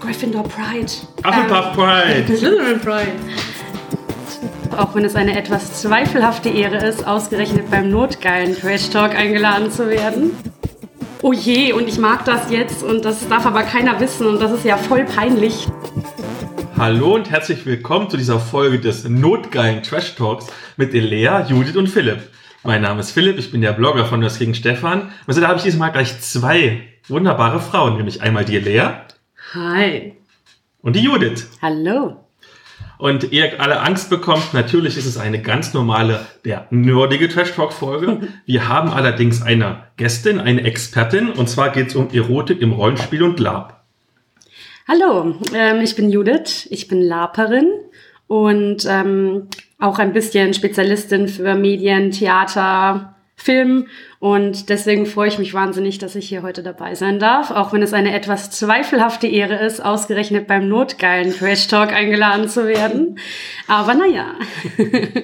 Gryffindor Pride. Hufflepuff Pride. Slytherin Pride. Auch wenn es eine etwas zweifelhafte Ehre ist, ausgerechnet beim notgeilen Trash Talk eingeladen zu werden. Oh je, und ich mag das jetzt und das darf aber keiner wissen und das ist ja voll peinlich. Hallo und herzlich willkommen zu dieser Folge des notgeilen Trash Talks mit Elea, Judith und Philipp. Mein Name ist Philipp, ich bin der Blogger von Das gegen Stefan. Also da habe ich diesmal gleich zwei wunderbare Frauen, nämlich einmal die Elea Hi. und die Judith. Hallo. Und ihr alle Angst bekommt, natürlich ist es eine ganz normale, der nerdige Trash Talk Folge. Wir haben allerdings eine Gästin, eine Expertin, und zwar geht es um Erotik im Rollenspiel und Lab. Hallo, ähm, ich bin Judith, ich bin Laperin und ähm, auch ein bisschen Spezialistin für Medien, Theater, Film und deswegen freue ich mich wahnsinnig, dass ich hier heute dabei sein darf, auch wenn es eine etwas zweifelhafte Ehre ist, ausgerechnet beim notgeilen Trash Talk eingeladen zu werden. Aber naja.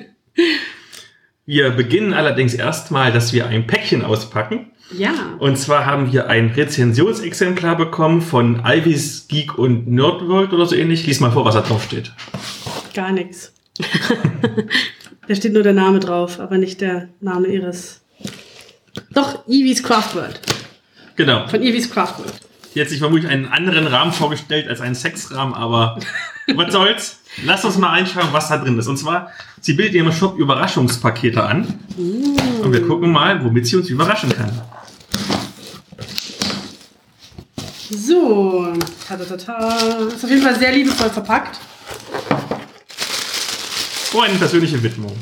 Wir beginnen allerdings erstmal, dass wir ein Päckchen auspacken. Ja. Und zwar haben wir ein Rezensionsexemplar bekommen von Ivy's Geek und Nerdworld oder so ähnlich. Lies mal vor, was da drauf steht. Gar nichts. da steht nur der Name drauf, aber nicht der Name ihres. Doch, Eevee's Craft World. Genau. Von Eevee's Craft World. Die hat sich vermutlich einen anderen Rahmen vorgestellt als einen Sexrahmen, aber was soll's? Lass uns mal einschauen, was da drin ist. Und zwar, sie bildet ihrem Shop Überraschungspakete an. Und wir gucken mal, womit sie uns überraschen kann. So, ta ta. Ist auf jeden Fall sehr liebevoll verpackt. Oh, eine persönliche Widmung.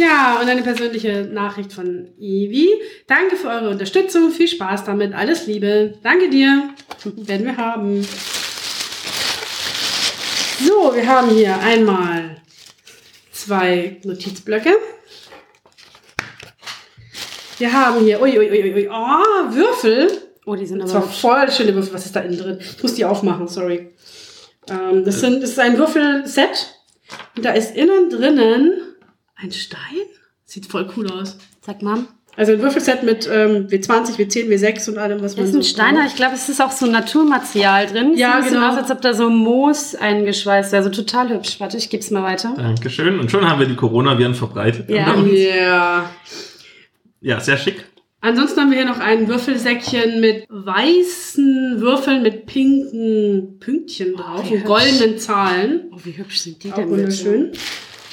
Ja, und eine persönliche Nachricht von Evi. Danke für eure Unterstützung. Viel Spaß damit. Alles Liebe. Danke dir. Werden wir haben. So, wir haben hier einmal zwei Notizblöcke. Wir haben hier, ui, ui, ui, ui, oh, Würfel. Oh, die sind Das war aber. voll schöne Würfel. Was ist da innen drin? Ich muss die aufmachen, sorry. Ähm, das, sind, das ist ein Würfelset. Und da ist innen drinnen ein Stein. Sieht voll cool aus. Sag mal. Also ein Würfelset mit ähm, W20, W10, W6 und allem, was man Das ist ein so Steiner. Ich glaube, es ist auch so Naturmaterial drin. Ja, Sieht ein genau. aus, als ob da so Moos eingeschweißt wäre. Also total hübsch. Warte, ich gebe es mal weiter. Dankeschön. Und schon haben wir die Coronaviren verbreitet. Ja. unter uns. Ja. ja, sehr schick. Ansonsten haben wir hier noch ein Würfelsäckchen mit weißen Würfeln mit pinken Pünktchen drauf wie und hübsch. goldenen Zahlen. Oh, wie hübsch sind die Auch denn wunderschön.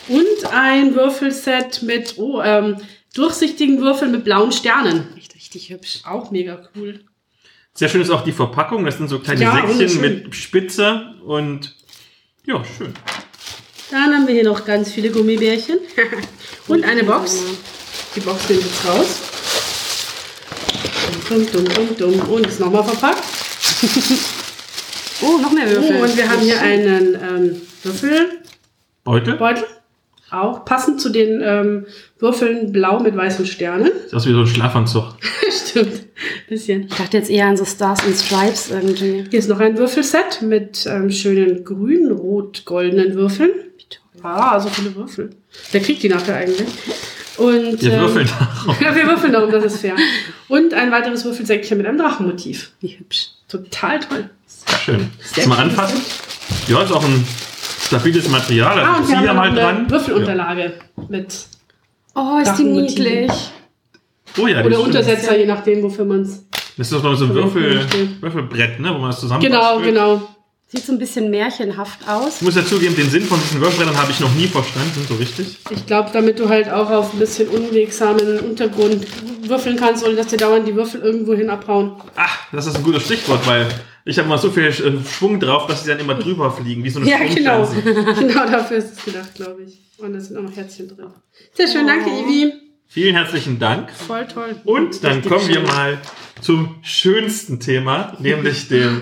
Und ein Würfelset mit oh, ähm, durchsichtigen Würfeln mit blauen Sternen. Echt richtig hübsch. Auch mega cool. Sehr schön ist auch die Verpackung. Das sind so kleine Ja, Säckchen mit Spitze und ja, schön. Dann haben wir hier noch ganz viele Gummibärchen. und eine Box. Die Box wir jetzt raus. Dumm, dumm, dumm, dumm. Und ist nochmal verpackt. Oh, noch mehr Würfel. Oh, und wir haben hier einen ähm, Würfelbeutel. Beutel. Auch passend zu den ähm, Würfeln blau mit weißen Sternen. Sieht aus wie so ein Schlafanzug. Stimmt. Bisschen. Ich dachte jetzt eher an so Stars and Stripes irgendwie. Hier ist noch ein Würfelset mit ähm, schönen grün, rot, goldenen Würfeln. Ah, so viele Würfel. Wer kriegt die nachher eigentlich? Und, Wir ähm, würfeln darauf. Ja, wir würfeln darum, das ist fair. Und ein weiteres Würfelsäckchen mit einem Drachenmotiv. Wie hübsch. Total toll. Schön. Sehr Jetzt mal anfassen. Ja, ist auch ein stabiles Material. Ah, Also und zieh wir haben mal eine dran. Würfelunterlage mit. Oh, ist die niedlich. Ja. Oh ja, Oder. Untersetzer, je nachdem, wofür man es. Das ist doch noch so ein Würfel. Würfelbrett, ne, wo man das zusammen Genau, genau. Sieht so ein bisschen märchenhaft aus. Ich muss ja zugeben, den Sinn von diesen Würfelbrettern habe ich noch nie verstanden, so richtig. Ich glaube, damit du halt auch auf ein bisschen unwegsamen Untergrund würfeln kannst, ohne dass dir dauernd die Würfel irgendwo hin abhauen. Ach, das ist ein gutes Stichwort, weil ich habe mal so viel äh, Schwung drauf, dass sie dann immer drüber fliegen, wie so eine Ja, genau. Genau dafür ist es gedacht, glaube ich. Und da sind auch noch Herzchen drin. Sehr schön, danke, Ivi. Vielen herzlichen Dank. Voll toll. Und dann Richtig kommen wir schön. mal zum schönsten Thema, nämlich dem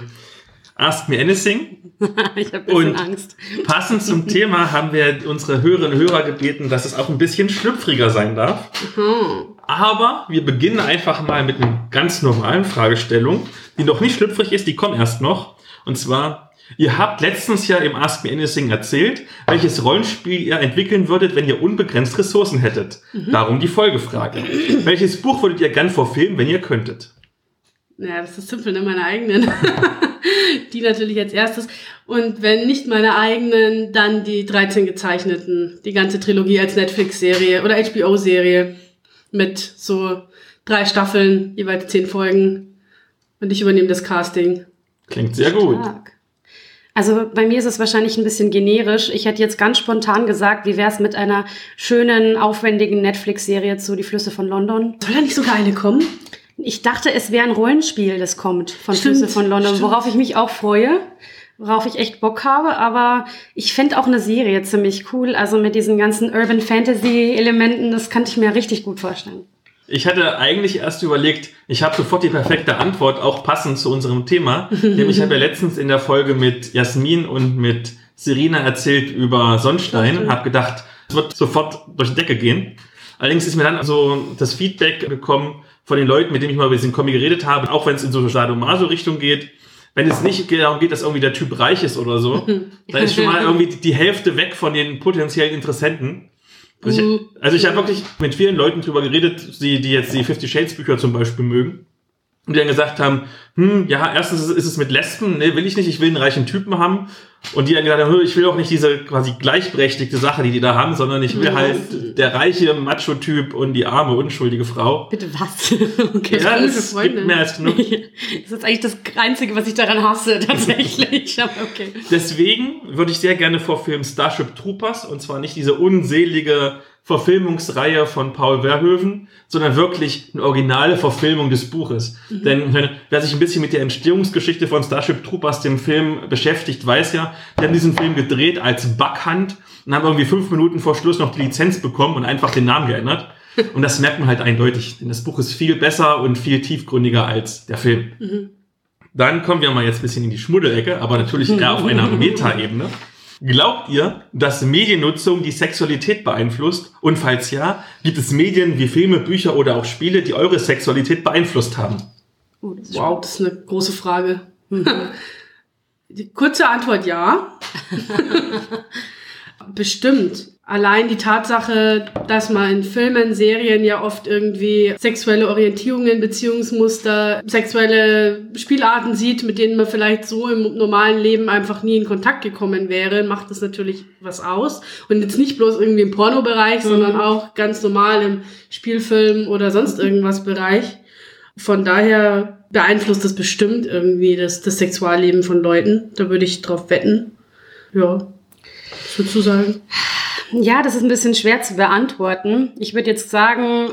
Ask Me Anything. ich habe Und- Angst. Passend zum Thema haben wir unsere Hörerinnen und Hörer gebeten, dass es auch ein bisschen schlüpfriger sein darf. Aber wir beginnen einfach mal mit einer ganz normalen Fragestellung, die noch nicht schlüpfrig ist, die kommt erst noch. Und zwar, ihr habt letztens ja im Ask Me Anything erzählt, welches Rollenspiel ihr entwickeln würdet, wenn ihr unbegrenzt Ressourcen hättet. Darum die Folgefrage. welches Buch würdet ihr gern verfilmen, wenn ihr könntet? Ja, das ist simpel, ne? Meine eigenen. die natürlich als erstes. Und wenn nicht meine eigenen, dann die 13 gezeichneten. Die ganze Trilogie als Netflix-Serie oder HBO-Serie mit so drei Staffeln, jeweils zehn Folgen. Und ich übernehme das Casting. Klingt sehr gut. Stark. Also bei mir ist es wahrscheinlich ein bisschen generisch. Ich hätte jetzt ganz spontan gesagt, wie wäre es mit einer schönen, aufwendigen Netflix-Serie zu Die Flüsse von London? Soll da nicht sogar eine kommen? Ich dachte, es wäre ein Rollenspiel, das kommt von Stimmt, Flüsse von London, stimmt. worauf ich mich auch freue, worauf ich echt Bock habe. Aber ich fände auch eine Serie ziemlich cool. Also mit diesen ganzen Urban Fantasy-Elementen, das könnte ich mir richtig gut vorstellen. Ich hatte eigentlich erst überlegt, ich habe sofort die perfekte Antwort, auch passend zu unserem Thema. Nämlich ich habe ja letztens in der Folge mit Jasmin und mit Serena erzählt über Sonnenstein und habe gedacht, es wird sofort durch die Decke gehen. Allerdings ist mir dann so das Feedback gekommen von den Leuten, mit denen ich mal über diesen Comic geredet habe, auch wenn es in so Sadomaso-Richtung geht. Wenn es nicht darum geht, dass irgendwie der Typ reich ist oder so, dann ist schon mal irgendwie die Hälfte weg von den potenziellen Interessenten. Also ich, also ich habe wirklich mit vielen Leuten drüber geredet, die, die jetzt die Fifty Shades Bücher zum Beispiel mögen. Und die dann gesagt haben, hm, ja, erstens ist es- mit Lesben, ne, will ich nicht, ich will einen reichen Typen haben. Und die dann gesagt haben, ich will auch nicht diese quasi gleichberechtigte Sache, die die da haben, sondern ich will halt der reiche Macho-Typ und die arme, unschuldige Frau. Bitte was? Okay. Ja, es Freundin. gibt mehr als genug. Das ist eigentlich das Einzige, was ich daran hasse, tatsächlich. Aber okay. Deswegen würde ich sehr gerne vorfilmen Starship Troopers und zwar nicht diese unselige Verfilmungsreihe von Paul Verhoeven, sondern wirklich eine originale Verfilmung des Buches. Denn wenn- wer sich ein bisschen mit der Entstehungsgeschichte von Starship Troopers, dem Film, beschäftigt, weiß ja, die haben diesen Film gedreht als Backhand und haben irgendwie fünf Minuten vor Schluss noch die Lizenz bekommen und einfach den Namen geändert. Und das merkt man halt eindeutig, denn das Buch ist viel besser und viel tiefgründiger als der Film. Dann kommen wir mal jetzt ein bisschen in die Schmuddelecke, aber natürlich eher auf einer Metaebene. Glaubt ihr, dass Mediennutzung die Sexualität beeinflusst? Und falls ja, gibt es Medien wie Filme, Bücher oder auch Spiele, die eure Sexualität beeinflusst haben? Oh, das ist Wow, das ist eine große Frage. Die kurze Antwort ja. Bestimmt. Allein die Tatsache, dass man in Filmen, Serien ja oft irgendwie sexuelle Orientierungen, Beziehungsmuster, sexuelle Spielarten sieht, mit denen man vielleicht so im normalen Leben einfach nie in Kontakt gekommen wäre, macht das natürlich was aus. Und jetzt nicht bloß irgendwie im Pornobereich, sondern auch ganz normal im Spielfilm oder sonst irgendwas Bereich. Von daher beeinflusst das bestimmt irgendwie das, das Sexualleben von Leuten. Da würde ich drauf wetten. Ja, sozusagen. Ja, das ist ein bisschen schwer zu beantworten. Ich würde jetzt sagen,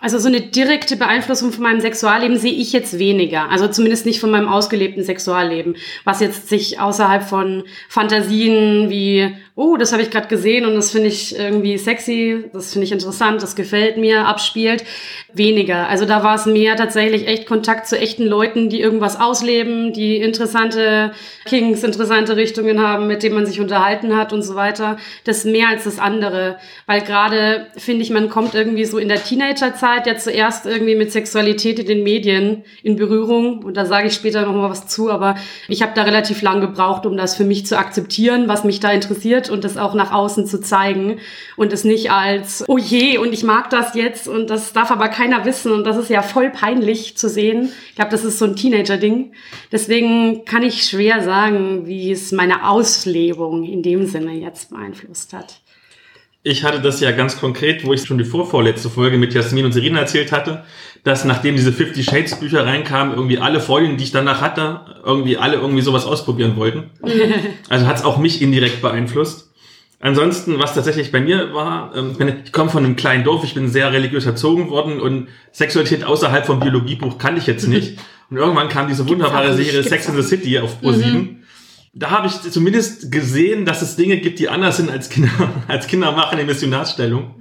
also so eine direkte Beeinflussung von meinem Sexualleben sehe ich jetzt weniger. Also zumindest nicht von meinem ausgelebten Sexualleben, was jetzt sich außerhalb von Fantasien wie, oh, das habe ich gerade gesehen und das finde ich irgendwie sexy, das finde ich interessant, das gefällt mir, abspielt, weniger. Also da war es mehr tatsächlich echt Kontakt zu echten Leuten, die irgendwas ausleben, die interessante Kings, interessante Richtungen haben, mit denen man sich unterhalten hat und so weiter. Das mehr als das andere. Weil gerade, finde ich, man kommt irgendwie so in der Teenagerzeit ja zuerst irgendwie mit Sexualität in den Medien in Berührung. Und da sage ich später noch mal was zu, aber ich habe da relativ lang gebraucht, um das für mich zu akzeptieren, was mich da interessiert und das auch nach außen zu zeigen. Und es nicht als, oh je, und ich mag das jetzt und das darf aber keiner wissen und das ist ja voll peinlich zu sehen. Ich glaube, das ist so ein Teenager-Ding. Deswegen kann ich schwer sagen, wie es meine Auslebung in dem Sinne jetzt beeinflusst hat. Ich hatte das ja ganz konkret, wo ich schon die vorvorletzte Folge mit Jasmin und Serena erzählt hatte, dass nachdem diese Fifty Shades Bücher reinkamen, irgendwie alle Freundinnen, die ich danach hatte, irgendwie alle irgendwie sowas ausprobieren wollten. Also hat es auch mich indirekt beeinflusst. Ansonsten, was tatsächlich bei mir war, ähm, ich, komme von einem kleinen Dorf, ich bin sehr religiös erzogen worden und Sexualität außerhalb vom Biologiebuch kannte ich jetzt nicht. Und irgendwann kam diese wunderbare Serie Sex in the City auf Pro 7. Da habe ich zumindest gesehen, dass es Dinge gibt, die anders sind als Kinder, als Kinder machen in Missionarstellung.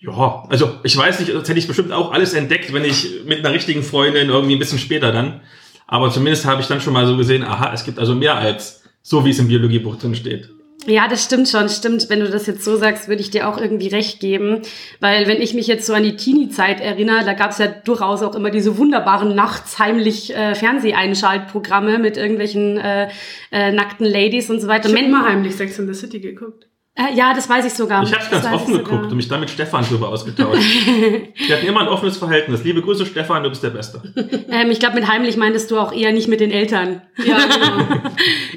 Ja, also ich weiß nicht, das hätte ich bestimmt auch alles entdeckt, wenn ich mit einer richtigen Freundin irgendwie ein bisschen später dann. Aber zumindest habe ich dann schon mal so gesehen, aha, es gibt also mehr als so, wie es im Biologiebuch drin steht. Ja, das stimmt schon, stimmt. Wenn du das jetzt so sagst, würde ich dir auch irgendwie recht geben. Weil wenn ich mich jetzt so an die Teenie-Zeit erinnere, da gab es ja durchaus auch immer diese wunderbaren nachts heimlich äh, Fernseheinschaltprogramme mit irgendwelchen äh, äh, nackten Ladies und so weiter. Ich habe immer heimlich Sex in the City geguckt. Äh, ja, das weiß ich sogar. Ich habe ganz offen geguckt und mich da mit Stefan drüber ausgetauscht. Wir hatten immer ein offenes Verhältnis. Liebe Grüße, Stefan, du bist der Beste. Ähm, ich glaube, mit heimlich meintest du auch eher nicht mit den Eltern. Ja, genau.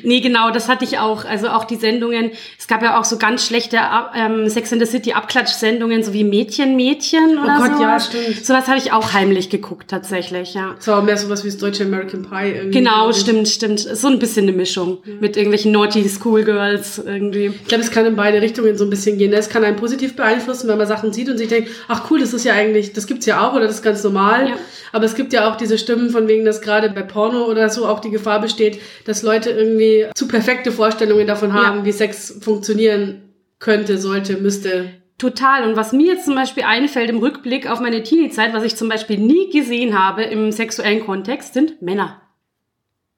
Nee, genau, das hatte ich auch. Also auch die Sendungen. Es gab ja auch so ganz schlechte ähm, Sex in the City Abklatsch-Sendungen, so wie Mädchen, Mädchen oder Oh Gott, so. ja, stimmt. Sowas habe ich auch heimlich geguckt, tatsächlich, ja. Auch mehr sowas wie das deutsche American Pie irgendwie. Genau, stimmt, stimmt. So ein bisschen eine Mischung mit irgendwelchen naughty Schoolgirls irgendwie. Ich glaube, es kann in beide Richtungen so ein bisschen gehen. Es kann einen positiv beeinflussen, wenn man Sachen sieht und sich denkt, ach cool, das ist ja eigentlich, das gibt's ja auch oder das ist ganz normal. Ja. Aber es gibt ja auch diese Stimmen von wegen, dass gerade bei Porno oder so auch die Gefahr besteht, dass Leute irgendwie zu perfekte Vorstellungen davon haben, Ja. wie Sex funktionieren könnte, sollte, müsste. Total. Und was mir jetzt zum Beispiel einfällt im Rückblick auf meine Teenie-Zeit, was ich zum Beispiel nie gesehen habe im sexuellen Kontext, sind Männer.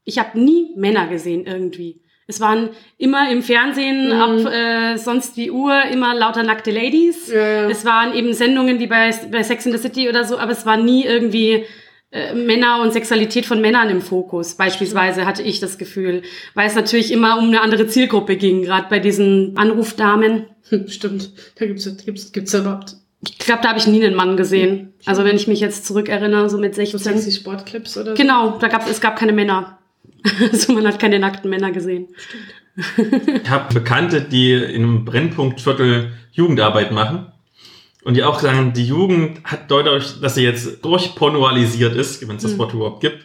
Ich habe nie Männer gesehen irgendwie. Es waren immer im Fernsehen Mhm. ab äh, sonst wie Uhr immer lauter nackte Ladies. Ja, ja. Es waren eben Sendungen wie bei, bei Sex in the City oder so, aber es war nie irgendwie äh, Männer und Sexualität von Männern im Fokus. Beispielsweise hatte ich das Gefühl, weil es natürlich immer um eine andere Zielgruppe ging, gerade bei diesen Anrufdamen. Stimmt. Da gibt's, gibt's, gibt's ja überhaupt Ich glaube, da habe ich nie einen Mann gesehen. Also wenn ich mich jetzt zurückerinnere, so mit so 16. sexy Sportclips oder so. Genau, da gab es gab keine Männer. Also man hat keine nackten Männer gesehen. Ich habe Bekannte, die in einem Brennpunktviertel Jugendarbeit machen. Und die auch sagen, die Jugend hat dadurch, dass sie jetzt durchpornoalisiert ist, wenn es das Wort überhaupt gibt,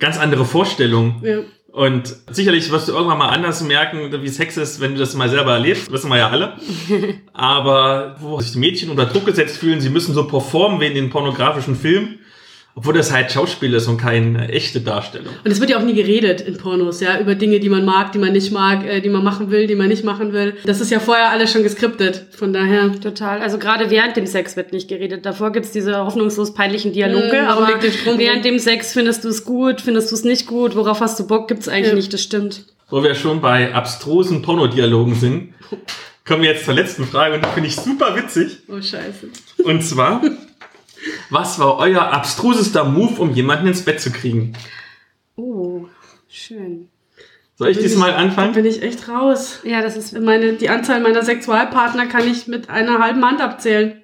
ganz andere Vorstellungen. Ja. Und sicherlich wirst du irgendwann mal anders merken, wie Sex ist, wenn du das mal selber erlebst. Wissen wir ja alle. Aber wo sich die Mädchen unter Druck gesetzt fühlen, sie müssen so performen wie in den pornografischen Filmen. Obwohl das halt Schauspiel ist und keine echte Darstellung. Und es wird ja auch nie geredet in Pornos, ja, über Dinge, die man mag, die man nicht mag, äh, die man machen will, die man nicht machen will. Das ist ja vorher alles schon geskriptet. Von daher. Total. Also gerade während dem Sex wird nicht geredet. Davor gibt's diese hoffnungslos peinlichen Dialoge, Mhm, aber während dem Sex findest du es gut, findest du es nicht gut, worauf hast du Bock, gibt's eigentlich Ja. nicht, das stimmt. Wo wir schon bei abstrusen Pornodialogen sind, kommen wir jetzt zur letzten Frage und die finde ich super witzig. Oh, scheiße. Und zwar, was war euer abstrusester Move, um jemanden ins Bett zu kriegen? Oh, schön. Soll ich diesmal Da anfangen? bin ich echt raus. Ja, das ist Meine, die Anzahl meiner Sexualpartner kann ich mit einer halben Hand abzählen.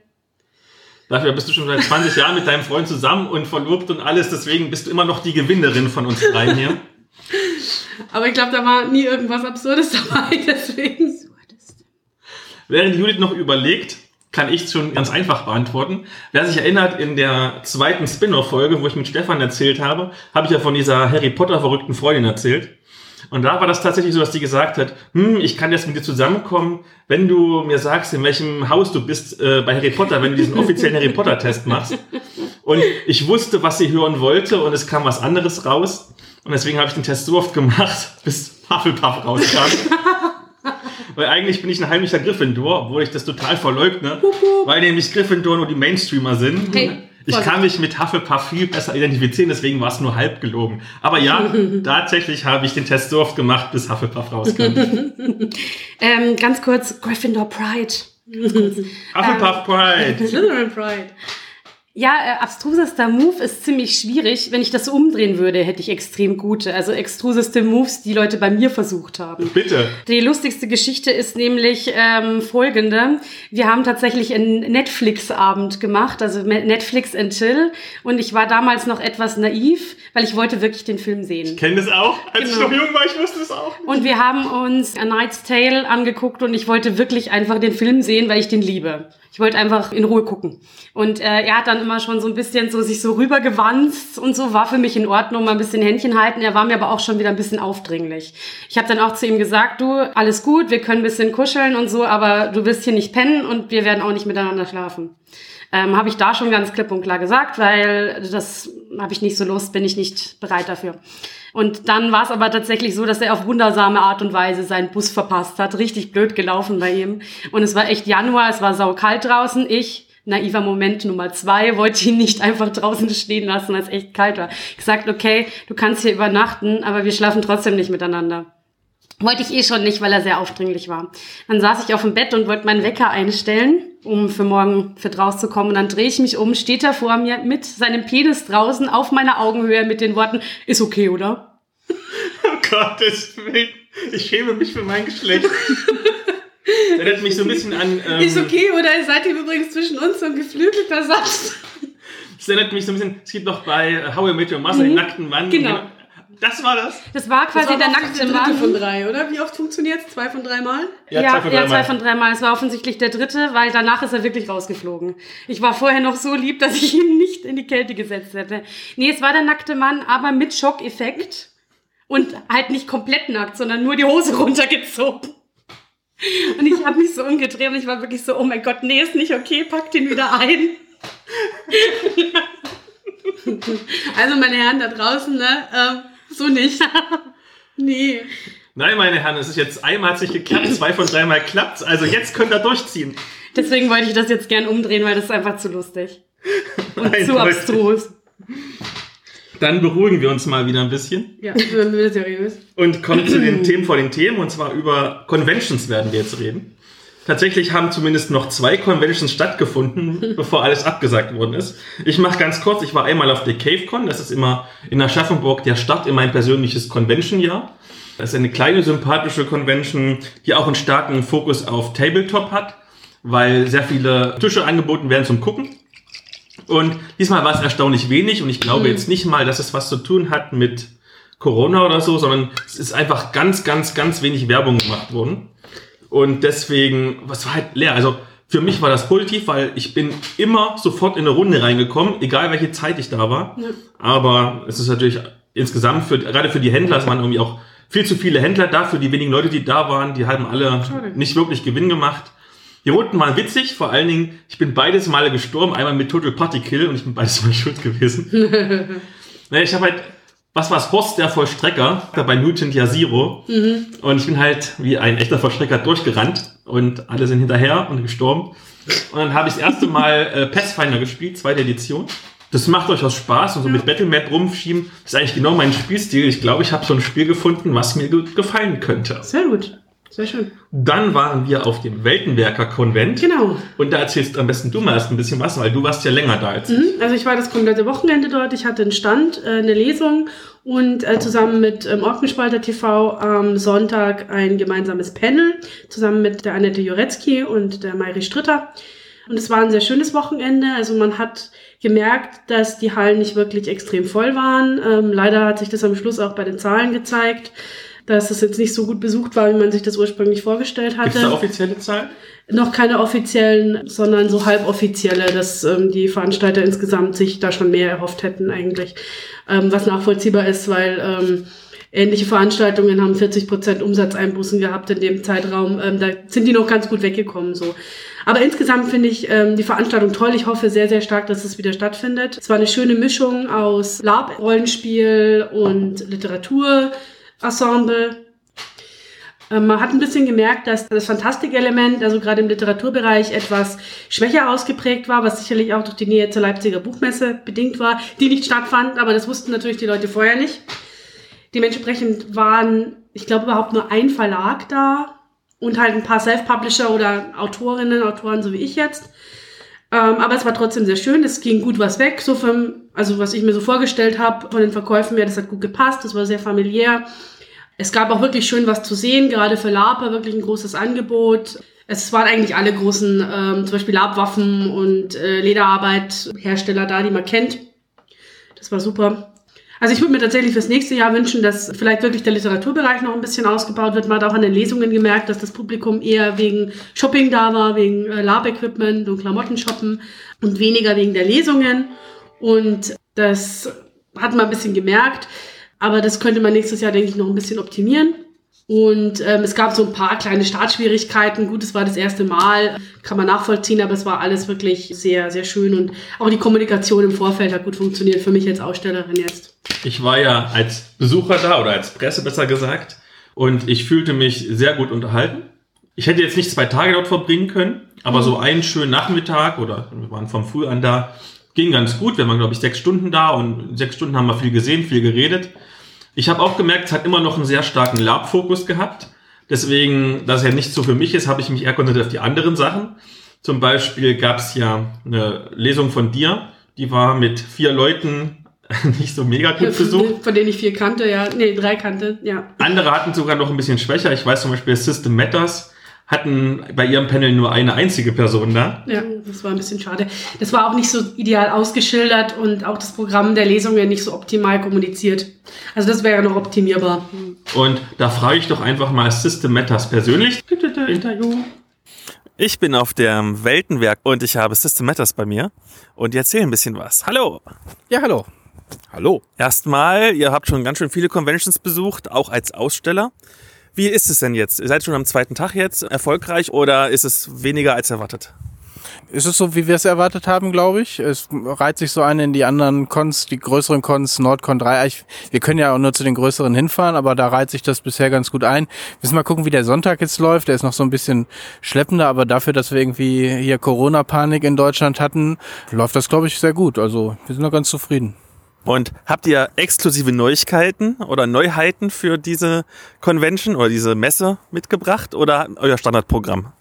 Dafür bist du schon seit 20 Jahren mit deinem Freund zusammen und verlobt und alles, deswegen bist du immer noch die Gewinnerin von uns dreien hier. Aber ich glaube, da war nie irgendwas Absurdes dabei, deswegen. Während Judith noch überlegt, kann ich schon ganz einfach beantworten. Wer sich erinnert, in der zweiten Spin-off-Folge, wo ich mit Stefan erzählt habe, habe ich ja von dieser Harry Potter verrückten Freundin erzählt. Und da war das tatsächlich so, dass die gesagt hat, hm, ich kann jetzt mit dir zusammenkommen, wenn du mir sagst, in welchem Haus du bist äh, bei Harry Potter, wenn du diesen offiziellen Harry Potter-Test machst. Und ich wusste, was sie hören wollte und es kam was anderes raus. Und deswegen habe ich den Test so oft gemacht, bis Hufflepuff rauskam. Weil eigentlich bin ich ein heimlicher Gryffindor, obwohl ich das total verleugne, weil nämlich Gryffindor nur die Mainstreamer sind. Hey, ich kann mich mit Hufflepuff viel besser identifizieren, deswegen war es nur halb gelogen. Aber ja, tatsächlich habe ich den Test so oft gemacht, bis Hufflepuff rauskam. ähm, ganz kurz Gryffindor Pride. Hufflepuff Pride. Slytherin Pride. Ja, äh, abstrusester Move ist ziemlich schwierig. Wenn ich das so umdrehen würde, hätte ich extrem gute, also extruseste Moves, die Leute bei mir versucht haben. Bitte. Die lustigste Geschichte ist nämlich ähm, folgende. Wir haben tatsächlich einen Netflix-Abend gemacht, also Netflix and Chill. Und ich war damals noch etwas naiv, weil ich wollte wirklich den Film sehen. Kenn das auch. Als ich Genau. noch jung war, ich wusste es auch. Und wir haben uns A Knight's Tale angeguckt und ich wollte wirklich einfach den Film sehen, weil ich den liebe. Ich wollte einfach in Ruhe gucken. Und äh, er hat dann immer schon so ein bisschen so sich so rübergewanzt und so war für mich in Ordnung, mal ein bisschen Händchen halten. Er war mir aber auch schon wieder ein bisschen aufdringlich. Ich habe dann auch zu ihm gesagt, du, alles gut, wir können ein bisschen kuscheln und so, aber du wirst hier nicht pennen und wir werden auch nicht miteinander schlafen. Ähm, habe ich da schon ganz klipp und klar gesagt, weil das habe ich nicht so Lust, bin ich nicht bereit dafür. Und dann war es aber tatsächlich so, dass er auf wundersame Art und Weise seinen Bus verpasst hat. Richtig blöd gelaufen bei ihm. Und es war echt Januar, es war saukalt draußen. Ich, naiver Moment Nummer zwei, wollte ihn nicht einfach draußen stehen lassen, als es echt kalt war. Gesagt, okay, du kannst hier übernachten, aber wir schlafen trotzdem nicht miteinander. Wollte ich eh schon nicht, weil er sehr aufdringlich war. Dann saß ich auf dem Bett und wollte meinen Wecker einstellen, um für morgen fit rauszukommen. Und dann drehe ich mich um, steht er vor mir mit seinem Penis draußen auf meiner Augenhöhe mit den Worten, ist okay, oder? Oh Gottes Willen. Ich schäme mich für mein Geschlecht. erinnert mich so ein bisschen an. Ähm, ist okay, oder seid ihr übrigens zwischen uns so ein geflügelter Satz? Das erinnert mich so ein bisschen, es gibt noch bei How I Met Your Mother den nackten Mann. Genau. Das war das? Das war quasi Das war der nackte der dritte Mann. von drei, oder? Wie oft funktioniert es? Zwei von drei Mal? Ja, zwei von ja, drei zwei Mal. von drei Mal. Es war offensichtlich der dritte, weil danach ist er wirklich rausgeflogen. Ich war vorher noch so lieb, dass ich ihn nicht in die Kälte gesetzt hätte. Nee, es war der nackte Mann, aber mit Schockeffekt. Und halt nicht komplett nackt, sondern nur die Hose runtergezogen. Und ich habe mich so umgedreht und ich war wirklich so, oh mein Gott, nee, ist nicht okay, pack den wieder ein. Also, meine Herren da draußen, ne? Äh, so nicht. Nee. Nein, meine Herren, es ist jetzt einmal hat sich geklappt, zwei von dreimal klappt. Also jetzt könnt ihr durchziehen. Deswegen wollte ich das jetzt gern umdrehen, weil das ist einfach zu lustig. Und Nein, zu abstrus. Dann beruhigen wir uns mal wieder ein bisschen Ja, ich bin wieder seriös. und kommen zu den Themen vor den Themen. Und zwar über Conventions werden wir jetzt reden. Tatsächlich haben zumindest noch zwei Conventions stattgefunden, bevor alles abgesagt worden ist. Ich mache ganz kurz, ich war einmal auf der CaveCon, das ist immer in Aschaffenburg der Start in mein persönliches Convention-Jahr. Das ist eine kleine, sympathische Convention, die auch einen starken Fokus auf Tabletop hat, weil sehr viele Tische angeboten werden zum Gucken. Und diesmal war es erstaunlich wenig und ich glaube jetzt nicht mal, dass es was zu tun hat mit Corona oder so, sondern es ist einfach ganz, ganz, ganz wenig Werbung gemacht worden. Und deswegen, was war halt leer. Also für mich war das positiv, weil ich bin immer sofort in eine Runde reingekommen, egal welche Zeit ich da war. Aber es ist natürlich insgesamt für, gerade für die Händler, es waren irgendwie auch viel zu viele Händler da, für die wenigen Leute, die da waren, die haben alle nicht wirklich Gewinn gemacht. Die Runden waren witzig, vor allen Dingen, ich bin beides Male gestorben, einmal mit Total Party Kill und ich bin beides Mal schuld gewesen. naja, ich habe halt, was war's, Horst der Vollstrecker, bei Mutant ja Zero. Und ich bin halt wie ein echter Vollstrecker durchgerannt und alle sind hinterher und gestorben. Und dann habe ich das erste Mal äh, Pathfinder gespielt, zweite Edition. Das macht durchaus Spaß und so mit Battlemap rumschieben ist eigentlich genau mein Spielstil. Ich glaube, ich habe so ein Spiel gefunden, was mir gut gefallen könnte. Sehr gut. Sehr schön. Dann waren wir auf dem Weltenwerker-Konvent. Genau. Und da erzählst am besten du mal erst ein bisschen was, weil du warst ja länger da als ich. Mhm. Also ich war das komplette Wochenende dort. Ich hatte einen Stand, äh, eine Lesung und äh, zusammen mit ähm, Orkenspalter TV am Sonntag ein gemeinsames Panel, zusammen mit der Annette Jurecki und der Mayri Stritter. Und es war ein sehr schönes Wochenende. Also man hat gemerkt, dass die Hallen nicht wirklich extrem voll waren. Ähm, leider hat sich das am Schluss auch bei den Zahlen gezeigt, dass es jetzt nicht so gut besucht war, wie man sich das ursprünglich vorgestellt Gibt es hatte. da offizielle Zahlen? Noch keine offiziellen, sondern so halboffizielle, dass ähm, die Veranstalter insgesamt sich da schon mehr erhofft hätten eigentlich. Ähm, was nachvollziehbar ist, weil ähm, ähnliche Veranstaltungen haben 40 Prozent Umsatzeinbußen gehabt in dem Zeitraum. Ähm, da sind die noch ganz gut weggekommen so. Aber insgesamt finde ich ähm, die Veranstaltung toll. Ich hoffe sehr, sehr stark, dass es wieder stattfindet. Es war eine schöne Mischung aus Lab, Rollenspiel und Literaturensemble. Ähm, Man hat ein bisschen gemerkt, dass das Fantastikelement, also gerade im Literaturbereich, etwas schwächer ausgeprägt war, was sicherlich auch durch die Nähe zur Leipziger Buchmesse bedingt war, die nicht stattfand, aber das wussten natürlich die Leute vorher nicht. Dementsprechend waren, ich glaube, überhaupt nur ein Verlag da und halt ein paar Self-Publisher oder Autorinnen, Autoren, so wie ich jetzt. Ähm, aber es war trotzdem sehr schön. Es ging gut was weg, so vom, also was ich mir so vorgestellt habe von den Verkäufen her, das hat gut gepasst, das war sehr familiär. Es gab auch wirklich schön was zu sehen, gerade für Laper wirklich ein großes Angebot. Es waren eigentlich alle großen, ähm, zum Beispiel Labwaffen und äh, Lederarbeit-Hersteller da, die man kennt. Das war super. Also ich würde mir tatsächlich fürs nächste Jahr wünschen, dass vielleicht wirklich der Literaturbereich noch ein bisschen ausgebaut wird. Man hat auch an den Lesungen gemerkt, dass das Publikum eher wegen Shopping da war, wegen äh, Lab-Equipment und Klamotten shoppen und weniger wegen der Lesungen. Und das hat man ein bisschen gemerkt. Aber das könnte man nächstes Jahr, denke ich, noch ein bisschen optimieren. Und ähm, es gab so ein paar kleine Startschwierigkeiten. Gut, es war das erste Mal, kann man nachvollziehen, aber es war alles wirklich sehr, sehr schön. Und auch die Kommunikation im Vorfeld hat gut funktioniert für mich als Ausstellerin jetzt. Ich war ja als Besucher da oder als Presse besser gesagt und ich fühlte mich sehr gut unterhalten. Ich hätte jetzt nicht zwei Tage dort verbringen können, aber so einen schönen Nachmittag oder wir waren vom Früh an da, ging ganz gut. Wir waren, glaube ich, sechs Stunden da und sechs Stunden haben wir viel gesehen, viel geredet. Ich habe auch gemerkt, es hat immer noch einen sehr starken Lab-Fokus gehabt. Deswegen, dass er nicht so für mich ist, habe ich mich eher konzentriert auf die anderen Sachen. Zum Beispiel gab es ja eine Lesung von dir, die war mit vier Leuten nicht so mega gut besucht. Von denen ich vier kannte, ja. Nee, drei kannte, ja. Andere hatten sogar noch ein bisschen schwächer. Ich weiß zum Beispiel, System Matters hatten bei ihrem Panel nur eine einzige Person da. Ja, das war ein bisschen schade. Das war auch nicht so ideal ausgeschildert und auch das Programm der Lesungen nicht so optimal kommuniziert. Also das wäre noch optimierbar. Und da frage ich doch einfach mal System Matters persönlich. Interview. Ich bin auf dem Weltenwerk und ich habe System Matters bei mir und die erzählen ein bisschen was. Hallo! Ja, hallo. Hallo. Erstmal, ihr habt schon ganz schön viele Conventions besucht, auch als Aussteller. Wie ist es denn jetzt? Ihr seid schon am zweiten Tag jetzt erfolgreich oder ist es weniger als erwartet? Ist es so, wie wir es erwartet haben, glaube ich. Es reiht sich so ein in die anderen Cons, die größeren Cons, Nordcon 3. Ich, wir können ja auch nur zu den größeren hinfahren, aber da reiht sich das bisher ganz gut ein. Müssen mal gucken, wie der Sonntag jetzt läuft. Der ist noch so ein bisschen schleppender, aber dafür, dass wir irgendwie hier Corona-Panik in Deutschland hatten, läuft das, glaube ich, sehr gut. Also wir sind noch ganz zufrieden. Und habt ihr exklusive Neuigkeiten oder Neuheiten für diese Convention oder diese Messe mitgebracht oder euer Standardprogramm?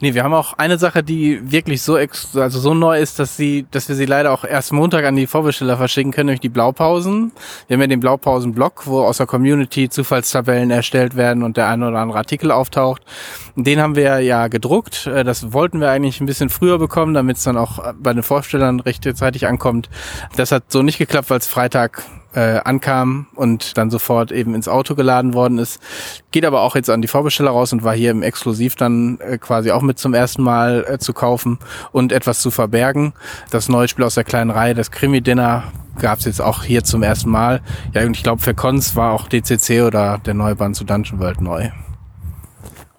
Nee, wir haben auch eine Sache, die wirklich so ex also so neu ist, dass sie, dass wir sie leider auch erst Montag an die Vorbesteller verschicken können, nämlich die Blaupausen. Wir haben ja den Blaupausen-Blog, wo aus der Community Zufallstabellen erstellt werden und der eine oder andere Artikel auftaucht. Den haben wir ja gedruckt. Äh, das wollten wir eigentlich ein bisschen früher bekommen, damit es dann auch bei den Vorstellern rechtzeitig ankommt. Das hat so nicht geklappt, weil es Freitag äh, ankam und dann sofort eben ins Auto geladen worden ist. Geht aber auch jetzt an die Vorbesteller raus und war hier im Exklusiv dann äh, quasi auch mit zum ersten Mal äh, zu kaufen und etwas zu verbergen. Das neue Spiel aus der kleinen Reihe, das Krimi-Dinner, gab es jetzt auch hier zum ersten Mal. Ja, und ich glaube, für Cons war auch DCC oder der neue Band zu Dungeon World neu.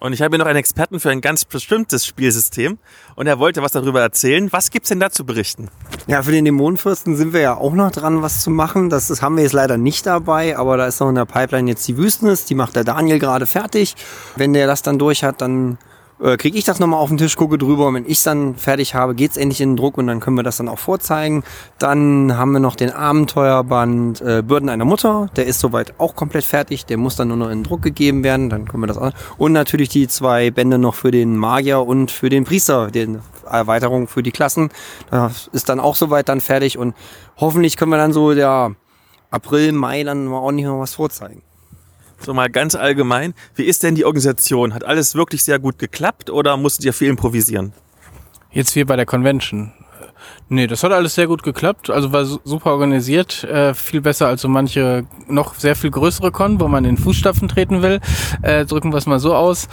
Und ich habe hier noch einen Experten für ein ganz bestimmtes Spielsystem und er wollte was darüber erzählen. Was gibt's denn da zu berichten? Ja, für den Dämonenfürsten sind wir ja auch noch dran, was zu machen. Das, das haben wir jetzt leider nicht dabei, aber da ist noch in der Pipeline jetzt die Wüstnis. Die macht der Daniel gerade fertig. Wenn der das dann durch hat, dann äh, kriege ich das nochmal auf den Tisch, gucke drüber und wenn ich dann fertig habe, geht's endlich in den Druck und dann können wir das dann auch vorzeigen. Dann haben wir noch den Abenteuerband äh, Bürden einer Mutter, der ist soweit auch komplett fertig, der muss dann nur noch in den Druck gegeben werden, dann können wir das auch. Und natürlich die zwei Bände noch für den Magier und für den Priester, die Erweiterung für die Klassen. Das ist dann auch soweit dann fertig und hoffentlich können wir dann so der April, Mai dann mal auch nicht noch was vorzeigen. So mal ganz allgemein, wie ist denn die Organisation? Hat alles wirklich sehr gut geklappt oder musstet ihr viel improvisieren? Jetzt hier bei der Convention. Nee, das hat alles sehr gut geklappt. Also war super organisiert, äh, viel besser als so manche noch sehr viel größere Con, wo man in Fußstapfen treten will. Äh, drücken wir es mal so aus.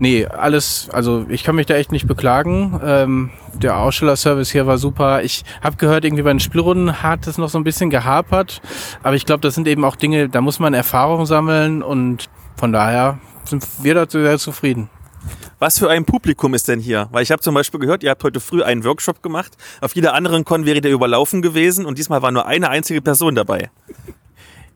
Nee, alles, also ich kann mich da echt nicht beklagen. Ähm, der Ausstellerservice hier war super. Ich habe gehört, irgendwie bei den Spielrunden hat es noch so ein bisschen gehapert. Aber ich glaube, das sind eben auch Dinge, da muss man Erfahrung sammeln und von daher sind wir dazu sehr zufrieden. Was für ein Publikum ist denn hier? Weil ich habe zum Beispiel gehört, ihr habt heute früh einen Workshop gemacht. Auf jeder anderen Con wäre der überlaufen gewesen und diesmal war nur eine einzige Person dabei.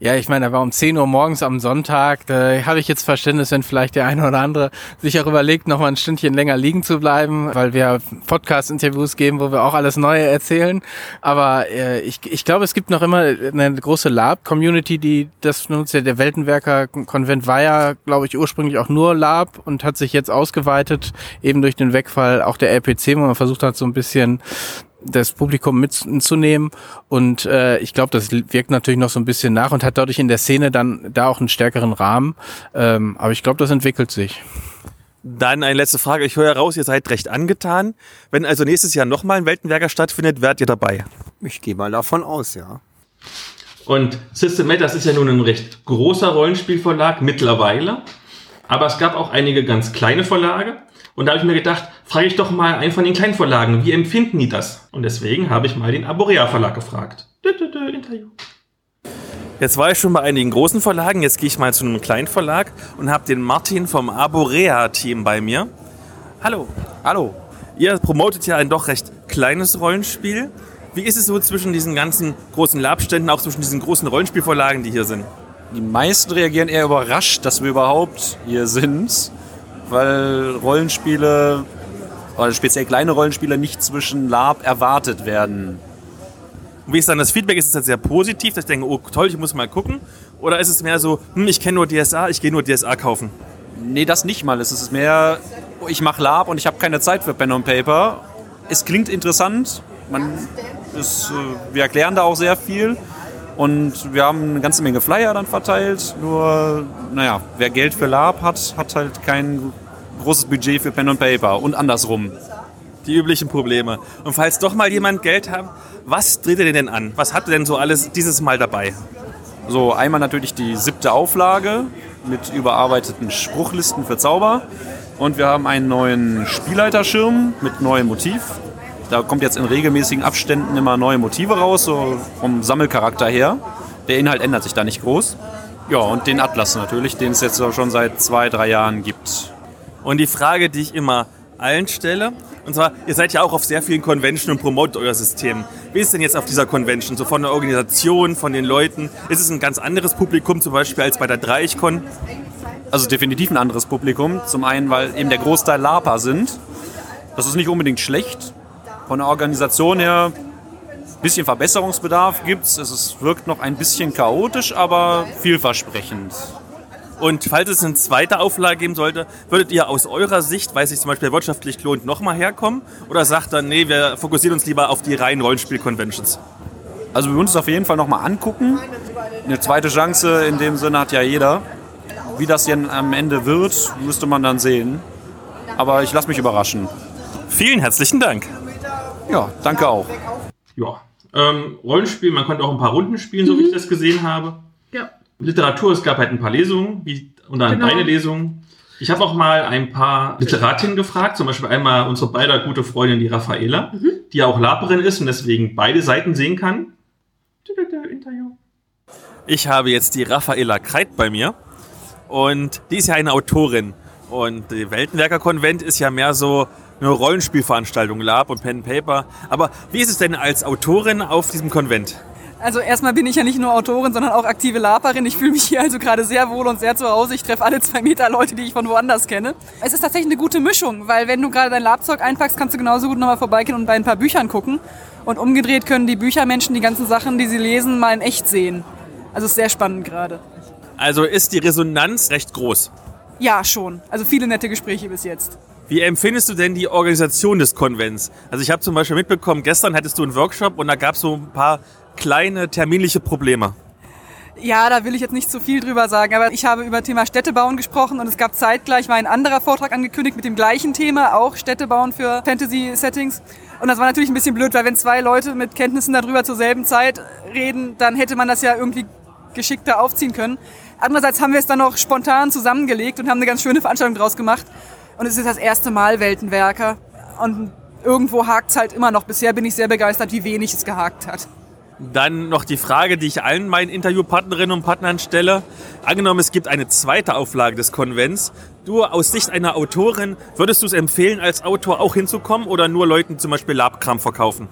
Ja, ich meine, er war um 10 Uhr morgens am Sonntag. Da habe ich jetzt Verständnis, wenn vielleicht der eine oder andere sich auch überlegt, noch mal ein Stündchen länger liegen zu bleiben, weil wir Podcast-Interviews geben, wo wir auch alles Neue erzählen. Aber äh, ich, ich glaube, es gibt noch immer eine große Lab-Community, die das nutzt. Der Weltenwerker-Konvent war ja, glaube ich, ursprünglich auch nur Lab und hat sich jetzt ausgeweitet, eben durch den Wegfall auch der LPC, wo man versucht hat, so ein bisschen das Publikum mitzunehmen. Und äh, ich glaube, das wirkt natürlich noch so ein bisschen nach und hat dadurch in der Szene dann da auch einen stärkeren Rahmen. Ähm, aber ich glaube, das entwickelt sich. Dann eine letzte Frage. Ich höre heraus, ihr seid recht angetan. Wenn also nächstes Jahr nochmal ein Weltenwerker stattfindet, werdet ihr dabei? Ich gehe mal davon aus, ja. Und System das ist ja nun ein recht großer Rollenspielverlag mittlerweile. Aber es gab auch einige ganz kleine Verlage. Und da habe ich mir gedacht, frage ich doch mal einen von den kleinen Verlagen, wie empfinden die das? Und deswegen habe ich mal den Aborea Verlag gefragt. Interview. Jetzt war ich schon bei einigen großen Verlagen, jetzt gehe ich mal zu einem kleinen Verlag und habe den Martin vom Aborea-Team bei mir. Hallo. Hallo. Ihr promotet ja ein doch recht kleines Rollenspiel. Wie ist es so zwischen diesen ganzen großen Labständen, auch zwischen diesen großen Rollenspielverlagen, die hier sind? Die meisten reagieren eher überrascht, dass wir überhaupt hier sind weil Rollenspiele, oder speziell kleine Rollenspiele, nicht zwischen Lab erwartet werden. Wie ist dann das Feedback? Ist es jetzt sehr positiv, dass ich denke, oh toll, ich muss mal gucken? Oder ist es mehr so, hm, ich kenne nur DSA, ich gehe nur DSA kaufen? Nee, das nicht mal. Es ist mehr, ich mache Lab und ich habe keine Zeit für Pen und Paper. Es klingt interessant. Man ist, wir erklären da auch sehr viel. Und wir haben eine ganze Menge Flyer dann verteilt. Nur, naja, wer Geld für Lab hat, hat halt kein großes Budget für Pen und Paper und andersrum. Die üblichen Probleme. Und falls doch mal jemand Geld hat, was dreht ihr denn an? Was habt ihr denn so alles dieses Mal dabei? So, einmal natürlich die siebte Auflage mit überarbeiteten Spruchlisten für Zauber. Und wir haben einen neuen Spielleiterschirm mit neuem Motiv. Da kommt jetzt in regelmäßigen Abständen immer neue Motive raus, so vom Sammelcharakter her. Der Inhalt ändert sich da nicht groß. Ja, und den Atlas natürlich, den es jetzt schon seit zwei, drei Jahren gibt. Und die Frage, die ich immer allen stelle, und zwar, ihr seid ja auch auf sehr vielen Conventions und promotet euer System. Wie ist denn jetzt auf dieser Convention? So von der Organisation, von den Leuten? Ist es ein ganz anderes Publikum zum Beispiel als bei der Dreichcon? Also definitiv ein anderes Publikum. Zum einen, weil eben der Großteil LARPer sind. Das ist nicht unbedingt schlecht. Von der Organisation her ein bisschen Verbesserungsbedarf gibt es. Es wirkt noch ein bisschen chaotisch, aber vielversprechend. Und falls es eine zweite Auflage geben sollte, würdet ihr aus eurer Sicht, weil es sich zum Beispiel wirtschaftlich lohnt, nochmal herkommen? Oder sagt dann, nee, wir fokussieren uns lieber auf die reinen Rollenspiel-Conventions? Also wir würden uns auf jeden Fall nochmal angucken. Eine zweite Chance in dem Sinne hat ja jeder. Wie das denn am Ende wird, müsste man dann sehen. Aber ich lasse mich überraschen. Vielen herzlichen Dank. Ja, danke auch. Ja. Ähm, Rollenspiel, man konnte auch ein paar Runden spielen, so wie ich das gesehen habe. Ja. Literatur, es gab halt ein paar Lesungen, wie, unter anderem Genau. deine Lesung. Ich habe auch mal ein paar Literatinnen gefragt, zum Beispiel einmal unsere beider gute Freundin, die Raffaela, die ja auch Laperin ist und deswegen beide Seiten sehen kann. Interview. Ich habe jetzt die Raffaela Kreit bei mir und die ist ja eine Autorin. Und die Weltenwerker-Konvent ist ja mehr so eine Rollenspielveranstaltung, Lab und Pen and Paper. Aber wie ist es denn als Autorin auf diesem Konvent? Also erstmal bin ich ja nicht nur Autorin, sondern auch aktive Laperin. Ich fühle mich hier also gerade sehr wohl und sehr zu Hause. Ich treffe alle zwei Meter Leute, die ich von woanders kenne. Es ist tatsächlich eine gute Mischung, weil wenn du gerade dein Labzeug einpackst, kannst du genauso gut nochmal vorbeigehen und bei ein paar Büchern gucken. Und umgedreht können die Büchermenschen die ganzen Sachen, die sie lesen, mal in echt sehen. Also es ist sehr spannend gerade. Also ist die Resonanz recht groß. Ja, schon. Also viele nette Gespräche bis jetzt. Wie empfindest du denn die Organisation des Konvents? Also ich habe zum Beispiel mitbekommen, gestern hattest du einen Workshop und da gab es so ein paar kleine terminliche Probleme. Ja, da will ich jetzt nicht zu viel drüber sagen, aber ich habe über Thema Städtebauen gesprochen und es gab zeitgleich war ein anderer Vortrag angekündigt mit dem gleichen Thema, auch Städtebauen für Fantasy-Settings. Und das war natürlich ein bisschen blöd, weil wenn zwei Leute mit Kenntnissen darüber zur selben Zeit reden, dann hätte man das ja irgendwie geschickter aufziehen können. Andererseits haben wir es dann noch spontan zusammengelegt und haben eine ganz schöne Veranstaltung draus gemacht. Und es ist das erste Mal Weltenwerker. Und irgendwo hakt es halt immer noch. Bisher bin ich sehr begeistert, wie wenig es gehakt hat. Dann noch die Frage, die ich allen meinen Interviewpartnerinnen und Partnern stelle. Angenommen, es gibt eine zweite Auflage des Konvents. Du aus Sicht einer Autorin, würdest du es empfehlen, als Autor auch hinzukommen oder nur Leuten zum Beispiel Labkram verkaufen?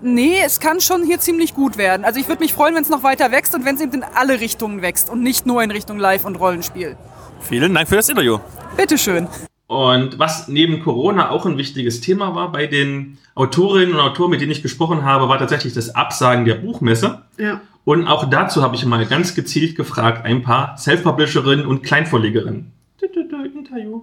Nee, es kann schon hier ziemlich gut werden. Also ich würde mich freuen, wenn es noch weiter wächst und wenn es eben in alle Richtungen wächst und nicht nur in Richtung Live- und Rollenspiel. Vielen Dank für das Interview. Bitteschön. Und was neben Corona auch ein wichtiges Thema war bei den Autorinnen und Autoren, mit denen ich gesprochen habe, war tatsächlich das Absagen der Buchmesse. Ja. Und auch dazu habe ich mal ganz gezielt gefragt, ein paar Self-Publisherinnen und Kleinvorlegerinnen. Interview.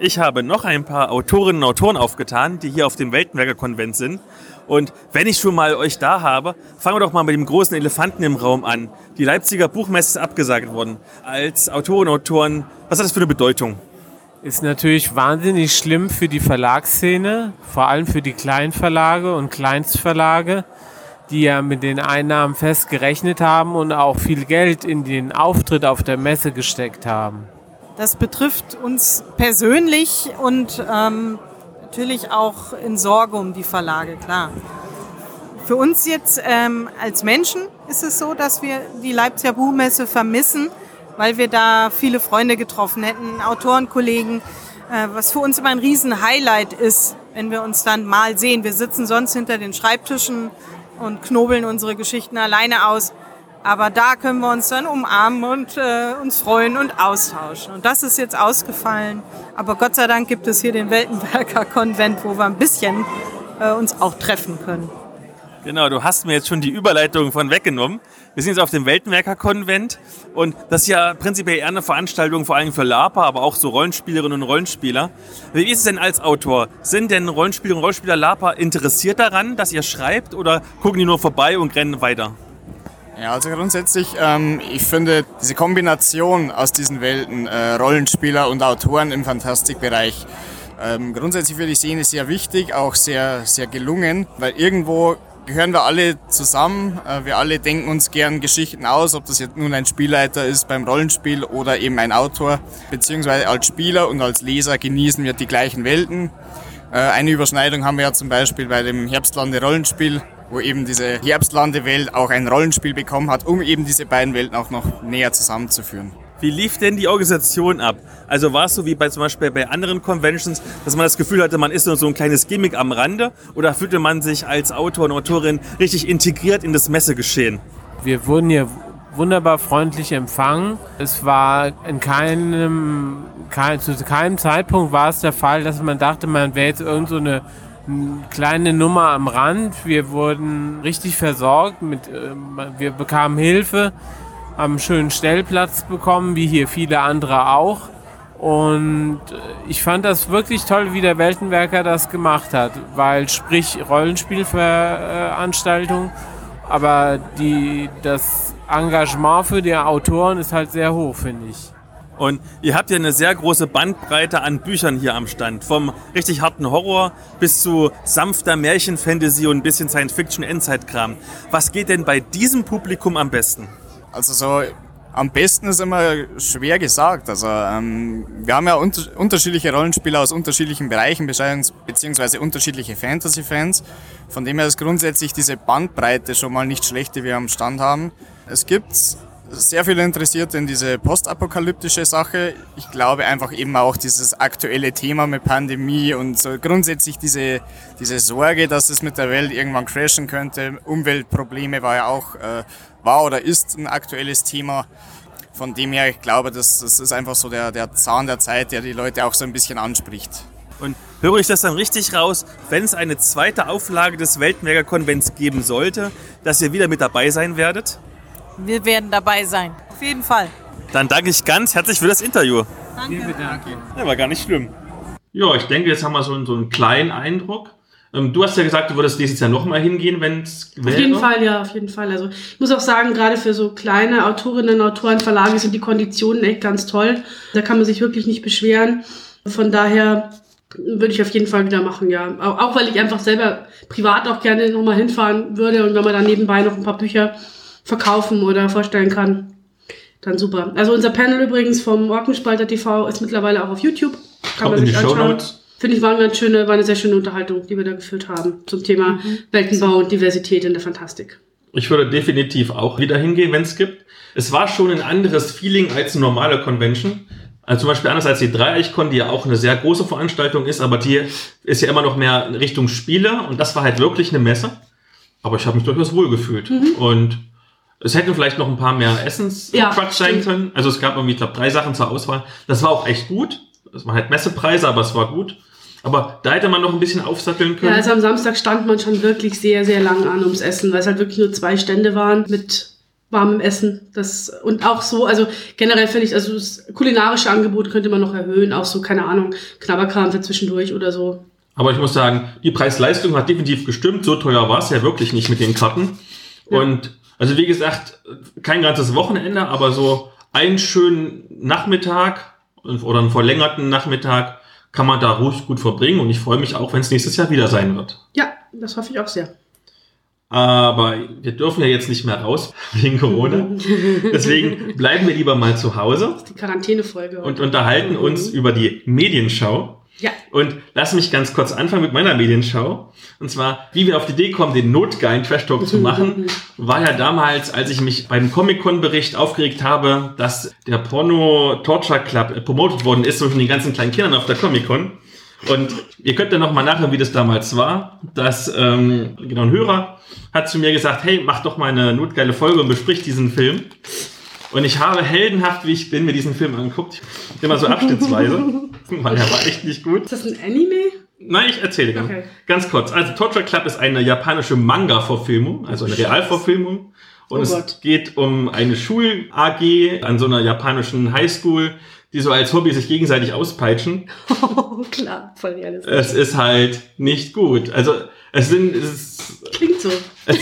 Ich habe noch ein paar Autorinnen und Autoren aufgetan, die hier auf dem Weltenwerker-Konvent sind. Und wenn ich schon mal euch da habe, fangen wir doch mal mit dem großen Elefanten im Raum an. Die Leipziger Buchmesse ist abgesagt worden. Als Autorinnen und Autoren, was hat das für eine Bedeutung? Ist natürlich wahnsinnig schlimm für die Verlagsszene, vor allem für die Kleinverlage und Kleinstverlage, die ja mit den Einnahmen fest gerechnet haben und auch viel Geld in den Auftritt auf der Messe gesteckt haben. Das betrifft uns persönlich und ähm, natürlich auch in Sorge um die Verlage, klar. Für uns jetzt ähm, als Menschen ist es so, dass wir die Leipziger Buchmesse vermissen, weil wir da viele Freunde getroffen hätten, Autorenkollegen, äh, was für uns immer ein Riesen-Highlight ist, wenn wir uns dann mal sehen. Wir sitzen sonst hinter den Schreibtischen und knobeln unsere Geschichten alleine aus. Aber da können wir uns dann umarmen und äh, uns freuen und austauschen. Und das ist jetzt ausgefallen. Aber Gott sei Dank gibt es hier den Weltenwerker Konvent, wo wir ein bisschen äh, uns auch treffen können. Genau, du hast mir jetzt schon die Überleitung von weggenommen. Wir sind jetzt auf dem Weltenwerker-Konvent und das ist ja prinzipiell eher eine Veranstaltung vor allem für LARPer, aber auch so Rollenspielerinnen und Rollenspieler. Wie ist es denn als Autor? Sind denn Rollenspielerinnen und Rollenspieler LARPer interessiert daran, dass ihr schreibt oder gucken die nur vorbei und rennen weiter? Ja, also grundsätzlich, ähm, ich finde diese Kombination aus diesen Welten, äh, Rollenspieler und Autoren im Fantastikbereich, ähm, grundsätzlich würde ich sehen, ist sehr wichtig, auch sehr, sehr gelungen, weil irgendwo gehören wir alle zusammen. Äh, wir alle denken uns gern Geschichten aus, ob das jetzt nun ein Spielleiter ist beim Rollenspiel oder eben ein Autor. Beziehungsweise als Spieler und als Leser genießen wir die gleichen Welten. Äh, eine Überschneidung haben wir ja zum Beispiel bei dem Herbstlande Rollenspiel, wo eben diese Herbstlande-Welt auch ein Rollenspiel bekommen hat, um eben diese beiden Welten auch noch näher zusammenzuführen. Wie lief denn die Organisation ab? Also war es so wie bei zum Beispiel bei anderen Conventions, dass man das Gefühl hatte, man ist nur so ein kleines Gimmick am Rande oder fühlte man sich als Autor und Autorin richtig integriert in das Messegeschehen? Wir wurden hier wunderbar freundlich empfangen. Es war in keinem, kein, zu keinem Zeitpunkt war es der Fall, dass man dachte, man wäre jetzt irgend so eine kleine Nummer am Rand. Wir wurden richtig versorgt, mit, äh, wir bekamen Hilfe, haben schönen Stellplatz bekommen, wie hier viele andere auch. Und ich fand das wirklich toll, wie der Weltenwerker das gemacht hat, weil sprich Rollenspielveranstaltung, aber die, das Engagement für die Autoren ist halt sehr hoch, finde ich. Und ihr habt ja eine sehr große Bandbreite an Büchern hier am Stand. Vom richtig harten Horror bis zu sanfter Märchenfantasy und ein bisschen Science-Fiction-Endzeit-Kram. Was geht denn bei diesem Publikum am besten? Also so am besten ist immer schwer gesagt. Also ähm, wir haben ja unter unterschiedliche Rollenspieler aus unterschiedlichen Bereichen beziehungsweise unterschiedliche Fantasy-Fans. Von dem her ist grundsätzlich diese Bandbreite schon mal nicht schlecht, die wir am Stand haben. Es gibt sehr viele Interessierte in diese postapokalyptische Sache. Ich glaube einfach eben auch dieses aktuelle Thema mit Pandemie und so grundsätzlich diese, diese Sorge, dass es mit der Welt irgendwann crashen könnte. Umweltprobleme war ja auch, äh, war oder ist ein aktuelles Thema. Von dem her, ich glaube, das, das ist einfach so der, der Zahn der Zeit, der die Leute auch so ein bisschen anspricht. Und höre ich das dann richtig raus, wenn es eine zweite Auflage des Weltmegakonvents geben sollte, dass ihr wieder mit dabei sein werdet? Wir werden dabei sein. Auf jeden Fall. Dann danke ich ganz herzlich für das Interview. Danke. Ja, war gar nicht schlimm. Ja, ich denke, jetzt haben wir so, so einen kleinen Eindruck. Ähm, du hast ja gesagt, du würdest nächstes Jahr nochmal hingehen, wenn es Auf jeden Fall, ja, auf jeden Fall. Also ich muss auch sagen, gerade für so kleine Autorinnen, Autoren, Verlage sind die Konditionen echt ganz toll. Da kann man sich wirklich nicht beschweren. Von daher würde ich auf jeden Fall wieder machen, ja. Auch, auch weil ich einfach selber privat auch gerne nochmal hinfahren würde und wenn man dann nebenbei noch ein paar Bücher verkaufen oder vorstellen kann, dann super. Also unser Panel übrigens vom Orkenspalter TV ist mittlerweile auch auf YouTube. Kann Kommt man in die sich Show anschauen. Notes. Finde ich, war eine, ganz schöne, war eine sehr schöne Unterhaltung, die wir da geführt haben zum Thema Weltenbau und Diversität in der Fantastik. Ich würde definitiv auch wieder hingehen, wenn es gibt. Es war schon ein anderes Feeling als eine normale Convention. Also zum Beispiel anders als die Dreieichkon, die ja auch eine sehr große Veranstaltung ist, aber die ist ja immer noch mehr in Richtung Spiele und das war halt wirklich eine Messe. Aber ich habe mich durchaus wohl gefühlt. Und es hätten vielleicht noch ein paar mehr Essens Ja, sein können. Also es gab irgendwie, ich glaube, drei Sachen zur Auswahl. Das war auch echt gut. Es waren halt Messepreise, aber es war gut. Aber da hätte man noch ein bisschen aufsatteln können. Ja, also am Samstag stand man schon wirklich sehr, sehr lang an ums Essen, weil es halt wirklich nur zwei Stände waren mit warmem Essen. Das, und auch so, also generell finde ich, also das kulinarische Angebot könnte man noch erhöhen, auch so, keine Ahnung, Knabberkram für zwischendurch oder so. Aber ich muss sagen, die Preis-Leistung hat definitiv gestimmt. So teuer war es ja wirklich nicht mit den Karten. Und also wie gesagt, kein ganzes Wochenende, aber so einen schönen Nachmittag oder einen verlängerten Nachmittag kann man da ruhig gut verbringen. Und ich freue mich auch, wenn es nächstes Jahr wieder sein wird. Ja, das hoffe ich auch sehr. Aber wir dürfen ja jetzt nicht mehr raus wegen Corona. Deswegen bleiben wir lieber mal zu Hause Die Quarantänefolge. und unterhalten uns über die Medienschau. Ja. Und lass mich ganz kurz anfangen mit meiner Medienschau. Und zwar, wie wir auf die Idee kommen, den notgeilen Trash Talk zu machen, war ja damals, als ich mich beim Comic-Con-Bericht aufgeregt habe, dass der Porno Torture Club äh, promotet worden ist zwischen den ganzen kleinen Kindern auf der Comic-Con. Und ihr könnt ja noch mal nachhören, wie das damals war. Dass ähm, genau ein Hörer hat zu mir gesagt, hey, mach doch mal eine notgeile Folge und besprich diesen Film. Und ich habe heldenhaft, wie ich bin, mir diesen Film angeguckt. Immer so abschnittsweise, weil er war echt nicht gut. Ist das ein Anime? Nein, ich erzähle ganz, Okay. ganz kurz. Also Torture Club ist eine japanische Manga-Verfilmung, also eine Realverfilmung. Und Oh es Gott. geht um eine Schul-AG an so einer japanischen Highschool, die so als Hobby sich gegenseitig auspeitschen. Oh, klar, voll realistisch. Es ist halt nicht gut. Also es sind, es ist, Klingt so.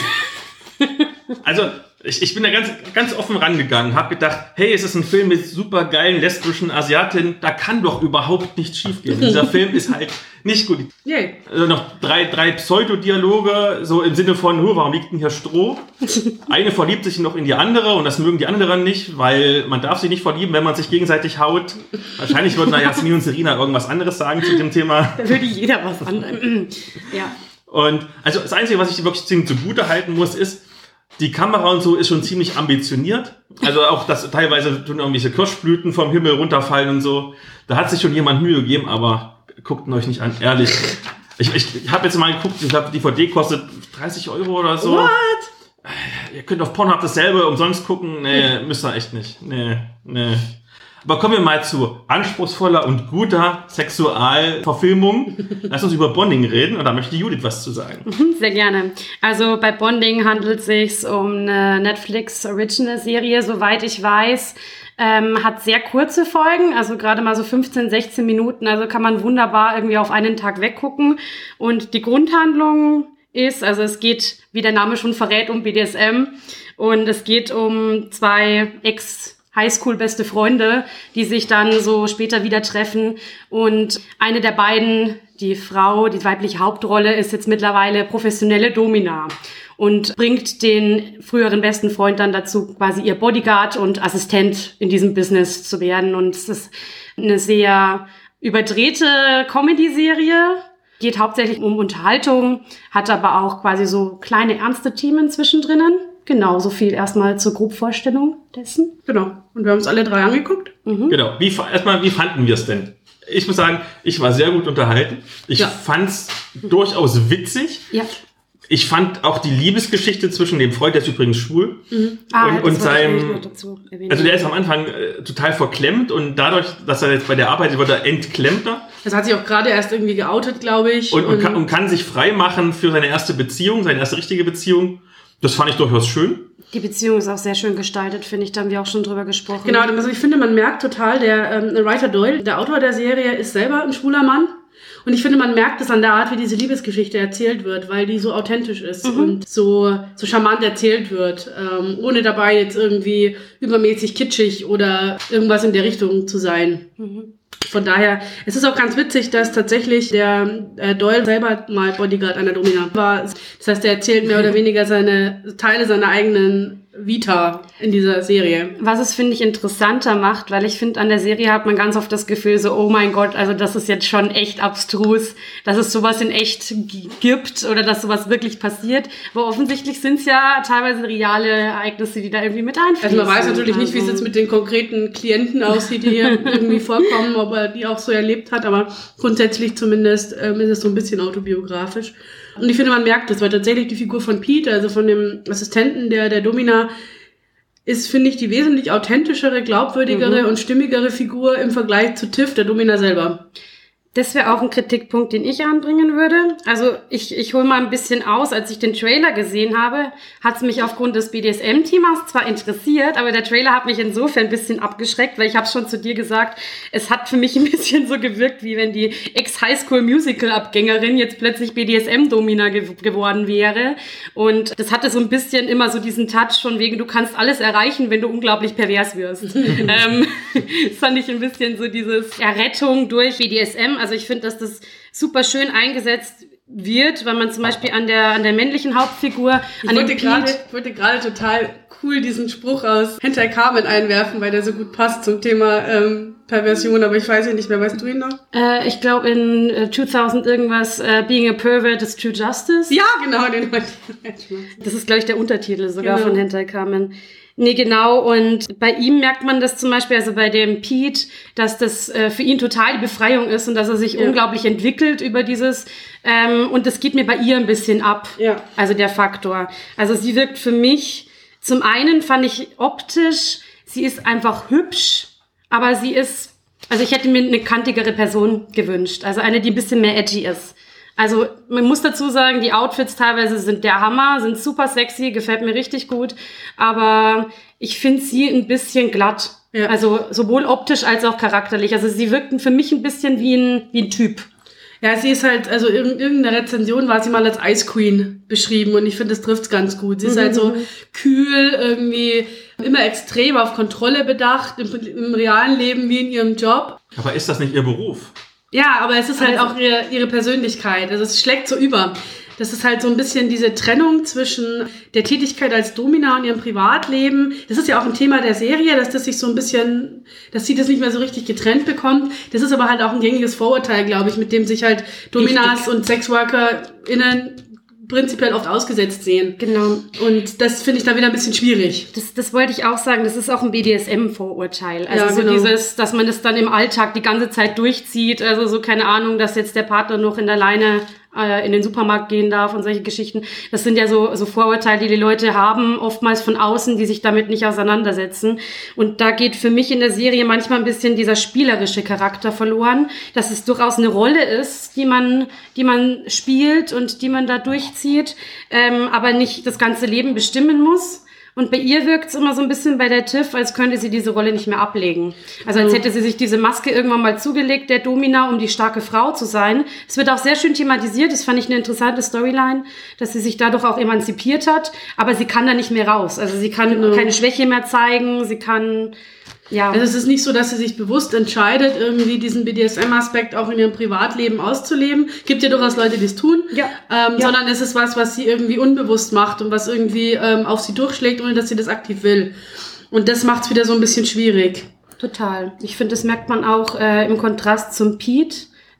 also ich, ich bin da ganz, ganz offen rangegangen, habe gedacht, hey, es ist ein Film mit super geilen lesbischen Asiatinnen, da kann doch überhaupt nichts schiefgehen. Dieser Film ist halt nicht gut. Yay. Also noch drei, drei Pseudodialoge, so im Sinne von, nur warum liegt denn hier Stroh? Eine verliebt sich noch in die andere und das mögen die anderen nicht, weil man darf sich nicht verlieben, wenn man sich gegenseitig haut. Wahrscheinlich würden da Jasmin und Serena irgendwas anderes sagen zu dem Thema. Da würde jeder was anderes. ja. Und also das Einzige, was ich wirklich ziemlich zugute halten muss, ist, die Kamera und so ist schon ziemlich ambitioniert. Also auch, dass teilweise tun irgendwelche Kirschblüten vom Himmel runterfallen und so. Da hat sich schon jemand Mühe gegeben, aber guckt ihn euch nicht an, ehrlich. Ich, ich, ich habe jetzt mal geguckt, ich glaube, die DVD kostet 30 Euro oder so. What? Ihr könnt auf Pornhub dasselbe umsonst gucken. Nee, müsst ihr echt nicht. Nee, nee. Aber kommen wir mal zu anspruchsvoller und guter Sexualverfilmung. Lass uns über Bonding reden und da möchte Judith was zu sagen. Sehr gerne. Also bei Bonding handelt es sich um eine Netflix Original Serie, soweit ich weiß. Ähm, hat sehr kurze Folgen, also gerade mal so 15, 16 Minuten, also kann man wunderbar irgendwie auf einen Tag weggucken. Und die Grundhandlung ist, also es geht, wie der Name schon verrät, um BDSM und es geht um zwei Ex- Highschool beste Freunde, die sich dann so später wieder treffen. Und eine der beiden, die Frau, die weibliche Hauptrolle ist jetzt mittlerweile professionelle Domina und bringt den früheren besten Freund dann dazu, quasi ihr Bodyguard und Assistent in diesem Business zu werden. Und es ist eine sehr überdrehte Comedy-Serie, geht hauptsächlich um Unterhaltung, hat aber auch quasi so kleine ernste Themen zwischendrinnen. Genau, so viel erstmal zur Grobvorstellung dessen. Genau. Und wir haben uns alle drei angeguckt. Mhm. Genau. Wie, erstmal, wie fanden wir es denn? Ich muss sagen, ich war sehr gut unterhalten. Ich Ja. fand's durchaus witzig. Ja. Ich fand auch die Liebesgeschichte zwischen dem Freund, der ist übrigens schwul, Ah, und, und seinem, also der ist am Anfang äh, total verklemmt und dadurch, dass er jetzt bei der Arbeit wird er entklemmter Das hat sich auch gerade erst irgendwie geoutet, glaube ich. und, und, kann, und kann sich frei machen für seine erste Beziehung, seine erste richtige Beziehung. Das fand ich durchaus schön. Die Beziehung ist auch sehr schön gestaltet, finde ich. Da haben wir auch schon drüber gesprochen. Genau, also ich finde, man merkt total, der ähm, Writer Doyle, der Autor der Serie, ist selber ein schwuler Mann. Und ich finde, man merkt es an der Art, wie diese Liebesgeschichte erzählt wird, weil die so authentisch ist und so, so charmant erzählt wird, ähm, ohne dabei jetzt irgendwie übermäßig kitschig oder irgendwas in der Richtung zu sein. Von daher, es ist auch ganz witzig, dass tatsächlich der äh, Doyle selber mal Bodyguard einer Domina war. Das heißt, er erzählt mehr oder weniger seine Teile seiner eigenen Vita in dieser Serie. Was es, finde ich, interessanter macht, weil ich finde, an der Serie hat man ganz oft das Gefühl, so, oh mein Gott, also das ist jetzt schon echt abstrus, dass es sowas in echt gibt oder dass sowas wirklich passiert. Aber offensichtlich sind es ja teilweise reale Ereignisse, die da irgendwie mit einfließen. Also man weiß natürlich nicht, wie es Also- jetzt mit den konkreten Klienten aussieht, die hier irgendwie vorkommen, ob er die auch so erlebt hat, aber grundsätzlich zumindest ähm, ist es so ein bisschen autobiografisch. Und ich finde, man merkt das, weil tatsächlich die Figur von Pete, also von dem Assistenten der, der Domina, ist, finde ich, die wesentlich authentischere, glaubwürdigere Mhm. und stimmigere Figur im Vergleich zu Tiff, der Domina selber. Das wäre auch ein Kritikpunkt, den ich anbringen würde. Also ich, ich hole mal ein bisschen aus. Als ich den Trailer gesehen habe, hat es mich aufgrund des BDSM-Themas zwar interessiert, aber der Trailer hat mich insofern ein bisschen abgeschreckt, weil ich habe schon zu dir gesagt, es hat für mich ein bisschen so gewirkt, wie wenn die Ex-Highschool-Musical-Abgängerin jetzt plötzlich BDSM-Domina ge geworden wäre. Und das hatte so ein bisschen immer so diesen Touch von wegen, du kannst alles erreichen, wenn du unglaublich pervers wirst. ähm, das fand ich ein bisschen so dieses Errettung durch BDSM. Also ich finde, dass das super schön eingesetzt wird, weil man zum Beispiel an der, an der männlichen Hauptfigur, Ich an wollte gerade ich wollte gerade total cool diesen Spruch aus Hentai Carmen einwerfen, weil der so gut passt zum Thema ähm, Perversion, aber ich weiß ihn nicht mehr. Weißt du ihn noch? äh, ich glaube in äh, 2000 irgendwas, äh, Being a Pervert is True Justice. Ja, genau, den wollte ich. Das ist, glaube ich, der Untertitel sogar Genau. von Hentai Carmen. Nee, genau. Und bei ihm merkt man das zum Beispiel, also bei dem Pete, dass das äh, für ihn total die Befreiung ist und dass er sich Ja. unglaublich entwickelt über dieses. Ähm, und das geht mir bei ihr ein bisschen ab. Ja. Also der Faktor. Also sie wirkt für mich, zum einen fand ich optisch, sie ist einfach hübsch, aber sie ist, also ich hätte mir eine kantigere Person gewünscht. Also eine, die ein bisschen mehr edgy ist. Also man muss dazu sagen, die Outfits teilweise sind der Hammer, sind super sexy, gefällt mir richtig gut. Aber ich finde sie ein bisschen glatt. Ja. Also sowohl optisch als auch charakterlich. Also sie wirkten für mich ein bisschen wie ein, wie ein Typ. Ja, sie ist halt, also in irgendeiner Rezension war sie mal als Ice Queen beschrieben und ich finde, das trifft ganz gut. Sie ist halt so kühl, irgendwie immer extrem auf Kontrolle bedacht, im, im realen Leben wie in ihrem Job. Aber ist das nicht ihr Beruf? Ja, aber es ist halt auch ihre, ihre Persönlichkeit. Also es schlägt so über. Das ist halt so ein bisschen diese Trennung zwischen der Tätigkeit als Domina und ihrem Privatleben. Das ist ja auch ein Thema der Serie, dass das sich so ein bisschen, dass sie das nicht mehr so richtig getrennt bekommt. Das ist aber halt auch ein gängiges Vorurteil, glaube ich, mit dem sich halt Dominas Richtig. und SexworkerInnen prinzipiell oft ausgesetzt sehen. Genau. Und das finde ich da wieder ein bisschen schwierig. Das, das wollte ich auch sagen, das ist auch ein BDSM-Vorurteil. Also Ja, so genau. dieses, dass man das dann im Alltag die ganze Zeit durchzieht. Also so keine Ahnung, dass jetzt der Partner noch in der Leine in den Supermarkt gehen darf und solche Geschichten. Das sind ja so, so Vorurteile, die die Leute haben, oftmals von außen, die sich damit nicht auseinandersetzen. Und da geht für mich in der Serie manchmal ein bisschen dieser spielerische Charakter verloren, dass es durchaus eine Rolle ist, die man, die man spielt und die man da durchzieht, ähm, aber nicht das ganze Leben bestimmen muss. Und bei ihr wirkt es immer so ein bisschen bei der Tiff, als könnte sie diese Rolle nicht mehr ablegen. Also als hätte sie sich diese Maske irgendwann mal zugelegt, der Domina, um die starke Frau zu sein. Es wird auch sehr schön thematisiert, das fand ich eine interessante Storyline, dass sie sich dadurch auch emanzipiert hat, aber sie kann da nicht mehr raus. Also sie kann Genau. keine Schwäche mehr zeigen, sie kann, ja. Also es ist nicht so, dass sie sich bewusst entscheidet, irgendwie diesen BDSM-Aspekt auch in ihrem Privatleben auszuleben. Gibt ja durchaus Leute, die es tun. Ja. Ähm, Ja. Sondern es ist was, was sie irgendwie unbewusst macht und was irgendwie ähm, auf sie durchschlägt, ohne dass sie das aktiv will. Und das macht es wieder so ein bisschen schwierig. Total. Ich finde, das merkt man auch äh, im Kontrast zum Pete,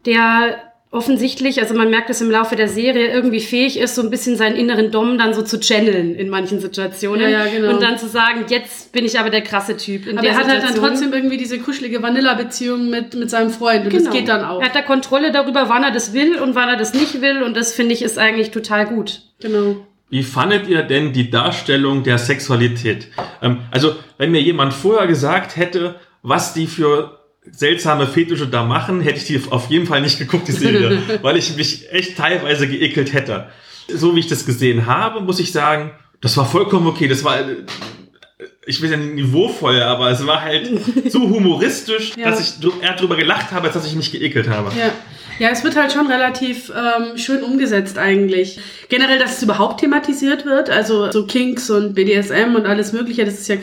der offensichtlich, also man merkt es im Laufe der Serie, irgendwie fähig ist, so ein bisschen seinen inneren Dom dann so zu channeln in manchen Situationen. Ja, ja, genau. Und dann zu sagen, jetzt bin ich aber der krasse Typ. In Aber der er hat halt dann Situation. trotzdem irgendwie diese kuschelige Vanilla-Beziehung mit, mit seinem Freund und das Genau. geht dann auch. Er hat da Kontrolle darüber, wann er das will und wann er das nicht will. Und das finde ich ist eigentlich total gut. Genau. Wie fandet ihr denn die Darstellung der Sexualität? Ähm, also, wenn mir jemand vorher gesagt hätte, was die für seltsame Fetische da machen, hätte ich die auf jeden Fall nicht geguckt, die Serie, weil ich mich echt teilweise geekelt hätte. So wie ich das gesehen habe, muss ich sagen, das war vollkommen okay. Das war, äh, ich will ja nicht niveauvoll, aber es war halt so humoristisch, Ja. dass ich eher drüber gelacht habe, als dass ich mich geekelt habe. Ja. Ja, es wird halt schon relativ ähm, schön umgesetzt eigentlich. Generell, dass es überhaupt thematisiert wird, also so Kinks und BDSM und alles Mögliche, das ist ja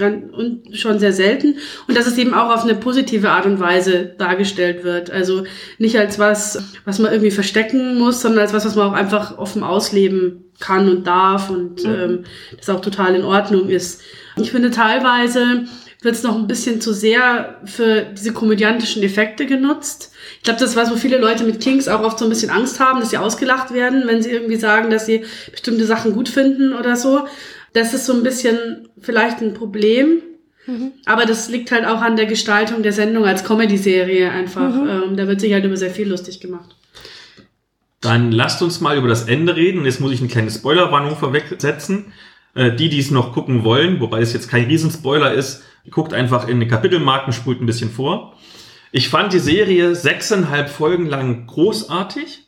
schon sehr selten. Und dass es eben auch auf eine positive Art und Weise dargestellt wird. Also nicht als was, was man irgendwie verstecken muss, sondern als was, was man auch einfach offen ausleben kann und darf und ähm, das auch total in Ordnung ist. Ich finde teilweise wird es noch ein bisschen zu sehr für diese komödiantischen Effekte genutzt. Ich glaube, das ist was, wo viele Leute mit Kings auch oft so ein bisschen Angst haben, dass sie ausgelacht werden, wenn sie irgendwie sagen, dass sie bestimmte Sachen gut finden oder so. Das ist so ein bisschen vielleicht ein Problem. Aber das liegt halt auch an der Gestaltung der Sendung als Comedy-Serie einfach. Ähm, da wird sich halt über sehr viel lustig gemacht. Dann lasst uns mal über das Ende reden. Und jetzt muss ich eine kleine Spoilerwarnung vorwegsetzen. Äh, die, die es noch gucken wollen, wobei es jetzt kein Riesenspoiler ist, guckt einfach in die Kapitelmarken, spult ein bisschen vor. Ich fand die Serie sechseinhalb Folgen lang großartig.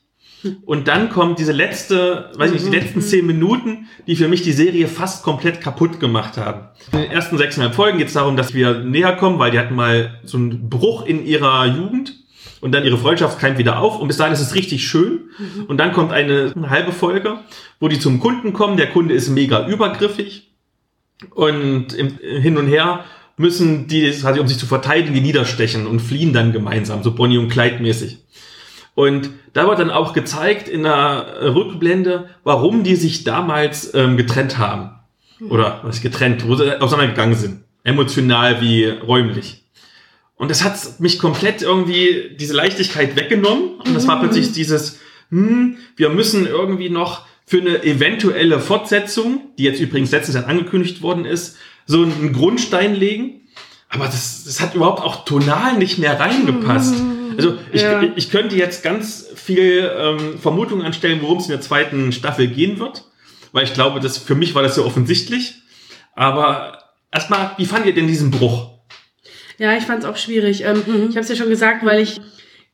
Und dann kommt diese letzte, weiß ich nicht, die letzten zehn Minuten, die für mich die Serie fast komplett kaputt gemacht haben. In den ersten sechseinhalb Folgen geht es darum, dass wir näher kommen, weil die hatten mal so einen Bruch in ihrer Jugend und dann ihre Freundschaft keimt wieder auf und bis dahin ist es richtig schön. Und dann kommt eine halbe Folge, wo die zum Kunden kommen. Der Kunde ist mega übergriffig und hin und her müssen die, quasi, um sich zu verteidigen, die niederstechen und fliehen dann gemeinsam, so Bonnie und Clyde mäßig. Und da wird dann auch gezeigt in der Rückblende, warum die sich damals ähm, getrennt haben. Oder was getrennt, wo sie auseinandergegangen sind. Emotional wie räumlich. Und das hat mich komplett irgendwie diese Leichtigkeit weggenommen. Und das war plötzlich dieses, hm, wir müssen irgendwie noch für eine eventuelle Fortsetzung, die jetzt übrigens letztes Jahr angekündigt worden ist, so einen Grundstein legen. Aber das, das hat überhaupt auch tonal nicht mehr reingepasst. Also ich, Ja. ich könnte jetzt ganz viel ähm, Vermutungen anstellen, worum es in der zweiten Staffel gehen wird. Weil ich glaube, das, für mich war das so offensichtlich. Aber erstmal, wie fand ihr denn diesen Bruch? Ja, ich fand es auch schwierig. Ähm, Ich habe es ja schon gesagt, weil ich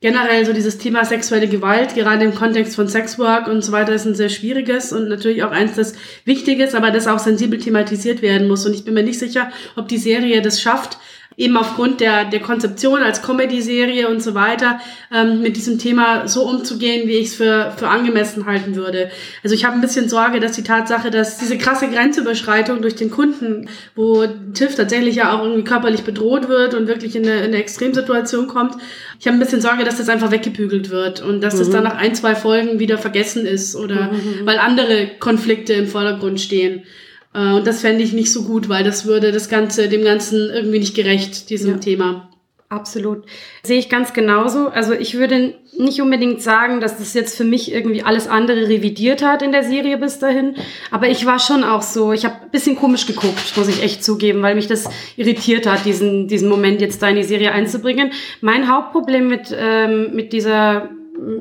generell so dieses Thema sexuelle Gewalt, gerade im Kontext von Sexwork und so weiter, ist ein sehr schwieriges und natürlich auch eins, das wichtig ist, aber das auch sensibel thematisiert werden muss. Und ich bin mir nicht sicher, ob die Serie das schafft, eben aufgrund der, der Konzeption als Comedy-Serie und so weiter, ähm, mit diesem Thema so umzugehen, wie ich es für, für angemessen halten würde. Also ich habe ein bisschen Sorge, dass die Tatsache, dass diese krasse Grenzüberschreitung durch den Kunden, wo Tiff tatsächlich ja auch irgendwie körperlich bedroht wird und wirklich in eine, in eine Extremsituation kommt, ich habe ein bisschen Sorge, dass das einfach weggebügelt wird und dass das Mhm. dann nach ein, zwei Folgen wieder vergessen ist oder Mhm. weil andere Konflikte im Vordergrund stehen. Äh, Und das fände ich nicht so gut, weil das würde das Ganze, dem Ganzen irgendwie nicht gerecht, diesem Ja. Thema. Absolut. Sehe ich ganz genauso. Also ich würde nicht unbedingt sagen, dass das jetzt für mich irgendwie alles andere revidiert hat in der Serie bis dahin. Aber ich war schon auch so, ich habe ein bisschen komisch geguckt, muss ich echt zugeben, weil mich das irritiert hat, diesen, diesen Moment jetzt da in die Serie einzubringen. Mein Hauptproblem mit, ähm, mit dieser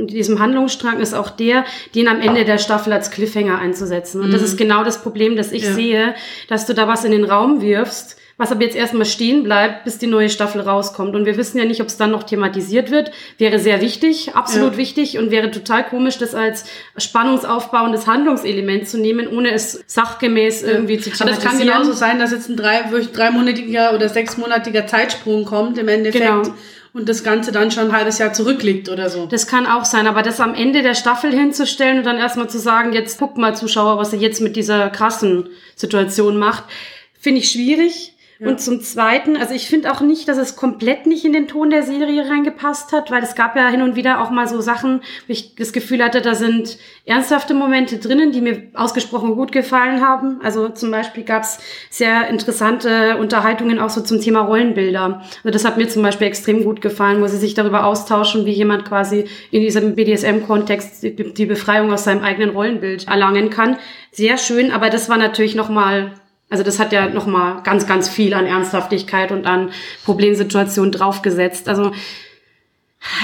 diesem Handlungsstrang ist auch der, den am Ende der Staffel als Cliffhanger einzusetzen. Und das Mhm. ist genau das Problem, das ich Ja. sehe, dass du da was in den Raum wirfst, was aber jetzt erstmal stehen bleibt, bis die neue Staffel rauskommt. Und wir wissen ja nicht, ob es dann noch thematisiert wird. Wäre sehr wichtig, absolut Ja. wichtig und wäre total komisch, das als spannungsaufbauendes Handlungselement zu nehmen, ohne es sachgemäß irgendwie zu Aber das kann thematisieren. genauso sein, dass jetzt ein drei, dreimonatiger oder sechsmonatiger Zeitsprung kommt im Endeffekt Genau. Und das Ganze dann schon ein halbes Jahr zurückliegt oder so. Das kann auch sein, aber das am Ende der Staffel hinzustellen und dann erstmal zu sagen, jetzt guckt mal Zuschauer, was ihr jetzt mit dieser krassen Situation macht, finde ich schwierig. Und zum Zweiten, also ich finde auch nicht, dass es komplett nicht in den Ton der Serie reingepasst hat, weil es gab ja hin und wieder auch mal so Sachen, wo ich das Gefühl hatte, da sind ernsthafte Momente drinnen, die mir ausgesprochen gut gefallen haben. Also zum Beispiel gab es sehr interessante Unterhaltungen auch so zum Thema Rollenbilder. Also das hat mir zum Beispiel extrem gut gefallen, wo sie sich darüber austauschen, wie jemand quasi in diesem BDSM-Kontext die, Befreiung aus seinem eigenen Rollenbild erlangen kann. Sehr schön, aber das war natürlich noch mal also das hat ja noch mal ganz, ganz viel an Ernsthaftigkeit und an Problemsituationen draufgesetzt. Also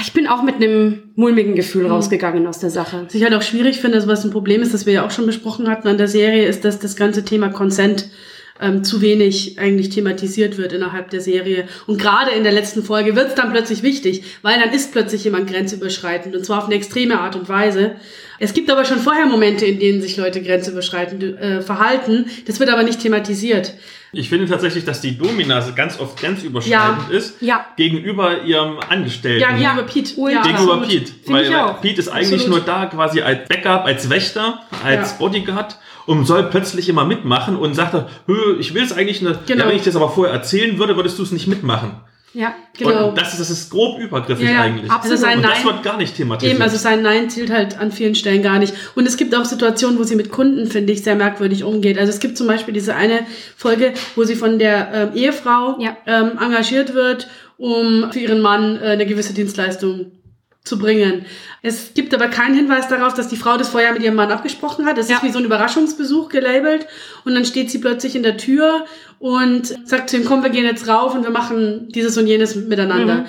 ich bin auch mit einem mulmigen Gefühl Mhm. rausgegangen aus der Sache. Was ich halt auch schwierig finde, also was ein Problem ist, das wir ja auch schon besprochen hatten an der Serie, ist, dass das ganze Thema Consent ähm, zu wenig eigentlich thematisiert wird innerhalb der Serie. Und gerade in der letzten Folge wird es dann plötzlich wichtig, weil dann ist plötzlich jemand grenzüberschreitend und zwar auf eine extreme Art und Weise. Es gibt aber schon vorher Momente, in denen sich Leute grenzüberschreitend äh, verhalten. Das wird aber nicht thematisiert. Ich finde tatsächlich, dass die Domina ganz oft grenzüberschreitend Ja. ist Ja. gegenüber ihrem Angestellten. Ja, gegenüber Pete. Ja, gegenüber absolut. Pete. Finde Weil. Pete ist eigentlich Absolut. nur da quasi als Backup, als Wächter, als Ja. Bodyguard und soll plötzlich immer mitmachen und sagt, er, "Hö, ich will es eigentlich nicht. Genau. Ja, wenn ich das aber vorher erzählen würde, würdest du es nicht mitmachen. Ja, genau. Und das ist, das ist grob übergriffig Ja, ja, eigentlich. absolut. Also sein und das Nein- wird gar nicht thematisiert. Eben, also sein Nein zielt halt an vielen Stellen gar nicht. Und es gibt auch Situationen, wo sie mit Kunden, finde ich, sehr merkwürdig umgeht. Also es gibt zum Beispiel diese eine Folge, wo sie von der ähm, Ehefrau ähm, engagiert wird, um für ihren Mann äh, eine gewisse Dienstleistung zu bringen. Es gibt aber keinen Hinweis darauf, dass die Frau das vorher mit ihrem Mann abgesprochen hat. Es ist wie so ein Überraschungsbesuch gelabelt und dann steht sie plötzlich in der Tür und sagt zu ihm, komm, wir gehen jetzt rauf und wir machen dieses und jenes miteinander. Mhm.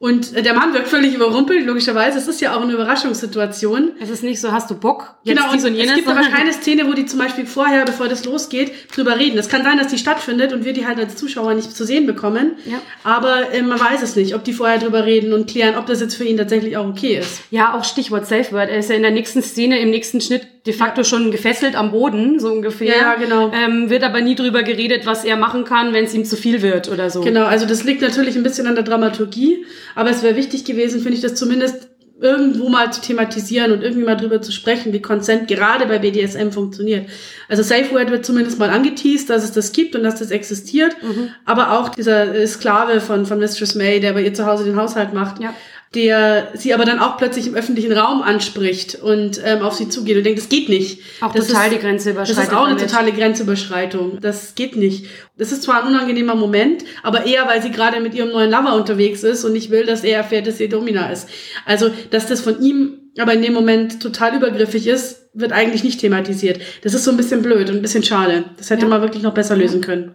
Und äh, der Mann wirkt völlig überrumpelt, logischerweise. Es ist ja auch eine Überraschungssituation. Es ist nicht so, hast du Bock? Jetzt Genau, und und jenes, es gibt aber keine Szene, wo die zum Beispiel vorher, bevor das losgeht, drüber reden. Es kann sein, dass die stattfindet und wir die halt als Zuschauer nicht zu sehen bekommen. Ja. Aber äh, man weiß es nicht, ob die vorher drüber reden und klären, ob das jetzt für ihn tatsächlich auch okay ist. Ja, auch Stichwort Safe Word. Er ist ja in der nächsten Szene, im nächsten Schnitt de facto schon gefesselt am Boden, so ungefähr. Ja, genau. Ähm, wird aber nie drüber geredet, was er machen kann, wenn es ihm zu viel wird oder so. Genau, also das liegt natürlich ein bisschen an der Dramaturgie, aber es wäre wichtig gewesen, finde ich, das zumindest irgendwo mal zu thematisieren und irgendwie mal drüber zu sprechen, wie Consent gerade bei BDSM funktioniert. Also Safe Word wird zumindest mal angeteased, dass es das gibt und dass das existiert, aber auch dieser äh, Sklave von, von Mistress May, der bei ihr zu Hause den Haushalt macht, der sie aber dann auch plötzlich im öffentlichen Raum anspricht und ähm, auf sie zugeht und denkt, das geht nicht. Auch das total ist, die Grenze Das ist auch eine damit. totale Grenzüberschreitung. Das geht nicht. Das ist zwar ein unangenehmer Moment, aber eher, weil sie gerade mit ihrem neuen Lover unterwegs ist und nicht will, dass er erfährt, dass sie Domina ist. Also, dass das von ihm aber in dem Moment total übergriffig ist, wird eigentlich nicht thematisiert. Das ist so ein bisschen blöd und ein bisschen schade. Das hätte man wirklich noch besser lösen können.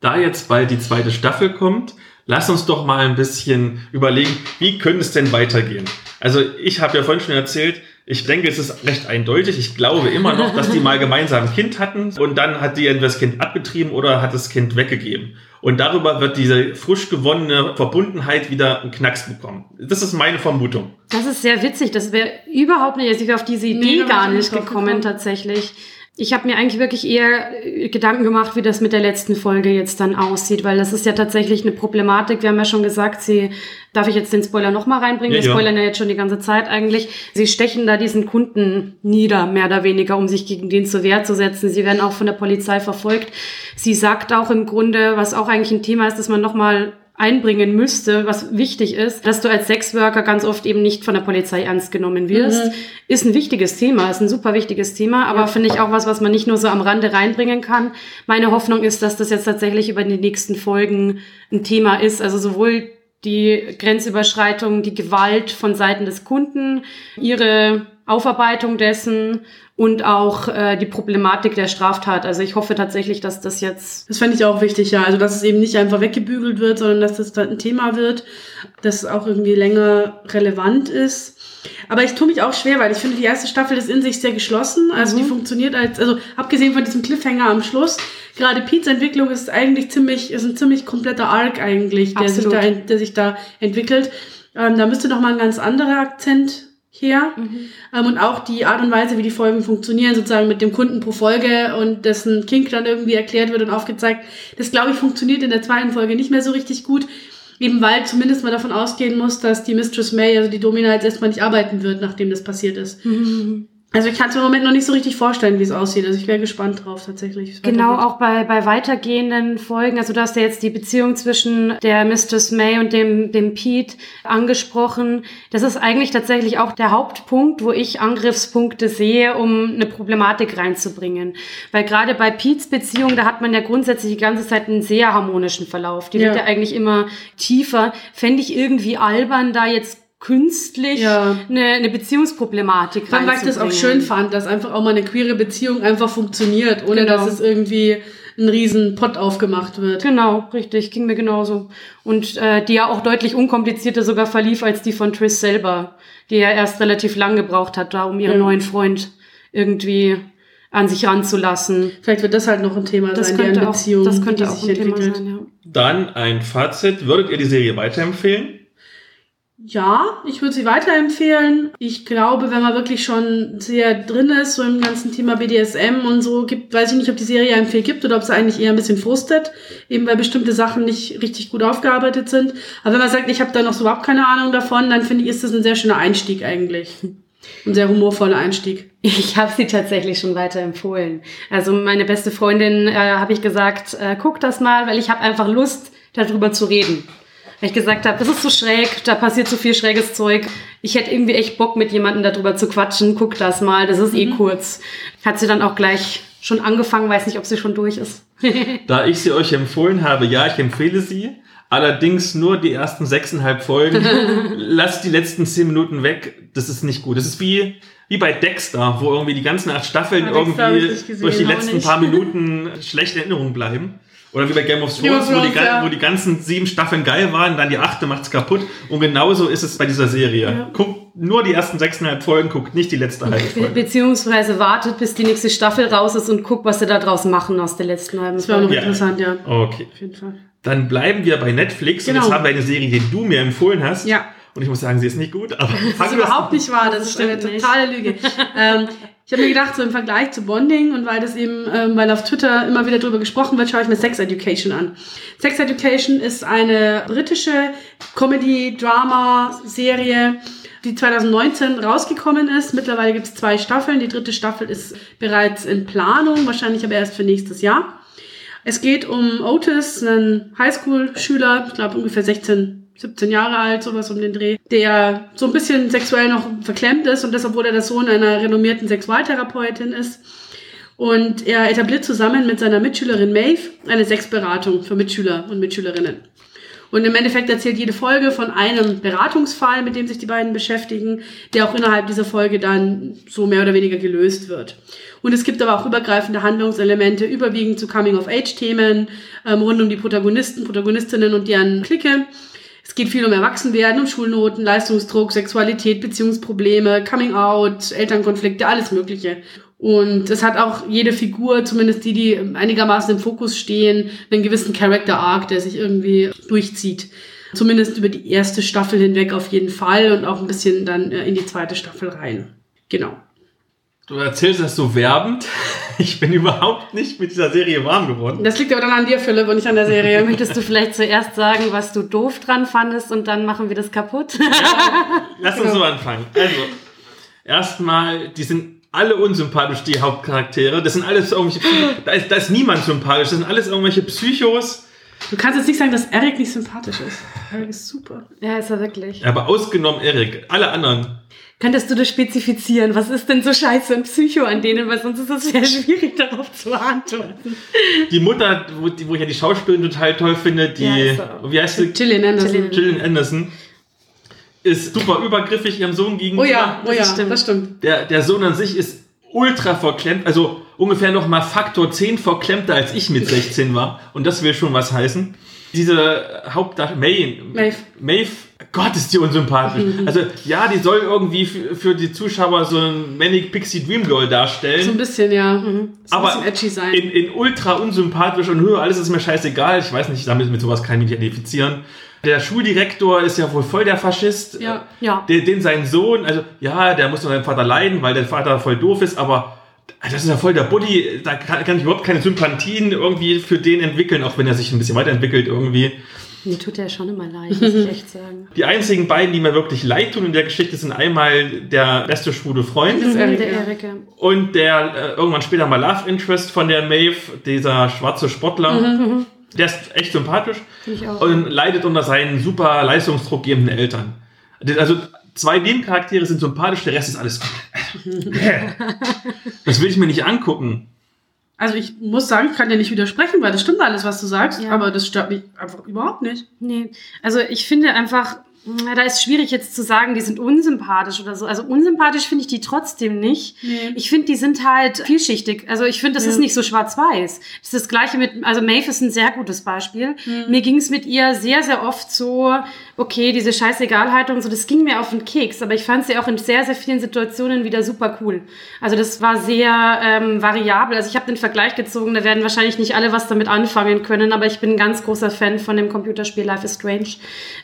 da jetzt bald die zweite Staffel kommt, lass uns doch mal ein bisschen überlegen, wie könnte es denn weitergehen? Also ich habe ja vorhin schon erzählt, ich denke, es ist recht eindeutig. Ich glaube immer noch, dass die mal gemeinsam ein Kind hatten und dann hat die entweder das Kind abgetrieben oder hat das Kind weggegeben. Und darüber wird diese frisch gewonnene Verbundenheit wieder einen Knacks bekommen. Das ist meine Vermutung. Das ist sehr witzig. Das wäre überhaupt nicht, also ich wäre auf diese Idee Nee, gar ich nicht gekommen gekommen. tatsächlich. Ich habe mir eigentlich wirklich eher äh, Gedanken gemacht, wie das mit der letzten Folge jetzt dann aussieht, weil das ist ja tatsächlich eine Problematik. Wir haben ja schon gesagt, sie, darf ich jetzt den Spoiler nochmal reinbringen? Ja, Wir ja. spoilern ja jetzt schon die ganze Zeit eigentlich. Sie stechen da diesen Kunden nieder, mehr oder weniger, um sich gegen den zur Wehr zu setzen. Sie werden auch von der Polizei verfolgt. Sie sagt auch im Grunde, was auch eigentlich ein Thema ist, dass man nochmal einbringen müsste, was wichtig ist, dass du als Sexworker ganz oft eben nicht von der Polizei ernst genommen wirst, Mhm. ist ein wichtiges Thema, ist ein super wichtiges Thema, aber finde ich auch was, was man nicht nur so am Rande reinbringen kann. Meine Hoffnung ist, dass das jetzt tatsächlich über die nächsten Folgen ein Thema ist, also sowohl die Grenzüberschreitung, die Gewalt von Seiten des Kunden, ihre Aufarbeitung dessen und auch äh, die Problematik der Straftat. Also ich hoffe tatsächlich, dass das jetzt Das fände ich auch wichtig, ja. Also, dass es eben nicht einfach weggebügelt wird, sondern dass das dann ein Thema wird, das auch irgendwie länger relevant ist. Aber ich tue mich auch schwer, weil ich finde, die erste Staffel ist in sich sehr geschlossen. Also, die funktioniert als, also, abgesehen von diesem Cliffhanger am Schluss, gerade Pete's Entwicklung ist eigentlich ziemlich, ist ein ziemlich kompletter Arc eigentlich, der sich da, der sich da entwickelt. Ähm, da müsste noch mal ein ganz anderer Akzent her. Ähm, und auch die Art und Weise, wie die Folgen funktionieren, sozusagen mit dem Kunden pro Folge und dessen Kink dann irgendwie erklärt wird und aufgezeigt. Das, glaube ich, funktioniert in der zweiten Folge nicht mehr so richtig gut. Eben weil zumindest man davon ausgehen muss, dass die Mistress May, also die Domina, jetzt erstmal nicht arbeiten wird, nachdem das passiert ist. Also ich kann es mir im Moment noch nicht so richtig vorstellen, wie es aussieht. Also ich wäre gespannt drauf tatsächlich. Genau, auch bei, bei weitergehenden Folgen. Also du hast ja jetzt die Beziehung zwischen der Mistress May und dem, dem Pete angesprochen. Das ist eigentlich tatsächlich auch der Hauptpunkt, wo ich Angriffspunkte sehe, um eine Problematik reinzubringen. Weil gerade bei Pete's Beziehung, da hat man ja grundsätzlich die ganze Zeit einen sehr harmonischen Verlauf. Die wird Ja. ja eigentlich immer tiefer. Fände ich irgendwie albern, da jetzt künstlich Ja. eine, eine Beziehungsproblematik Vor allem, weil ich das auch schön fand, dass einfach auch mal eine queere Beziehung einfach funktioniert, ohne Genau. dass es irgendwie ein riesen Pott aufgemacht wird. Genau, richtig, ging mir genauso. Und äh, die ja auch deutlich unkomplizierter sogar verlief als die von Triss selber, die ja erst relativ lang gebraucht hat, da um ihren Ja. neuen Freund irgendwie an sich ranzulassen. Vielleicht wird das halt noch ein Thema Das sein, könnte deren auch, Beziehung, das könnte auch sich ein Thema entwickelt. sein, ja. Dann ein Fazit. Würdet ihr die Serie weiterempfehlen? Ja, ich würde sie weiterempfehlen. Ich glaube, wenn man wirklich schon sehr drin ist, so im ganzen Thema BDSM und so, gibt, weiß ich nicht, ob die Serie einem viel gibt oder ob sie eigentlich eher ein bisschen frustet, eben weil bestimmte Sachen nicht richtig gut aufgearbeitet sind. Aber wenn man sagt, ich habe da noch so überhaupt keine Ahnung davon, dann finde ich, ist das ein sehr schöner Einstieg eigentlich. Ein sehr humorvoller Einstieg. Ich habe sie tatsächlich schon weiterempfohlen. Also meine beste Freundin äh, habe ich gesagt, äh, guck das mal, weil ich habe einfach Lust, darüber zu reden. Weil ich gesagt habe, das ist so schräg, da passiert so viel schräges Zeug. Ich hätte irgendwie echt Bock, mit jemandem darüber zu quatschen. Guck das mal, das ist eh kurz. Hat sie dann auch gleich schon angefangen, weiß nicht, ob sie schon durch ist. Da ich sie euch empfohlen habe, ja, ich empfehle sie. Allerdings nur die ersten sechseinhalb Folgen. Lasst die letzten zehn Minuten weg. Das ist nicht gut. Das ist wie, wie bei Dexter, wo irgendwie die ganzen acht Staffeln ich irgendwie durch die letzten paar Minuten schlechte Erinnerungen bleiben. Oder wie bei Game of Game of Thrones, wo, die, ja. wo die ganzen sieben Staffeln geil waren, dann die achte macht's kaputt. Und genauso ist es bei dieser Serie. Guckt nur die ersten sechseinhalb Folgen, guckt nicht die letzte halbe Be Folge. beziehungsweise wartet, bis die nächste Staffel raus ist und guckt, was sie da draus machen aus der letzten halben Das wäre auch noch Folge. Ja. interessant, ja. Okay. Auf jeden Fall. Dann bleiben wir bei Netflix. Und Genau. jetzt haben wir eine Serie, die du mir empfohlen hast. Ja. Und ich muss sagen, sie ist nicht gut, aber Das ist überhaupt nicht wahr, das, Das ist eine totale Lüge. ähm, ich habe mir gedacht, so im Vergleich zu Bonding und weil das eben, ähm, weil auf Twitter immer wieder drüber gesprochen wird, schaue ich mir Sex Education an. Sex Education ist eine britische Comedy-Drama-Serie, die 2019 rausgekommen ist. Mittlerweile gibt es zwei Staffeln. Die dritte Staffel ist bereits in Planung, wahrscheinlich aber erst für nächstes Jahr. Es geht um Otis, einen Highschool-Schüler, ich glaube ungefähr 16, 17 Jahre alt, sowas um den Dreh, der so ein bisschen sexuell noch verklemmt ist und das, obwohl er der Sohn einer renommierten Sexualtherapeutin ist. Und er etabliert zusammen mit seiner Mitschülerin Maeve eine Sexberatung für Mitschüler und Mitschülerinnen. Und im Endeffekt erzählt jede Folge von einem Beratungsfall, mit dem sich die beiden beschäftigen, der auch innerhalb dieser Folge dann so mehr oder weniger gelöst wird. Und es gibt aber auch übergreifende Handlungselemente, überwiegend zu Coming-of-Age-Themen, ähm, rund um die Protagonisten, Protagonistinnen und deren Clique. Es geht viel um Erwachsenwerden, um Schulnoten, Leistungsdruck, Sexualität, Beziehungsprobleme, Coming-out, Elternkonflikte, alles Mögliche. Und es hat auch jede Figur, zumindest die, die einigermaßen im Fokus stehen, einen gewissen Character Arc, der sich irgendwie durchzieht. Zumindest über die erste Staffel hinweg auf jeden Fall und auch ein bisschen dann äh, in die zweite Staffel rein. Genau. Du erzählst das so werbend. Ich bin überhaupt nicht mit dieser Serie warm geworden. Das liegt aber dann an dir, Philipp, und nicht an der Serie. Möchtest du vielleicht zuerst sagen, was du doof dran fandest und dann machen wir das kaputt? Lass uns so anfangen. Also, erstmal, die sind alle unsympathisch, die Hauptcharaktere. Das sind alles irgendwelche, Psy- da ist, da ist niemand sympathisch. Das sind alles irgendwelche Psychos. Du kannst jetzt nicht sagen, dass Eric nicht sympathisch ist. Eric ist super. ja, ist er wirklich. Aber ausgenommen Erik. Alle anderen. Könntest du das spezifizieren? Was ist denn so scheiße und Psycho an denen? Weil sonst ist es sehr schwierig, darauf zu antworten. Die Mutter, wo, die, wo ich ja die Schauspielerin total toll finde, die, Ja, wie heißt sie? Gillian Anderson. Gillian Anderson. Ist super übergriffig ihrem Sohn gegenüber. Oh ja, oh ja, Das stimmt. das stimmt. Der, der Sohn an sich ist ultra verklemmt, also ungefähr noch mal Faktor 10 verklemmter als ich mit 16 war. Und das will schon was heißen. Diese Hauptdarstellerin, May, Maeve. Maeve, Gott, ist die unsympathisch. Also, ja, die soll irgendwie für, für die Zuschauer so ein Manic Pixie Dream Girl darstellen. So ein bisschen, ja. Mhm. So ein aber bisschen edgy sein. In, in ultra unsympathisch und höher, alles ist mir scheißegal. Ich weiß nicht, damit mit sowas kann ich mich identifizieren. Der Schuldirektor ist ja wohl voll der Faschist. Ja. Ja. Den, den sein Sohn, also ja, der muss unter seinem Vater leiden, weil der Vater voll doof ist, aber das ist ja voll der Buddy, da kann, kann ich überhaupt keine Sympathien irgendwie für den entwickeln, auch wenn er sich ein bisschen weiterentwickelt irgendwie. Mir tut der schon immer leid, muss ich echt sagen. Die einzigen beiden, die mir wirklich leid tun in der Geschichte, sind einmal der beste schwule Freund ist Eric, der ja. und der äh, irgendwann später mal Love Interest von der Maeve, dieser schwarze Sportler. Der ist echt sympathisch ich auch. und leidet unter seinen super leistungsdruckgebenden Eltern. Also zwei Nebencharaktere sind sympathisch, der Rest ist alles. das will ich mir nicht angucken. Also ich muss sagen, ich kann dir nicht widersprechen, weil das stimmt alles, was du sagst, Ja. aber das stört mich einfach überhaupt nicht. Nee, also ich finde einfach, da ist schwierig jetzt zu sagen, die sind unsympathisch oder so. Also unsympathisch finde ich die trotzdem nicht. Nee. Ich finde, die sind halt vielschichtig. Also ich finde, das ist nicht so schwarz-weiß. Das ist das Gleiche mit, also Maeve ist ein sehr gutes Beispiel. Mir ging es mit ihr sehr, sehr oft so, okay, diese Scheißegalhaltung, so, das ging mir auf den Keks, aber ich fand sie auch in sehr, sehr vielen Situationen wieder super cool. Also das war sehr ähm, variabel. Also ich habe den Vergleich gezogen, da werden wahrscheinlich nicht alle was damit anfangen können, aber ich bin ein ganz großer Fan von dem Computerspiel Life is Strange.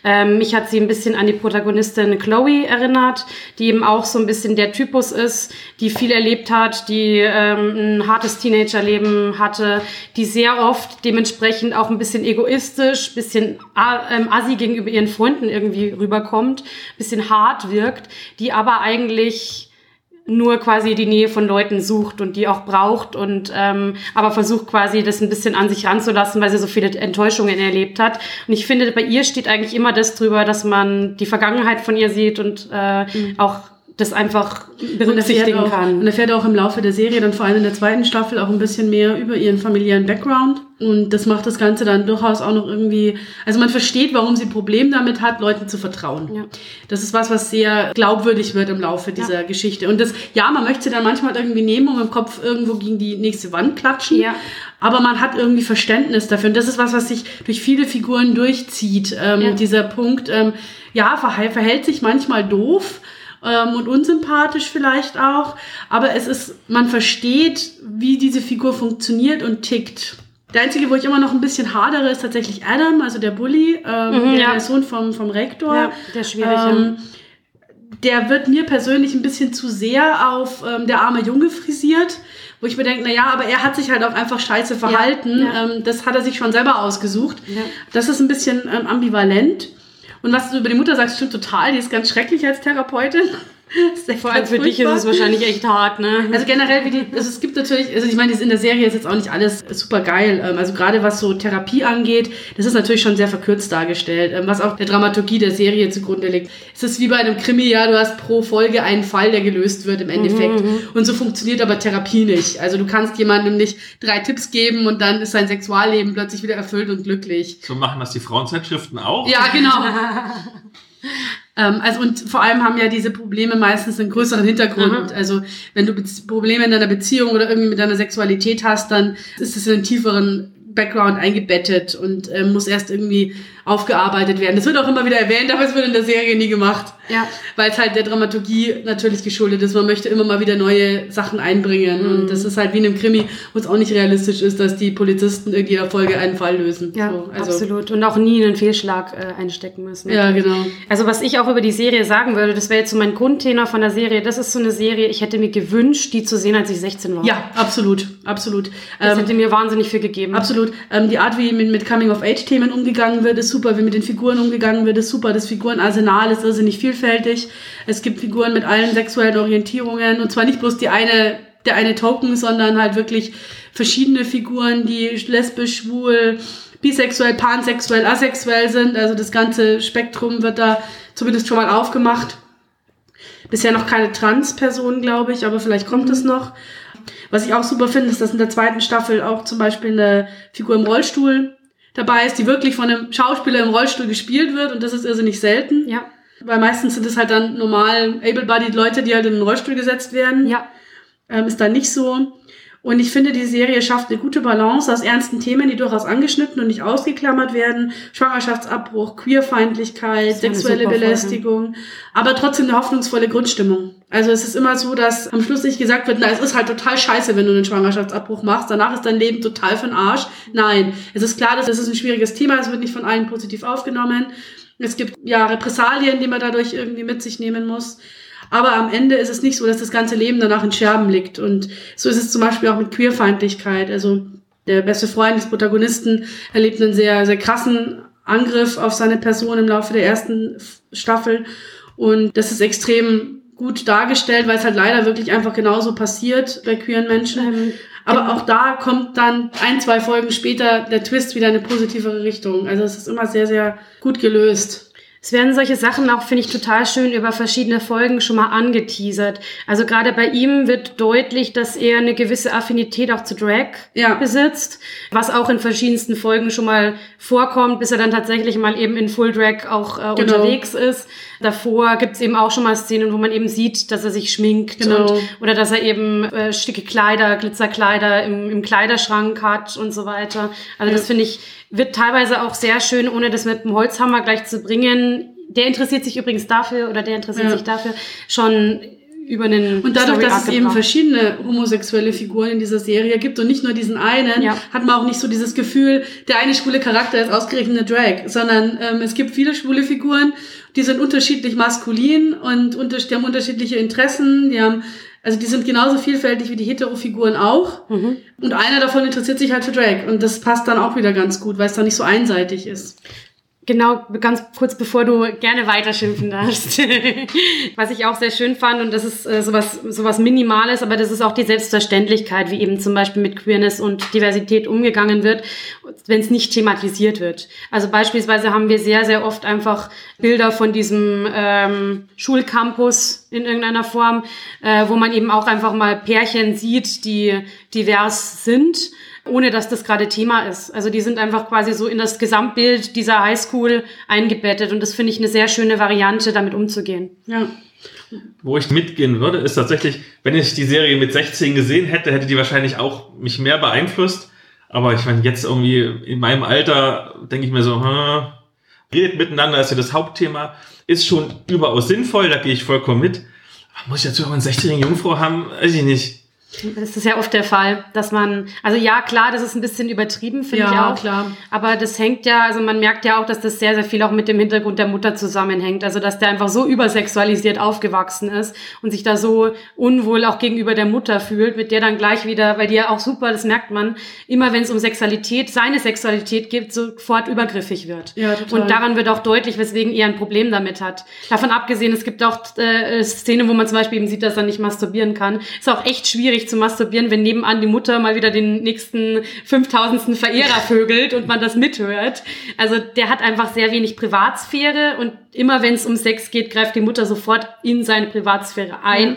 Ähm, mich hat sie ein bisschen an die Protagonistin Chloe erinnert, die eben auch so ein bisschen der Typus ist, die viel erlebt hat, die ähm, ein hartes Teenagerleben hatte, die sehr oft dementsprechend auch ein bisschen egoistisch, bisschen ähm, assi gegenüber ihren Freunden irgendwie rüberkommt, bisschen hart wirkt, die aber eigentlich nur quasi die Nähe von Leuten sucht und die auch braucht und ähm, aber versucht quasi das ein bisschen an sich ranzulassen, weil sie so viele Enttäuschungen erlebt hat. Und ich finde, bei ihr steht eigentlich immer das drüber, dass man die Vergangenheit von ihr sieht und äh, auch das einfach berücksichtigen auch, kann. Und erfährt auch im Laufe der Serie, dann vor allem in der zweiten Staffel, auch ein bisschen mehr über ihren familiären Background. Und das macht das Ganze dann durchaus auch noch irgendwie, also man versteht, warum sie ein Problem damit hat, Leuten zu vertrauen. Ja. Das ist was, was sehr glaubwürdig wird im Laufe dieser Geschichte. Und das, ja, man möchte sie dann manchmal irgendwie nehmen und im Kopf irgendwo gegen die nächste Wand klatschen. Ja. Aber man hat irgendwie Verständnis dafür. Und das ist was, was sich durch viele Figuren durchzieht. Ähm, Ja. Dieser Punkt, ähm, ja, verhält sich manchmal doof ähm, und unsympathisch vielleicht auch. Aber es ist, man versteht, wie diese Figur funktioniert und tickt. Der einzige, wo ich immer noch ein bisschen hadere, ist tatsächlich Adam, also der Bully, ähm, Mhm, der, ja. der Sohn vom, vom Rektor. Ja, der ist schwierig. Ähm, der wird mir persönlich ein bisschen zu sehr auf ähm, der arme Junge frisiert, wo ich mir denke, na ja, aber er hat sich halt auch einfach scheiße verhalten. ja. Ähm, das hat er sich schon selber ausgesucht. Ja. Das ist ein bisschen ähm, ambivalent. Und was du über die Mutter sagst, stimmt total. Die ist ganz schrecklich als Therapeutin. Das ist echt Vor allem für dich ist furchtbar. es wahrscheinlich echt hart, ne? Also generell, wie die, also es gibt natürlich, also ich meine, in der Serie ist jetzt auch nicht alles super geil. Ähm, Also gerade was so Therapie angeht, das ist natürlich schon sehr verkürzt dargestellt, ähm, was auch der Dramaturgie der Serie zugrunde liegt. Es ist wie bei einem Krimi, ja, du hast pro Folge einen Fall, der gelöst wird im Endeffekt. Und so funktioniert aber Therapie nicht. Also du kannst jemandem nicht drei Tipps geben und dann ist sein Sexualleben plötzlich wieder erfüllt und glücklich. So machen das die Frauenzeitschriften auch. Ja, genau. ähm, also und vor allem haben ja diese Probleme meistens einen größeren Hintergrund. Also wenn du Bez- Probleme in deiner Beziehung oder irgendwie mit deiner Sexualität hast, dann ist es in einem tieferen Background eingebettet und ähm, muss erst irgendwie aufgearbeitet werden. Das wird auch immer wieder erwähnt, aber es wird in der Serie nie gemacht. Ja. Weil es halt der Dramaturgie natürlich geschuldet ist. Man möchte immer mal wieder neue Sachen einbringen. Mhm. Und das ist halt wie in einem Krimi, wo es auch nicht realistisch ist, dass die Polizisten in jeder Folge einen Fall lösen. Ja, so, also, absolut. Und auch nie einen Fehlschlag äh, einstecken müssen. Ja, genau. Also was ich auch über die Serie sagen würde, das wäre jetzt so mein Grundtenor von der Serie. Das ist so eine Serie, ich hätte mir gewünscht, die zu sehen, als ich 16 war. Ja, absolut, absolut. Das Ähm, hätte mir wahnsinnig viel gegeben. Absolut. Ähm, die Art, wie mit, mit Coming-of-Age-Themen umgegangen wird, super. Wie mit den Figuren umgegangen wird, ist super. Das Figurenarsenal ist irrsinnig vielfältig. Es gibt Figuren mit allen sexuellen Orientierungen. Und zwar nicht bloß die eine, der eine Token, sondern halt wirklich verschiedene Figuren, die lesbisch, schwul, bisexuell, pansexuell, asexuell sind. Also das ganze Spektrum wird da zumindest schon mal aufgemacht. Bisher noch keine Trans-Person, glaube ich, aber vielleicht kommt es noch. Was ich auch super finde, ist, dass in der zweiten Staffel auch zum Beispiel eine Figur im Rollstuhl dabei ist, die wirklich von einem Schauspieler im Rollstuhl gespielt wird und das ist irrsinnig selten. Ja. Weil meistens sind es halt dann normal able-bodied Leute, die halt in den Rollstuhl gesetzt werden. Ja. Ähm, ist da nicht so. Und ich finde, die Serie schafft eine gute Balance aus ernsten Themen, die durchaus angeschnitten und nicht ausgeklammert werden. Schwangerschaftsabbruch, Queerfeindlichkeit, sexuelle super Folge. Belästigung, aber trotzdem eine hoffnungsvolle Grundstimmung. Also es ist immer so, dass am Schluss nicht gesagt wird, na, es ist halt total scheiße, wenn du einen Schwangerschaftsabbruch machst, danach ist dein Leben total für den Arsch. Nein, es ist klar, dass das ist ein schwieriges Thema, es wird nicht von allen positiv aufgenommen. Es gibt ja Repressalien, die man dadurch irgendwie mit sich nehmen muss. Aber am Ende ist es nicht so, dass das ganze Leben danach in Scherben liegt. Und so ist es zum Beispiel auch mit Queerfeindlichkeit. Also der beste Freund des Protagonisten erlebt einen sehr, sehr krassen Angriff auf seine Person im Laufe der ersten Staffel. Und das ist extrem gut dargestellt, weil es halt leider wirklich einfach genauso passiert bei queeren Menschen. Aber auch da kommt dann ein, zwei Folgen später der Twist wieder in eine positivere Richtung. Also es ist immer sehr, sehr gut gelöst. Es werden solche Sachen auch, finde ich, total schön über verschiedene Folgen schon mal angeteasert. Also gerade bei ihm wird deutlich, dass er eine gewisse Affinität auch zu Drag Ja. besitzt, was auch in verschiedensten Folgen schon mal vorkommt, bis er dann tatsächlich mal eben in Full Drag auch äh, Genau. unterwegs ist. Davor gibt's eben auch schon mal Szenen, wo man eben sieht, dass er sich schminkt Genau. und, oder dass er eben äh, schicke Kleider, Glitzerkleider im, im Kleiderschrank hat und so weiter. Also das finde ich, wird teilweise auch sehr schön, ohne das mit dem Holzhammer gleich zu bringen. Der interessiert sich übrigens dafür oder der interessiert Ja. sich dafür schon über einen Und dadurch, dass es eben verschiedene homosexuelle Figuren in dieser Serie gibt und nicht nur diesen einen, Ja. hat man auch nicht so dieses Gefühl, der eine schwule Charakter ist ausgerechnet eine Drag, sondern ähm, es gibt viele schwule Figuren, die sind unterschiedlich maskulin und unter, die haben unterschiedliche Interessen, die haben also die sind genauso vielfältig wie die Hetero-Figuren auch. Mhm. Und einer davon interessiert sich halt für Drag. Und das passt dann auch wieder ganz gut, weil es dann nicht so einseitig ist. Genau, ganz kurz bevor du gerne weiterschimpfen darfst. Was ich auch sehr schön fand, und das ist äh, sowas, sowas Minimales, aber das ist auch die Selbstverständlichkeit, wie eben zum Beispiel mit Queerness und Diversität umgegangen wird, wenn es nicht thematisiert wird. Also beispielsweise haben wir sehr, sehr oft einfach Bilder von diesem ähm, Schulcampus in irgendeiner Form, äh, wo man eben auch einfach mal Pärchen sieht, die divers sind ohne dass das gerade Thema ist. Also die sind einfach quasi so in das Gesamtbild dieser Highschool eingebettet und das finde ich eine sehr schöne Variante, damit umzugehen. Ja. Wo ich mitgehen würde, ist tatsächlich, wenn ich die Serie mit 16 gesehen hätte, hätte die wahrscheinlich auch mich mehr beeinflusst. Aber ich meine, jetzt irgendwie in meinem Alter denke ich mir so, hm, redet miteinander, ist ja das Hauptthema. Ist schon überaus sinnvoll, da gehe ich vollkommen mit. Aber muss ich dazu auch eine 16-jährige Jungfrau haben? Weiß ich nicht. Das ist ja oft der Fall, dass man, also ja, klar, das ist ein bisschen übertrieben, finde Ja, ich auch. klar. Aber das hängt ja, also man merkt ja auch, dass das sehr, sehr viel auch mit dem Hintergrund der Mutter zusammenhängt. Also, dass der einfach so übersexualisiert aufgewachsen ist und sich da so unwohl auch gegenüber der Mutter fühlt, mit der dann gleich wieder, weil die ja auch super, das merkt man, immer wenn es um Sexualität, seine Sexualität geht, sofort übergriffig wird. Ja, total. Und daran wird auch deutlich, weswegen er ein Problem damit hat. Davon abgesehen, es gibt auch äh, Szenen, wo man zum Beispiel eben sieht, dass er nicht masturbieren kann. Ist auch echt schwierig zu masturbieren, wenn nebenan die Mutter mal wieder den nächsten 5000. Verehrer vögelt und man das mithört. Also der hat einfach sehr wenig Privatsphäre und immer wenn es um Sex geht, greift die Mutter sofort in seine Privatsphäre ein.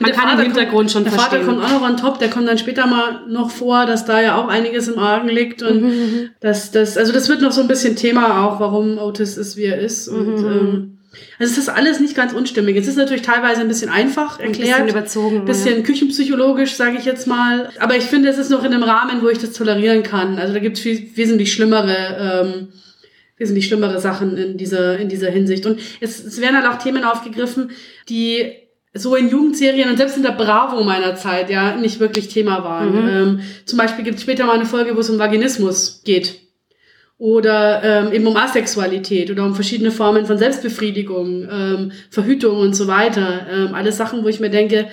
Man Der kann Vater im Hintergrund schon der verstehen. Vater kommt auch noch on top, der kommt dann später mal noch vor, dass da ja auch einiges im Argen liegt und Mhm, das, das, also das wird noch so ein bisschen Thema auch, warum Otis ist, wie er ist und Mhm. ähm, Also es ist alles nicht ganz unstimmig. Es ist natürlich teilweise ein bisschen einfach erklärt. Ein bisschen überzogen. bisschen küchenpsychologisch, sage ich jetzt mal. Aber ich finde, es ist noch in einem Rahmen, wo ich das tolerieren kann. Also da gibt es wesentlich schlimmere, ähm, wesentlich schlimmere Sachen in dieser, in dieser Hinsicht. Und es, es werden halt auch Themen aufgegriffen, die so in Jugendserien und selbst in der Bravo meiner Zeit ja nicht wirklich Thema waren. Mhm. Ähm, zum Beispiel gibt es später mal eine Folge, wo es um Vaginismus geht. Oder ähm, eben um Asexualität oder um verschiedene Formen von Selbstbefriedigung, ähm, Verhütung und so weiter. Ähm, alles Sachen, wo ich mir denke,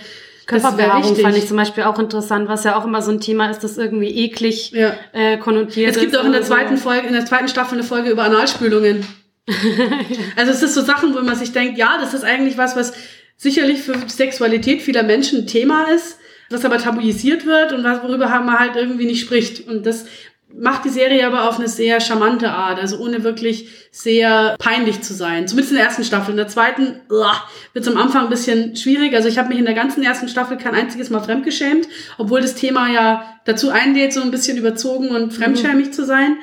Körperbehaarung fand ich zum Beispiel auch interessant, was ja auch immer so ein Thema ist, das irgendwie eklig Ja. äh, konnotiert Es gibt ist auch in der oder so. zweiten Folge, in der zweiten Staffel eine Folge über Analspülungen. also es ist so Sachen, wo man sich denkt, ja, das ist eigentlich was, was sicherlich für Sexualität vieler Menschen ein Thema ist, was aber tabuisiert wird und was, worüber man halt irgendwie nicht spricht. Und das macht die Serie aber auf eine sehr charmante Art, also ohne wirklich sehr peinlich zu sein. Zumindest in der ersten Staffel. In der zweiten wird es am Anfang ein bisschen schwierig. Also ich habe mich in der ganzen ersten Staffel kein einziges Mal fremdgeschämt, obwohl das Thema ja dazu einlädt, so ein bisschen überzogen und fremdschämig zu sein.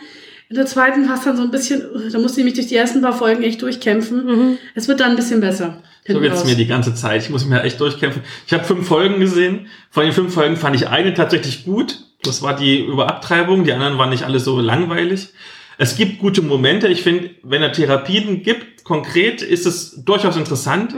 In der zweiten war es dann so ein bisschen, da musste ich mich durch die ersten paar Folgen echt durchkämpfen. Es wird dann ein bisschen besser. So geht's mir die ganze Zeit. Ich muss mich ja echt durchkämpfen. Ich habe fünf Folgen gesehen. Von den fünf Folgen fand ich eine tatsächlich gut. Das war die über Abtreibung. Die anderen waren nicht alle so langweilig. Es gibt gute Momente. Ich finde, wenn er Therapien gibt, konkret, ist es durchaus interessant.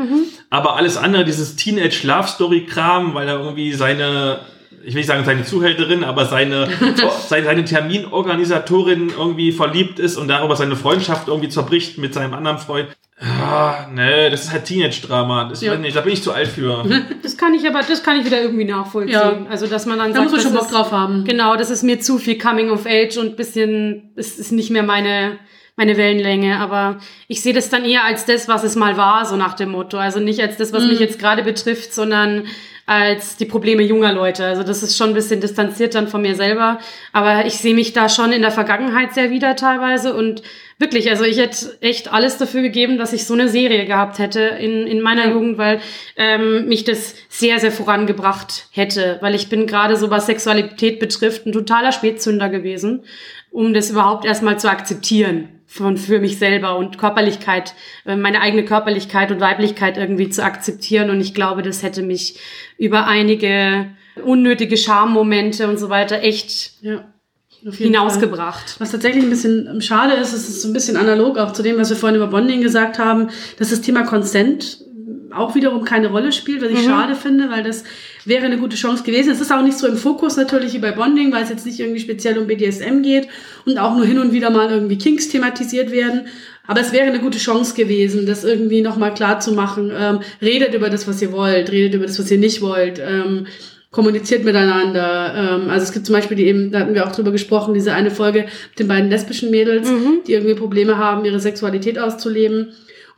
Aber alles andere, dieses Teenage-Love-Story-Kram, weil er irgendwie seine, ich will nicht sagen seine Zuhälterin, aber seine, seine, seine Terminorganisatorin irgendwie verliebt ist und darüber seine Freundschaft irgendwie zerbricht mit seinem anderen Freund. Ah, nee, das ist halt Teenage-Drama. Das Ja. weiß nicht, da bin ich zu alt für. Das kann ich aber, das kann ich wieder irgendwie nachvollziehen. Ja. Also, dass man dann Da muss man schon Bock ist- drauf haben. Genau, das ist mir zu viel Coming of Age und bisschen, es ist nicht mehr meine, meine Wellenlänge, aber ich sehe das dann eher als das, was es mal war, so nach dem Motto. Also nicht als das, was Mhm. mich jetzt gerade betrifft, sondern als die Probleme junger Leute. Also das ist schon ein bisschen distanziert dann von mir selber. Aber ich sehe mich da schon in der Vergangenheit sehr wieder teilweise und wirklich, also ich hätte echt alles dafür gegeben, dass ich so eine Serie gehabt hätte in, in meiner Jugend, weil ähm, mich das sehr, sehr vorangebracht hätte. Weil ich bin gerade so, was Sexualität betrifft, ein totaler Spätzünder gewesen, um das überhaupt erstmal zu akzeptieren von für mich selber und Körperlichkeit, äh, meine eigene Körperlichkeit und Weiblichkeit irgendwie zu akzeptieren. Und ich glaube, das hätte mich über einige unnötige Schammomente und so weiter echt Ja. hinausgebracht. Was tatsächlich ein bisschen schade ist, es ist so ein bisschen analog auch zu dem, was wir vorhin über Bonding gesagt haben, dass das Thema Consent auch wiederum keine Rolle spielt, was ich Mhm. schade finde, weil das wäre eine gute Chance gewesen. Es ist auch nicht so im Fokus natürlich wie bei Bonding, weil es jetzt nicht irgendwie speziell um BDSM geht und auch nur hin und wieder mal irgendwie Kinks thematisiert werden. Aber es wäre eine gute Chance gewesen, das irgendwie nochmal klar zu machen. Ähm, redet über das, was ihr wollt, redet über das, was ihr nicht wollt. Ähm, kommuniziert miteinander. Ähm, also es gibt zum Beispiel die eben, da hatten wir auch drüber gesprochen, diese eine Folge mit den beiden lesbischen Mädels, die irgendwie Probleme haben, ihre Sexualität auszuleben.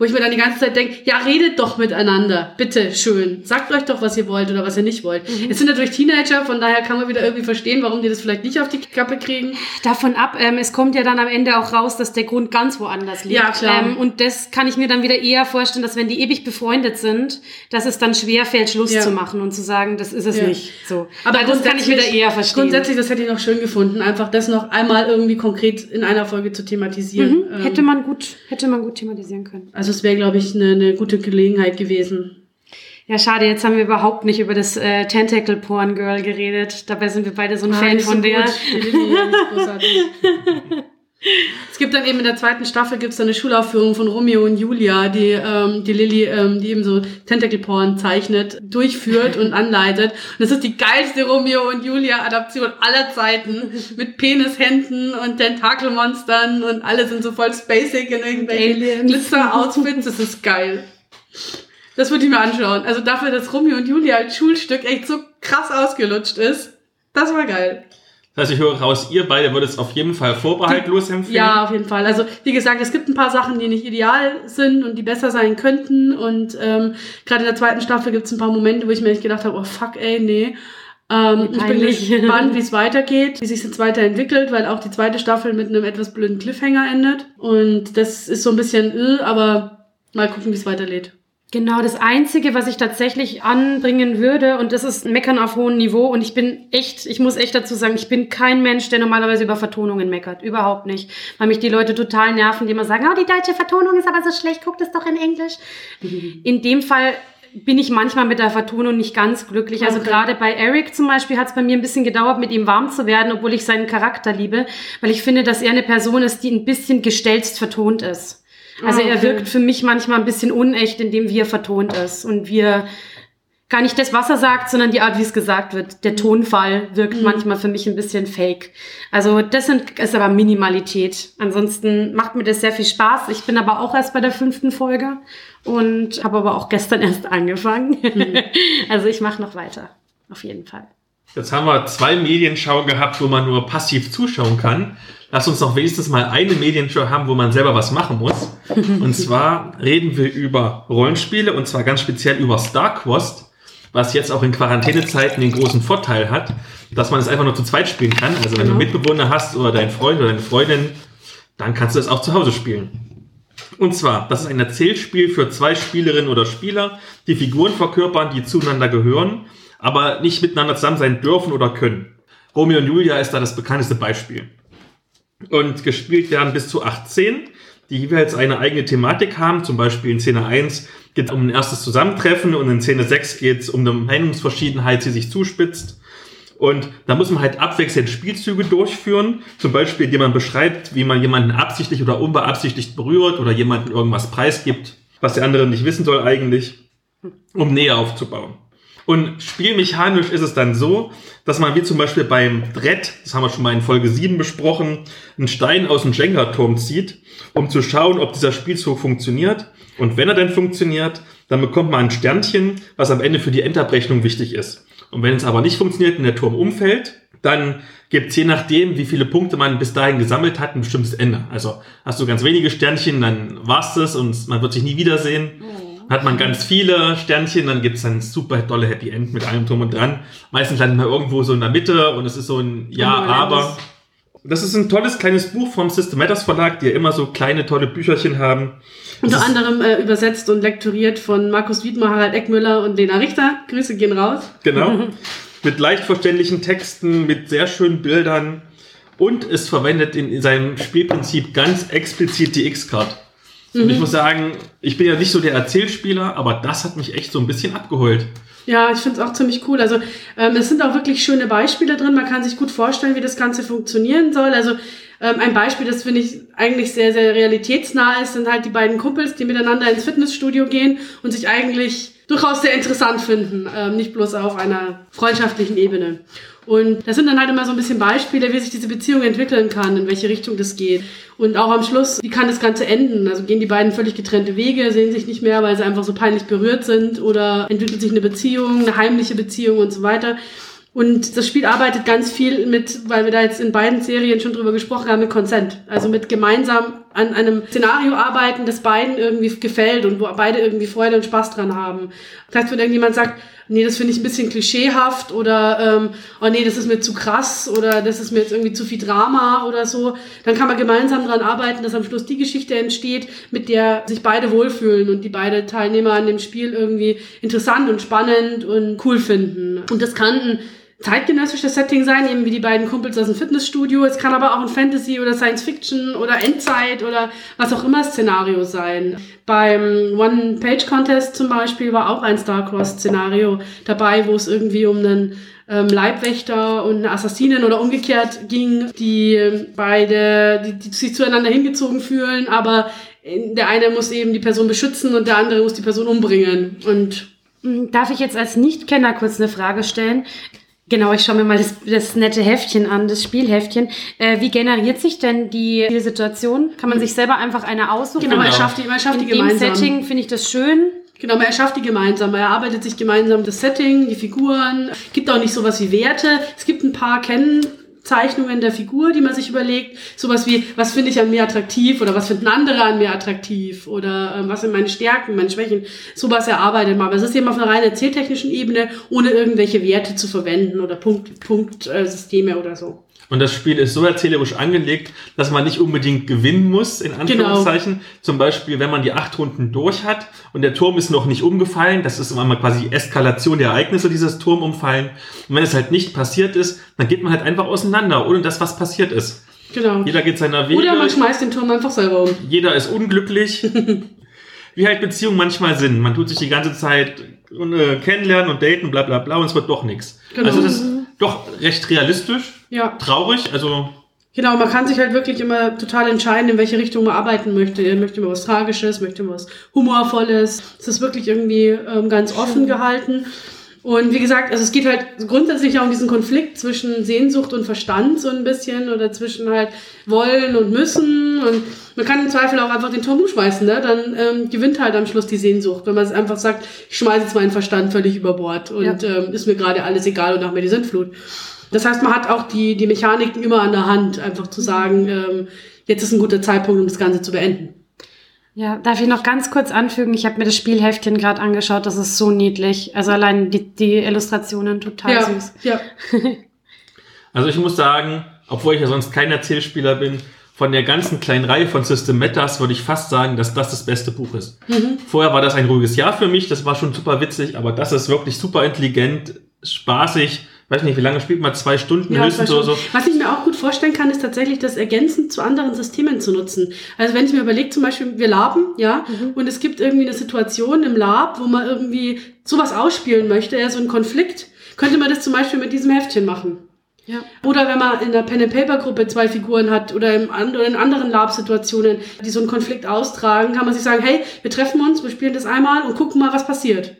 Wo ich mir dann die ganze Zeit denke, ja, redet doch miteinander, bitte schön. Sagt euch doch, was ihr wollt oder was ihr nicht wollt. Es sind natürlich Teenager, von daher kann man wieder irgendwie verstehen, warum die das vielleicht nicht auf die Kappe kriegen. Davon ab, ähm, es kommt ja dann am Ende auch raus, dass der Grund ganz woanders liegt. Ja, klar. Ähm, und das kann ich mir dann wieder eher vorstellen, dass wenn die ewig befreundet sind, dass es dann schwer fällt, Schluss Ja. zu machen und zu sagen, das ist es Ja. nicht. So. Aber Weil das kann ich wieder eher verstehen. Grundsätzlich, das hätte ich noch schön gefunden, einfach das noch einmal irgendwie konkret in einer Folge zu thematisieren. Mhm. Ähm, Hätte man gut, hätte man gut thematisieren können. also es wäre, glaube ich, eine, eine gute Gelegenheit gewesen. Ja, schade, jetzt haben wir überhaupt nicht über das äh, Tentacle Porn Girl geredet. Dabei sind wir beide so ein Ah, Fan nicht so von der. Es gibt dann eben in der zweiten Staffel gibt's dann eine Schulaufführung von Romeo und Julia, die ähm, die Lilly, ähm, die eben so Tentacle Porn zeichnet, durchführt und anleitet. Und das ist die geilste Romeo und Julia Adaption aller Zeiten mit Penishänden und Tentakelmonstern und alle sind so voll spacig in irgendwelchen. Glitzer-Outfits. Das ist geil. Das würde ich mir anschauen. Also dafür, dass Romeo und Julia als Schulstück echt so krass ausgelutscht ist. Das war geil. Das heißt, ich höre raus, ihr beide würdet es auf jeden Fall vorbehaltlos empfehlen. Ja, auf jeden Fall. Also wie gesagt, es gibt ein paar Sachen, die nicht ideal sind und die besser sein könnten. Und ähm, gerade in der zweiten Staffel gibt es ein paar Momente, wo ich mir echt gedacht habe, oh fuck, ey, nee. Ähm, ich bin gespannt, wie es weitergeht, wie sich jetzt weiterentwickelt, weil auch die zweite Staffel mit einem etwas blöden Cliffhanger endet. Und das ist so ein bisschen, äh, aber mal gucken, wie es weitergeht. Genau, das Einzige, was ich tatsächlich anbringen würde, und das ist Meckern auf hohem Niveau, und ich bin echt, ich muss echt dazu sagen, ich bin kein Mensch, der normalerweise über Vertonungen meckert. Überhaupt nicht. Weil mich die Leute total nerven, die immer sagen, oh, die deutsche Vertonung ist aber so schlecht, guck das doch in Englisch. Mhm. In dem Fall bin ich manchmal mit der Vertonung nicht ganz glücklich. Also okay. gerade bei Eric zum Beispiel hat es bei mir ein bisschen gedauert, mit ihm warm zu werden, obwohl ich seinen Charakter liebe, weil ich finde, dass er eine Person ist, die ein bisschen gestelzt vertont ist. Also ah, okay. er wirkt für mich manchmal ein bisschen unecht, indem wie er vertont ist und wir gar nicht das, was er sagt, sondern die Art, wie es gesagt wird. Der mhm. Tonfall wirkt mhm. manchmal für mich ein bisschen fake. Also das sind, ist aber Minimalität. Ansonsten macht mir das sehr viel Spaß. Ich bin aber auch erst bei der fünften Folge und habe aber auch gestern erst angefangen. Mhm. also ich mache noch weiter. Auf jeden Fall. Jetzt haben wir zwei Medienschauen gehabt, wo man nur passiv zuschauen kann. Lass uns doch wenigstens mal eine Medienshow haben, wo man selber was machen muss. Und zwar reden wir über Rollenspiele und zwar ganz speziell über StarQuest, was jetzt auch in Quarantänezeiten den großen Vorteil hat, dass man es einfach nur zu zweit spielen kann. Also wenn genau. du Mitbewohner hast oder deinen Freund oder deine Freundin, dann kannst du es auch zu Hause spielen. Und zwar, das ist ein Erzählspiel für zwei Spielerinnen oder Spieler, die Figuren verkörpern, die zueinander gehören aber nicht miteinander zusammen sein dürfen oder können. Romeo und Julia ist da das bekannteste Beispiel. Und gespielt werden bis zu 18, die jeweils eine eigene Thematik haben. Zum Beispiel in Szene 1 geht es um ein erstes Zusammentreffen und in Szene 6 geht es um eine Meinungsverschiedenheit, die sich zuspitzt. Und da muss man halt abwechselnd Spielzüge durchführen, zum Beispiel, indem man beschreibt, wie man jemanden absichtlich oder unbeabsichtigt berührt oder jemanden irgendwas preisgibt, was der andere nicht wissen soll eigentlich, um Nähe aufzubauen. Und spielmechanisch ist es dann so, dass man wie zum Beispiel beim Brett, das haben wir schon mal in Folge 7 besprochen, einen Stein aus dem Jenga-Turm zieht, um zu schauen, ob dieser Spielzug funktioniert. Und wenn er dann funktioniert, dann bekommt man ein Sternchen, was am Ende für die Endabrechnung wichtig ist. Und wenn es aber nicht funktioniert und der Turm umfällt, dann gibt es je nachdem, wie viele Punkte man bis dahin gesammelt hat, ein bestimmtes Ende. Also hast du ganz wenige Sternchen, dann war's das und man wird sich nie wiedersehen. Mhm hat man ganz viele Sternchen, dann gibt es ein super tolle Happy End mit allem drum und dran. Meistens landet man irgendwo so in der Mitte und es ist so ein Ja, aber. Das ist ein tolles kleines Buch vom System Matters Verlag, die ja immer so kleine tolle Bücherchen haben. Unter anderem äh, übersetzt und lektoriert von Markus Wiedmer, Harald Eckmüller und Lena Richter. Grüße gehen raus. Genau. mit leicht verständlichen Texten, mit sehr schönen Bildern. Und es verwendet in seinem Spielprinzip ganz explizit die X-Card. Mhm. Und ich mhm. muss sagen, ich bin ja nicht so der Erzählspieler, aber das hat mich echt so ein bisschen abgeholt. Ja, ich finde es auch ziemlich cool. Also ähm, es sind auch wirklich schöne Beispiele drin. Man kann sich gut vorstellen, wie das Ganze funktionieren soll. Also ähm, ein Beispiel, das finde ich eigentlich sehr, sehr realitätsnah ist, sind halt die beiden Kumpels, die miteinander ins Fitnessstudio gehen und sich eigentlich durchaus sehr interessant finden. Ähm, nicht bloß auf einer freundschaftlichen Ebene. Und das sind dann halt immer so ein bisschen Beispiele, wie sich diese Beziehung entwickeln kann, in welche Richtung das geht. Und auch am Schluss, wie kann das Ganze enden? Also gehen die beiden völlig getrennte Wege, sehen sich nicht mehr, weil sie einfach so peinlich berührt sind oder entwickelt sich eine Beziehung, eine heimliche Beziehung und so weiter. Und das Spiel arbeitet ganz viel mit, weil wir da jetzt in beiden Serien schon drüber gesprochen haben, mit Consent. Also mit gemeinsam an einem Szenario arbeiten, das beiden irgendwie gefällt und wo beide irgendwie Freude und Spaß dran haben. Das heißt, wenn irgendjemand sagt, nee, das finde ich ein bisschen klischeehaft oder ähm, oh nee, das ist mir zu krass oder das ist mir jetzt irgendwie zu viel Drama oder so, dann kann man gemeinsam dran arbeiten, dass am Schluss die Geschichte entsteht, mit der sich beide wohlfühlen und die beide Teilnehmer an dem Spiel irgendwie interessant und spannend und cool finden. Und das kann ein zeitgenössisches Setting sein, eben wie die beiden Kumpels aus dem Fitnessstudio. Es kann aber auch ein Fantasy oder Science Fiction oder Endzeit oder was auch immer Szenario sein. Beim One-Page-Contest zum Beispiel war auch ein Star-Cross-Szenario dabei, wo es irgendwie um einen ähm, Leibwächter und eine Assassinin oder umgekehrt ging, die ähm, beide, die, die sich zueinander hingezogen fühlen, aber der eine muss eben die Person beschützen und der andere muss die Person umbringen. Und Darf ich jetzt als Nichtkenner kurz eine Frage stellen? Genau, ich schaue mir mal das, das nette Heftchen an, das Spielheftchen. Äh, wie generiert sich denn die Situation? Kann man sich selber einfach eine aussuchen? Genau, man erschafft die, man erschafft In die gemeinsam. dem Setting finde ich das schön. Genau, man erschafft die gemeinsam. Man erarbeitet sich gemeinsam das Setting, die Figuren. Gibt auch nicht sowas wie Werte. Es gibt ein paar Kennen Zeichnungen der Figur, die man sich überlegt. Sowas wie, was finde ich an mir attraktiv oder was finden andere an mir attraktiv oder ähm, was sind meine Stärken, meine Schwächen. Sowas erarbeitet man. Aber es ist eben auf einer rein erzähltechnischen Ebene, ohne irgendwelche Werte zu verwenden oder Punkt, Punktsysteme äh, oder so. Und das Spiel ist so erzählerisch angelegt, dass man nicht unbedingt gewinnen muss, in Anführungszeichen. Genau. Zum Beispiel, wenn man die acht Runden durch hat und der Turm ist noch nicht umgefallen, das ist immer mal quasi Eskalation der Ereignisse, dieses Turm umfallen. Und wenn es halt nicht passiert ist, dann geht man halt einfach auseinander, ohne dass was passiert ist. Genau. Jeder geht seiner Wege. Oder man schmeißt den Turm einfach selber um. Jeder ist unglücklich. Wie halt Beziehungen manchmal sind. Man tut sich die ganze Zeit äh, kennenlernen und daten, bla bla bla, und es wird doch nichts. Genau. Also das doch recht realistisch. Ja. Traurig, also. Genau, man kann sich halt wirklich immer total entscheiden, in welche Richtung man arbeiten möchte. Möchte man was Tragisches, möchte man was Humorvolles. Es ist wirklich irgendwie ähm, ganz offen gehalten. Und wie gesagt, also es geht halt grundsätzlich auch um diesen Konflikt zwischen Sehnsucht und Verstand so ein bisschen oder zwischen halt wollen und müssen. Und man kann im Zweifel auch einfach den Turm umschmeißen, ne? Dann ähm, gewinnt halt am Schluss die Sehnsucht, wenn man einfach sagt, ich schmeiße jetzt meinen Verstand völlig über Bord und ja. ähm, ist mir gerade alles egal und nach mir die Sintflut. Das heißt, man hat auch die, die Mechaniken immer an der Hand, einfach zu sagen, ähm, jetzt ist ein guter Zeitpunkt, um das Ganze zu beenden. Ja, darf ich noch ganz kurz anfügen? Ich habe mir das Spielheftchen gerade angeschaut. Das ist so niedlich. Also allein die, die Illustrationen total ja, süß. Ja. also ich muss sagen, obwohl ich ja sonst kein Erzählspieler bin, von der ganzen kleinen Reihe von System Metas würde ich fast sagen, dass das das beste Buch ist. Mhm. Vorher war das ein ruhiges Jahr für mich. Das war schon super witzig, aber das ist wirklich super intelligent, spaßig weiß nicht, wie lange spielt man? Zwei Stunden ja, höchstens oder so. Was ich mir auch gut vorstellen kann, ist tatsächlich das ergänzend zu anderen Systemen zu nutzen. Also wenn ich mir überlege, zum Beispiel, wir laben, ja, mhm. und es gibt irgendwie eine Situation im Lab, wo man irgendwie sowas ausspielen möchte, ja, so ein Konflikt, könnte man das zum Beispiel mit diesem Heftchen machen. Ja. Oder wenn man in der Pen-and-Paper-Gruppe zwei Figuren hat oder, in anderen Lab-Situationen, die so einen Konflikt austragen, kann man sich sagen, hey, wir treffen uns, wir spielen das einmal und gucken mal, was passiert.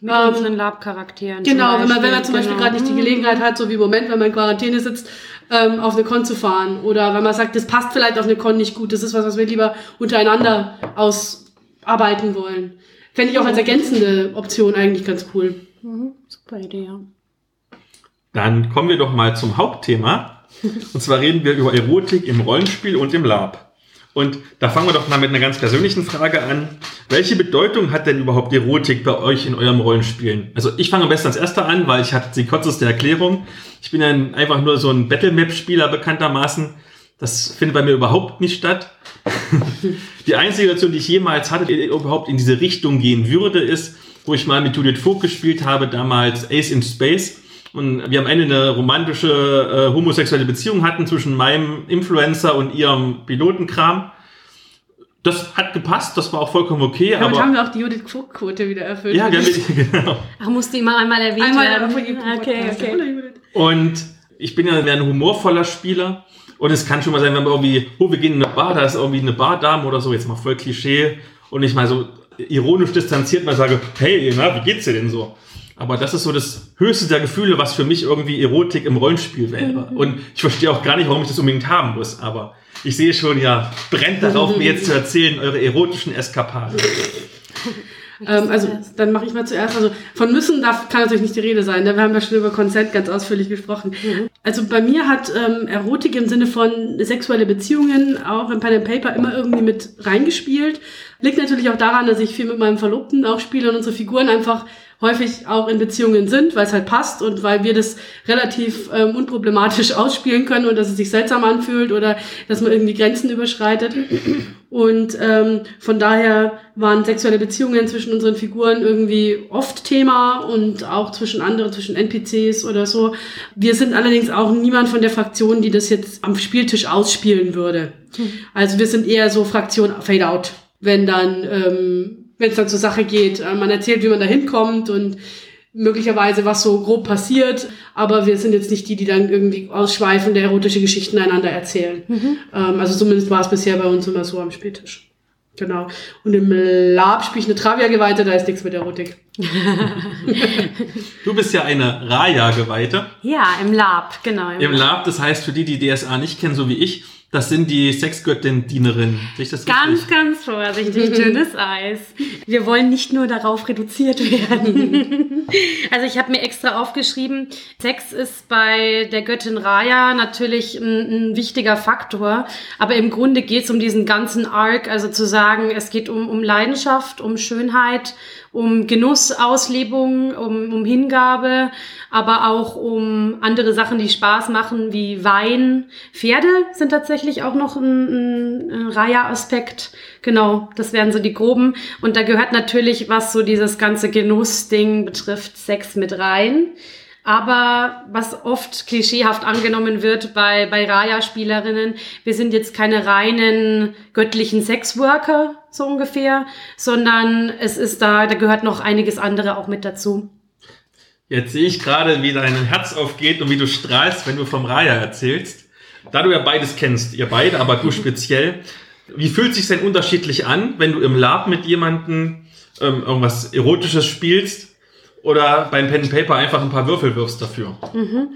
Mit ähm, unseren Lab-Charakteren. Genau, wenn man, wenn man zum Beispiel genau. gerade nicht die Gelegenheit hat, so wie im Moment, wenn man in Quarantäne sitzt, ähm, auf eine Con zu fahren. Oder wenn man sagt, das passt vielleicht auf eine Con nicht gut, das ist was, was wir lieber untereinander ausarbeiten wollen. Fände ich auch als ergänzende Option eigentlich ganz cool. Mhm, super Idee, ja. Dann kommen wir doch mal zum Hauptthema. Und zwar reden wir über Erotik im Rollenspiel und im Lab. Und da fangen wir doch mal mit einer ganz persönlichen Frage an. Welche Bedeutung hat denn überhaupt Erotik bei euch in eurem Rollenspielen? Also ich fange am besten als erster an, weil ich hatte die kürzeste Erklärung. Ich bin dann einfach nur so ein Battlemap-Spieler bekanntermaßen. Das findet bei mir überhaupt nicht statt. die einzige Situation, die ich jemals hatte, die überhaupt in diese Richtung gehen würde, ist, wo ich mal mit Judith Vogt gespielt habe, damals Ace in Space. Und wir am Ende eine romantische äh, homosexuelle Beziehung hatten zwischen meinem Influencer und ihrem Pilotenkram. Das hat gepasst, das war auch vollkommen okay. Damit aber haben wir auch die Judith Vogt-Quote wieder erfüllt. Ja, genau. Ach, musste immer einmal erwähnt einmal werden. Okay, okay. Und ich bin ja ein humorvoller Spieler. Und es kann schon mal sein, wenn wir irgendwie, oh, wir gehen in eine Bar, da ist irgendwie eine Bardame oder so, jetzt mal voll Klischee. Und ich mal so ironisch distanziert mal sage, hey, na, wie geht's dir denn so? Aber das ist so das höchste der Gefühle, was für mich irgendwie Erotik im Rollenspiel wäre. Mhm. Und ich verstehe auch gar nicht, warum ich das unbedingt haben muss. Aber ich sehe schon, ja, brennt darauf, mir jetzt zu erzählen, eure erotischen Eskapaden. Ähm, also dann mache ich mal zuerst. Also von müssen darf, kann natürlich nicht die Rede sein. Ne? Wir haben ja schon über Consent ganz ausführlich gesprochen. Mhm. Also bei mir hat ähm, Erotik im Sinne von sexuelle Beziehungen auch im Pen and Paper immer irgendwie mit reingespielt. Liegt natürlich auch daran, dass ich viel mit meinem Verlobten auch spiele und unsere Figuren einfach häufig auch in Beziehungen sind, weil es halt passt und weil wir das relativ ähm, unproblematisch ausspielen können und dass es sich seltsam anfühlt oder dass man irgendwie Grenzen überschreitet. Und ähm, von daher waren sexuelle Beziehungen zwischen unseren Figuren irgendwie oft Thema und auch zwischen anderen, zwischen NPCs oder so. Wir sind allerdings auch niemand von der Fraktion, die das jetzt am Spieltisch ausspielen würde. Hm. Also wir sind eher so Fraktion Fade Out. Wenn dann ähm, wenn es dann zur Sache geht. Äh, man erzählt, wie man da hinkommt und möglicherweise was so grob passiert, aber wir sind jetzt nicht die, die dann irgendwie ausschweifende erotische Geschichten einander erzählen. Mhm. Ähm, also zumindest war es bisher bei uns immer so am Spieltisch. Genau. Und im Lab spiele ich eine Travia-Geweihte, da ist nichts mit Erotik. du bist ja eine Raya-Geweihte. Ja, im Lab, genau. Im, Im Lab, das heißt für die, die DSA nicht kennen, so wie ich, das sind die Sexgöttin-Dienerinnen. Ganz, ganz vorsichtig, dünnes Eis. Wir wollen nicht nur darauf reduziert werden. also ich habe mir extra aufgeschrieben, Sex ist bei der Göttin Raya natürlich ein, ein wichtiger Faktor, aber im Grunde geht es um diesen ganzen Arc, also zu sagen, es geht um, um Leidenschaft, um Schönheit um Genussauslebung, um, um Hingabe, aber auch um andere Sachen, die Spaß machen, wie Wein. Pferde sind tatsächlich auch noch ein, ein, ein Raya-Aspekt. Genau, das wären so die groben. Und da gehört natürlich, was so dieses ganze Genussding betrifft, Sex mit rein. Aber was oft klischeehaft angenommen wird bei, bei Raya-Spielerinnen, wir sind jetzt keine reinen göttlichen Sexworker, so ungefähr, sondern es ist da, da gehört noch einiges andere auch mit dazu. Jetzt sehe ich gerade, wie dein Herz aufgeht und wie du strahlst, wenn du vom Raya erzählst. Da du ja beides kennst, ihr beide, aber du speziell, wie fühlt sich denn unterschiedlich an, wenn du im Lab mit jemandem ähm, irgendwas Erotisches spielst oder beim Pen and Paper einfach ein paar Würfel wirfst dafür? Mhm.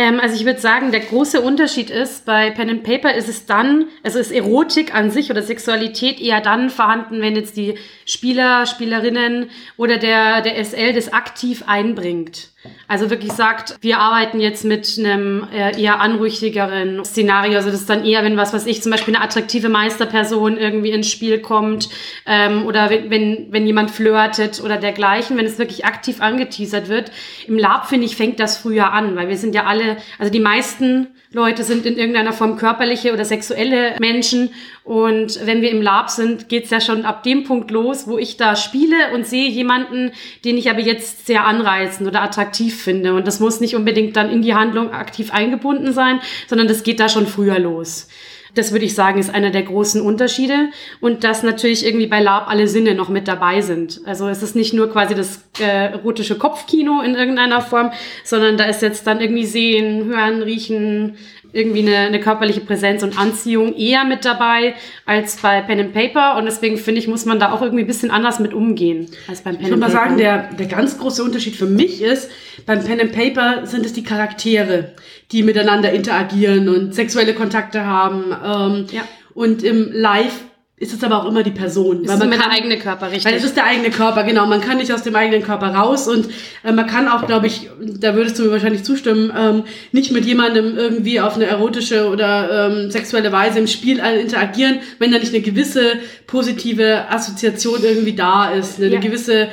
Ähm, also ich würde sagen, der große Unterschied ist, bei Pen and Paper ist es dann, also ist Erotik an sich oder Sexualität eher dann vorhanden, wenn jetzt die Spieler, Spielerinnen oder der, der SL das aktiv einbringt. Also wirklich sagt, wir arbeiten jetzt mit einem äh, eher anrüchigeren Szenario. Also das ist dann eher, wenn was, was ich zum Beispiel eine attraktive Meisterperson irgendwie ins Spiel kommt ähm, oder wenn, wenn jemand flirtet oder dergleichen, wenn es wirklich aktiv angeteasert wird. Im Lab, finde ich, fängt das früher an, weil wir sind ja alle, also die meisten Leute sind in irgendeiner Form körperliche oder sexuelle Menschen. Und wenn wir im Lab sind, geht's ja schon ab dem Punkt los, wo ich da spiele und sehe jemanden, den ich aber jetzt sehr anreizend oder attraktiv finde. Und das muss nicht unbedingt dann in die Handlung aktiv eingebunden sein, sondern das geht da schon früher los. Das würde ich sagen, ist einer der großen Unterschiede. Und dass natürlich irgendwie bei Lab alle Sinne noch mit dabei sind. Also es ist nicht nur quasi das äh, erotische Kopfkino in irgendeiner Form, sondern da ist jetzt dann irgendwie Sehen, Hören, Riechen, irgendwie eine, eine körperliche Präsenz und Anziehung eher mit dabei als bei Pen and Paper. Und deswegen finde ich, muss man da auch irgendwie ein bisschen anders mit umgehen als beim Pen Ich and würde Paper. mal sagen, der, der ganz große Unterschied für mich ist, beim Pen and Paper sind es die Charaktere, die miteinander interagieren und sexuelle Kontakte haben. Ähm, Ja. Und im Live ist es aber auch immer die Person. ist immer der eigene Körper, richtig. Weil es ist der eigene Körper, genau. Man kann nicht aus dem eigenen Körper raus und äh, man kann auch, glaube ich, da würdest du mir wahrscheinlich zustimmen, ähm, nicht mit jemandem irgendwie auf eine erotische oder ähm, sexuelle Weise im Spiel äh, interagieren, wenn da nicht eine gewisse positive Assoziation irgendwie da ist, eine, Ja. eine gewisse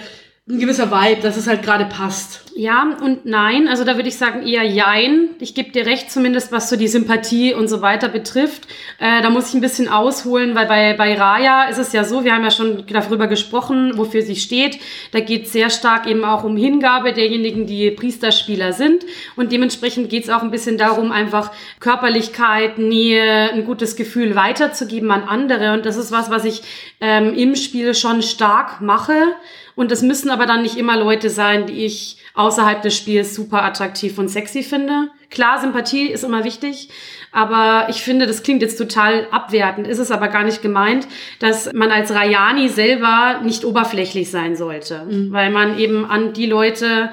ein gewisser Vibe, dass es halt gerade passt. Ja und nein. Also da würde ich sagen eher jein. Ich gebe dir recht, zumindest was so die Sympathie und so weiter betrifft. Äh, da muss ich ein bisschen ausholen, weil bei, bei Raya ist es ja so, wir haben ja schon darüber gesprochen, wofür sie steht. Da geht es sehr stark eben auch um Hingabe derjenigen, die Priesterspieler sind. Und dementsprechend geht es auch ein bisschen darum, einfach Körperlichkeit, Nähe, ein gutes Gefühl weiterzugeben an andere. Und das ist was, was ich ähm, im Spiel schon stark mache. Und das müssen aber dann nicht immer Leute sein, die ich außerhalb des Spiels super attraktiv und sexy finde. Klar, Sympathie ist immer wichtig, aber ich finde, das klingt jetzt total abwertend, ist es aber gar nicht gemeint, dass man als Rayani selber nicht oberflächlich sein sollte, weil man eben an die Leute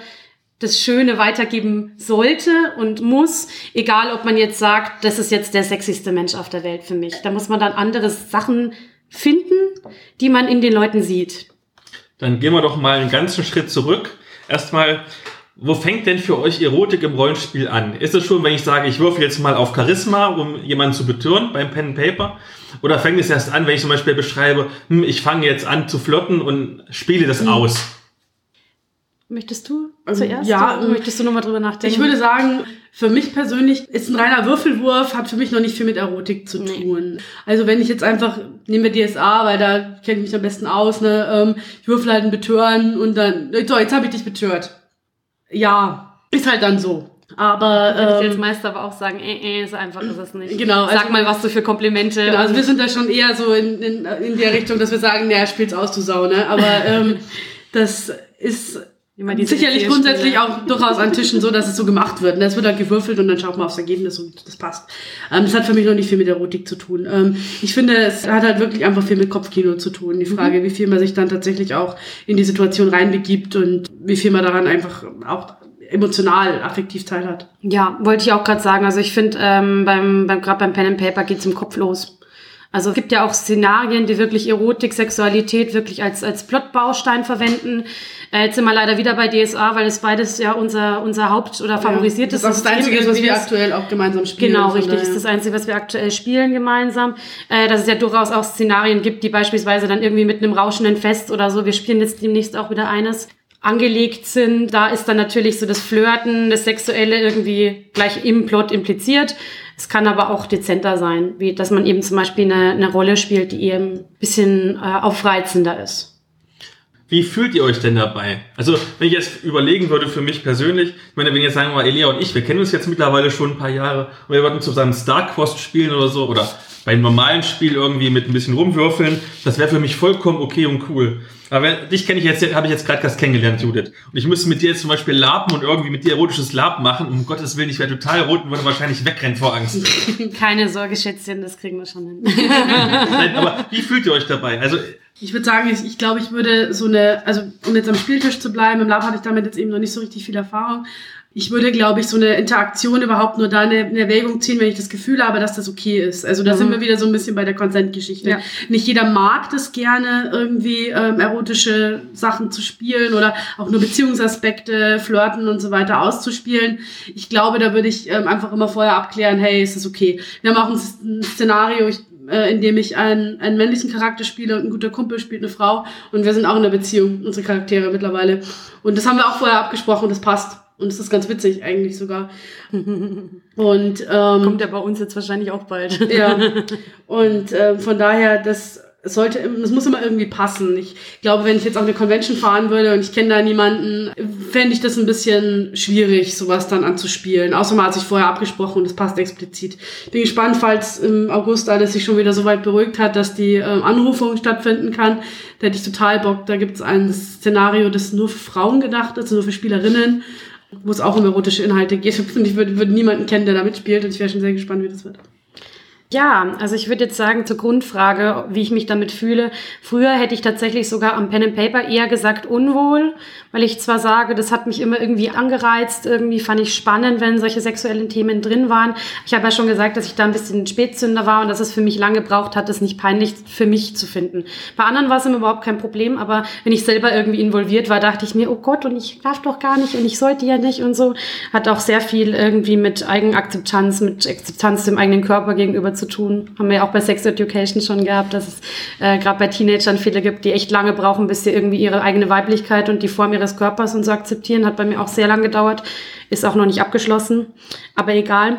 das Schöne weitergeben sollte und muss, egal ob man jetzt sagt, das ist jetzt der sexyste Mensch auf der Welt für mich. Da muss man dann andere Sachen finden, die man in den Leuten sieht. Dann gehen wir doch mal einen ganzen Schritt zurück. Erstmal, wo fängt denn für euch Erotik im Rollenspiel an? Ist es schon, wenn ich sage, ich würfel jetzt mal auf Charisma, um jemanden zu betören beim Pen and Paper? Oder fängt es erst an, wenn ich zum Beispiel beschreibe, hm, ich fange jetzt an zu flotten und spiele das aus? Möchtest du Ähm, zuerst? ja, oder möchtest du nochmal drüber nachdenken? Ich würde sagen, für mich persönlich ist ein reiner Würfelwurf, hat für mich noch nicht viel mit Erotik zu tun. Also wenn ich jetzt einfach, nehmen wir DSA, weil da kenne ich mich am besten aus, ne, ähm, ich würfel halt einen Betören und dann, so, jetzt habe ich dich betört. Ja, ist halt dann so. Aber Würde ich ähm, als Meister aber auch sagen, äh, äh, so einfach ist es nicht. Genau, Sag also- mal, was du für Komplimente. Genau, also wir sind da schon eher so in, in, in der Richtung, dass wir sagen, naja, spiel's aus, du Sau, ne? Aber ähm, das ist sicherlich grundsätzlich auch durchaus an Tischen so, dass es so gemacht wird. Ne? Es wird dann gewürfelt und dann schaut man aufs Ergebnis und das passt. Ähm, das hat für mich noch nicht viel mit Erotik zu tun. Ähm, ich finde, es hat halt wirklich einfach viel mit Kopfkino zu tun. Die Frage, wie viel man sich dann tatsächlich auch in die Situation reinbegibt und wie viel man daran einfach auch emotional, affektiv teil hat. Ja, wollte ich auch gerade sagen. Also ich finde, ähm, beim, beim gerade beim Pen and Paper geht's im Kopf los. Also es gibt ja auch Szenarien, die wirklich Erotik, Sexualität wirklich als, als Plotbaustein verwenden. Äh, jetzt sind wir leider wieder bei DSA, weil es beides ja unser, unser Haupt- oder favorisiertes das ist das Einzige, was wir aktuell auch gemeinsam spielen. Genau, richtig. Das daher- ist das Einzige, was wir aktuell spielen gemeinsam. Äh, dass es ja durchaus auch Szenarien gibt, die beispielsweise dann irgendwie mit einem rauschenden Fest oder so, wir spielen jetzt demnächst auch wieder eines, angelegt sind. Da ist dann natürlich so das Flirten, das Sexuelle irgendwie gleich im Plot impliziert. Es kann aber auch dezenter sein, wie dass man eben zum Beispiel eine, eine Rolle spielt, die eben ein bisschen äh, aufreizender ist. Wie fühlt ihr euch denn dabei? Also, wenn ich jetzt überlegen würde für mich persönlich, ich meine, wenn jetzt sagen wir mal, Elia und ich, wir kennen uns jetzt mittlerweile schon ein paar Jahre und wir würden zusammen Starcross spielen oder so oder bei einem normalen Spiel irgendwie mit ein bisschen rumwürfeln, das wäre für mich vollkommen okay und cool. Aber wenn, dich kenne ich jetzt, habe ich jetzt gerade erst kennengelernt, Judith. Und ich müsste mit dir jetzt zum Beispiel laben und irgendwie mit dir erotisches Lab machen. Um Gottes Willen, ich wäre total rot und würde wahrscheinlich wegrennen vor Angst. Keine Sorge, Schätzchen, das kriegen wir schon hin. Nein, aber wie fühlt ihr euch dabei? Also, Ich würde sagen, ich, ich glaube, ich würde so eine, also um jetzt am Spieltisch zu bleiben, im Lab hatte ich damit jetzt eben noch nicht so richtig viel Erfahrung. Ich würde, glaube ich, so eine Interaktion überhaupt nur da eine, eine Erwägung ziehen, wenn ich das Gefühl habe, dass das okay ist. Also da Mhm. sind wir wieder so ein bisschen bei der Consent-Geschichte. Ja. Nicht jeder mag das gerne, irgendwie ähm, erotische Sachen zu spielen oder auch nur Beziehungsaspekte, Flirten und so weiter auszuspielen. Ich glaube, da würde ich ähm, einfach immer vorher abklären, hey, ist das okay? Wir haben auch ein Szenario, ich, äh, in dem ich einen, einen männlichen Charakter spiele und ein guter Kumpel spielt eine Frau und wir sind auch in einer Beziehung, unsere Charaktere mittlerweile. Und das haben wir auch vorher abgesprochen, das passt. Und das ist ganz witzig eigentlich sogar. Und ähm, Kommt ja bei uns jetzt wahrscheinlich auch bald. ja. Und äh, von daher, das sollte, das muss immer irgendwie passen. Ich glaube, wenn ich jetzt auf eine Convention fahren würde und ich kenne da niemanden, fände ich das ein bisschen schwierig, sowas dann anzuspielen. Außer man hat sich vorher abgesprochen und es passt explizit. Bin gespannt, falls im August alles sich schon wieder so weit beruhigt hat, dass die ähm, Anrufung stattfinden kann. Da hätte ich total Bock. Da gibt es ein Szenario, das nur für Frauen gedacht ist, nur für Spielerinnen, wo es auch um erotische Inhalte geht. Und ich würde, würde niemanden kennen, der da mitspielt und ich wäre schon sehr gespannt, wie das wird. Ja, also ich würde jetzt sagen, zur Grundfrage, wie ich mich damit fühle. Früher hätte ich tatsächlich sogar am Pen and Paper eher gesagt unwohl, weil ich zwar sage, das hat mich immer irgendwie angereizt, irgendwie fand ich spannend, wenn solche sexuellen Themen drin waren. Ich habe ja schon gesagt, dass ich da ein bisschen Spätzünder war und dass es für mich lange gebraucht hat, es nicht peinlich für mich zu finden. Bei anderen war es immer überhaupt kein Problem, aber wenn ich selber irgendwie involviert war, dachte ich mir, oh Gott, und ich darf doch gar nicht und ich sollte ja nicht und so. Hat auch sehr viel irgendwie mit Eigenakzeptanz, mit Akzeptanz dem eigenen Körper gegenüber zu tun. Haben wir auch bei Sex Education schon gehabt, dass es äh, gerade bei Teenagern viele gibt, die echt lange brauchen, bis sie irgendwie ihre eigene Weiblichkeit und die Form ihres Körpers und so akzeptieren. Hat bei mir auch sehr lange gedauert. Ist auch noch nicht abgeschlossen. Aber egal.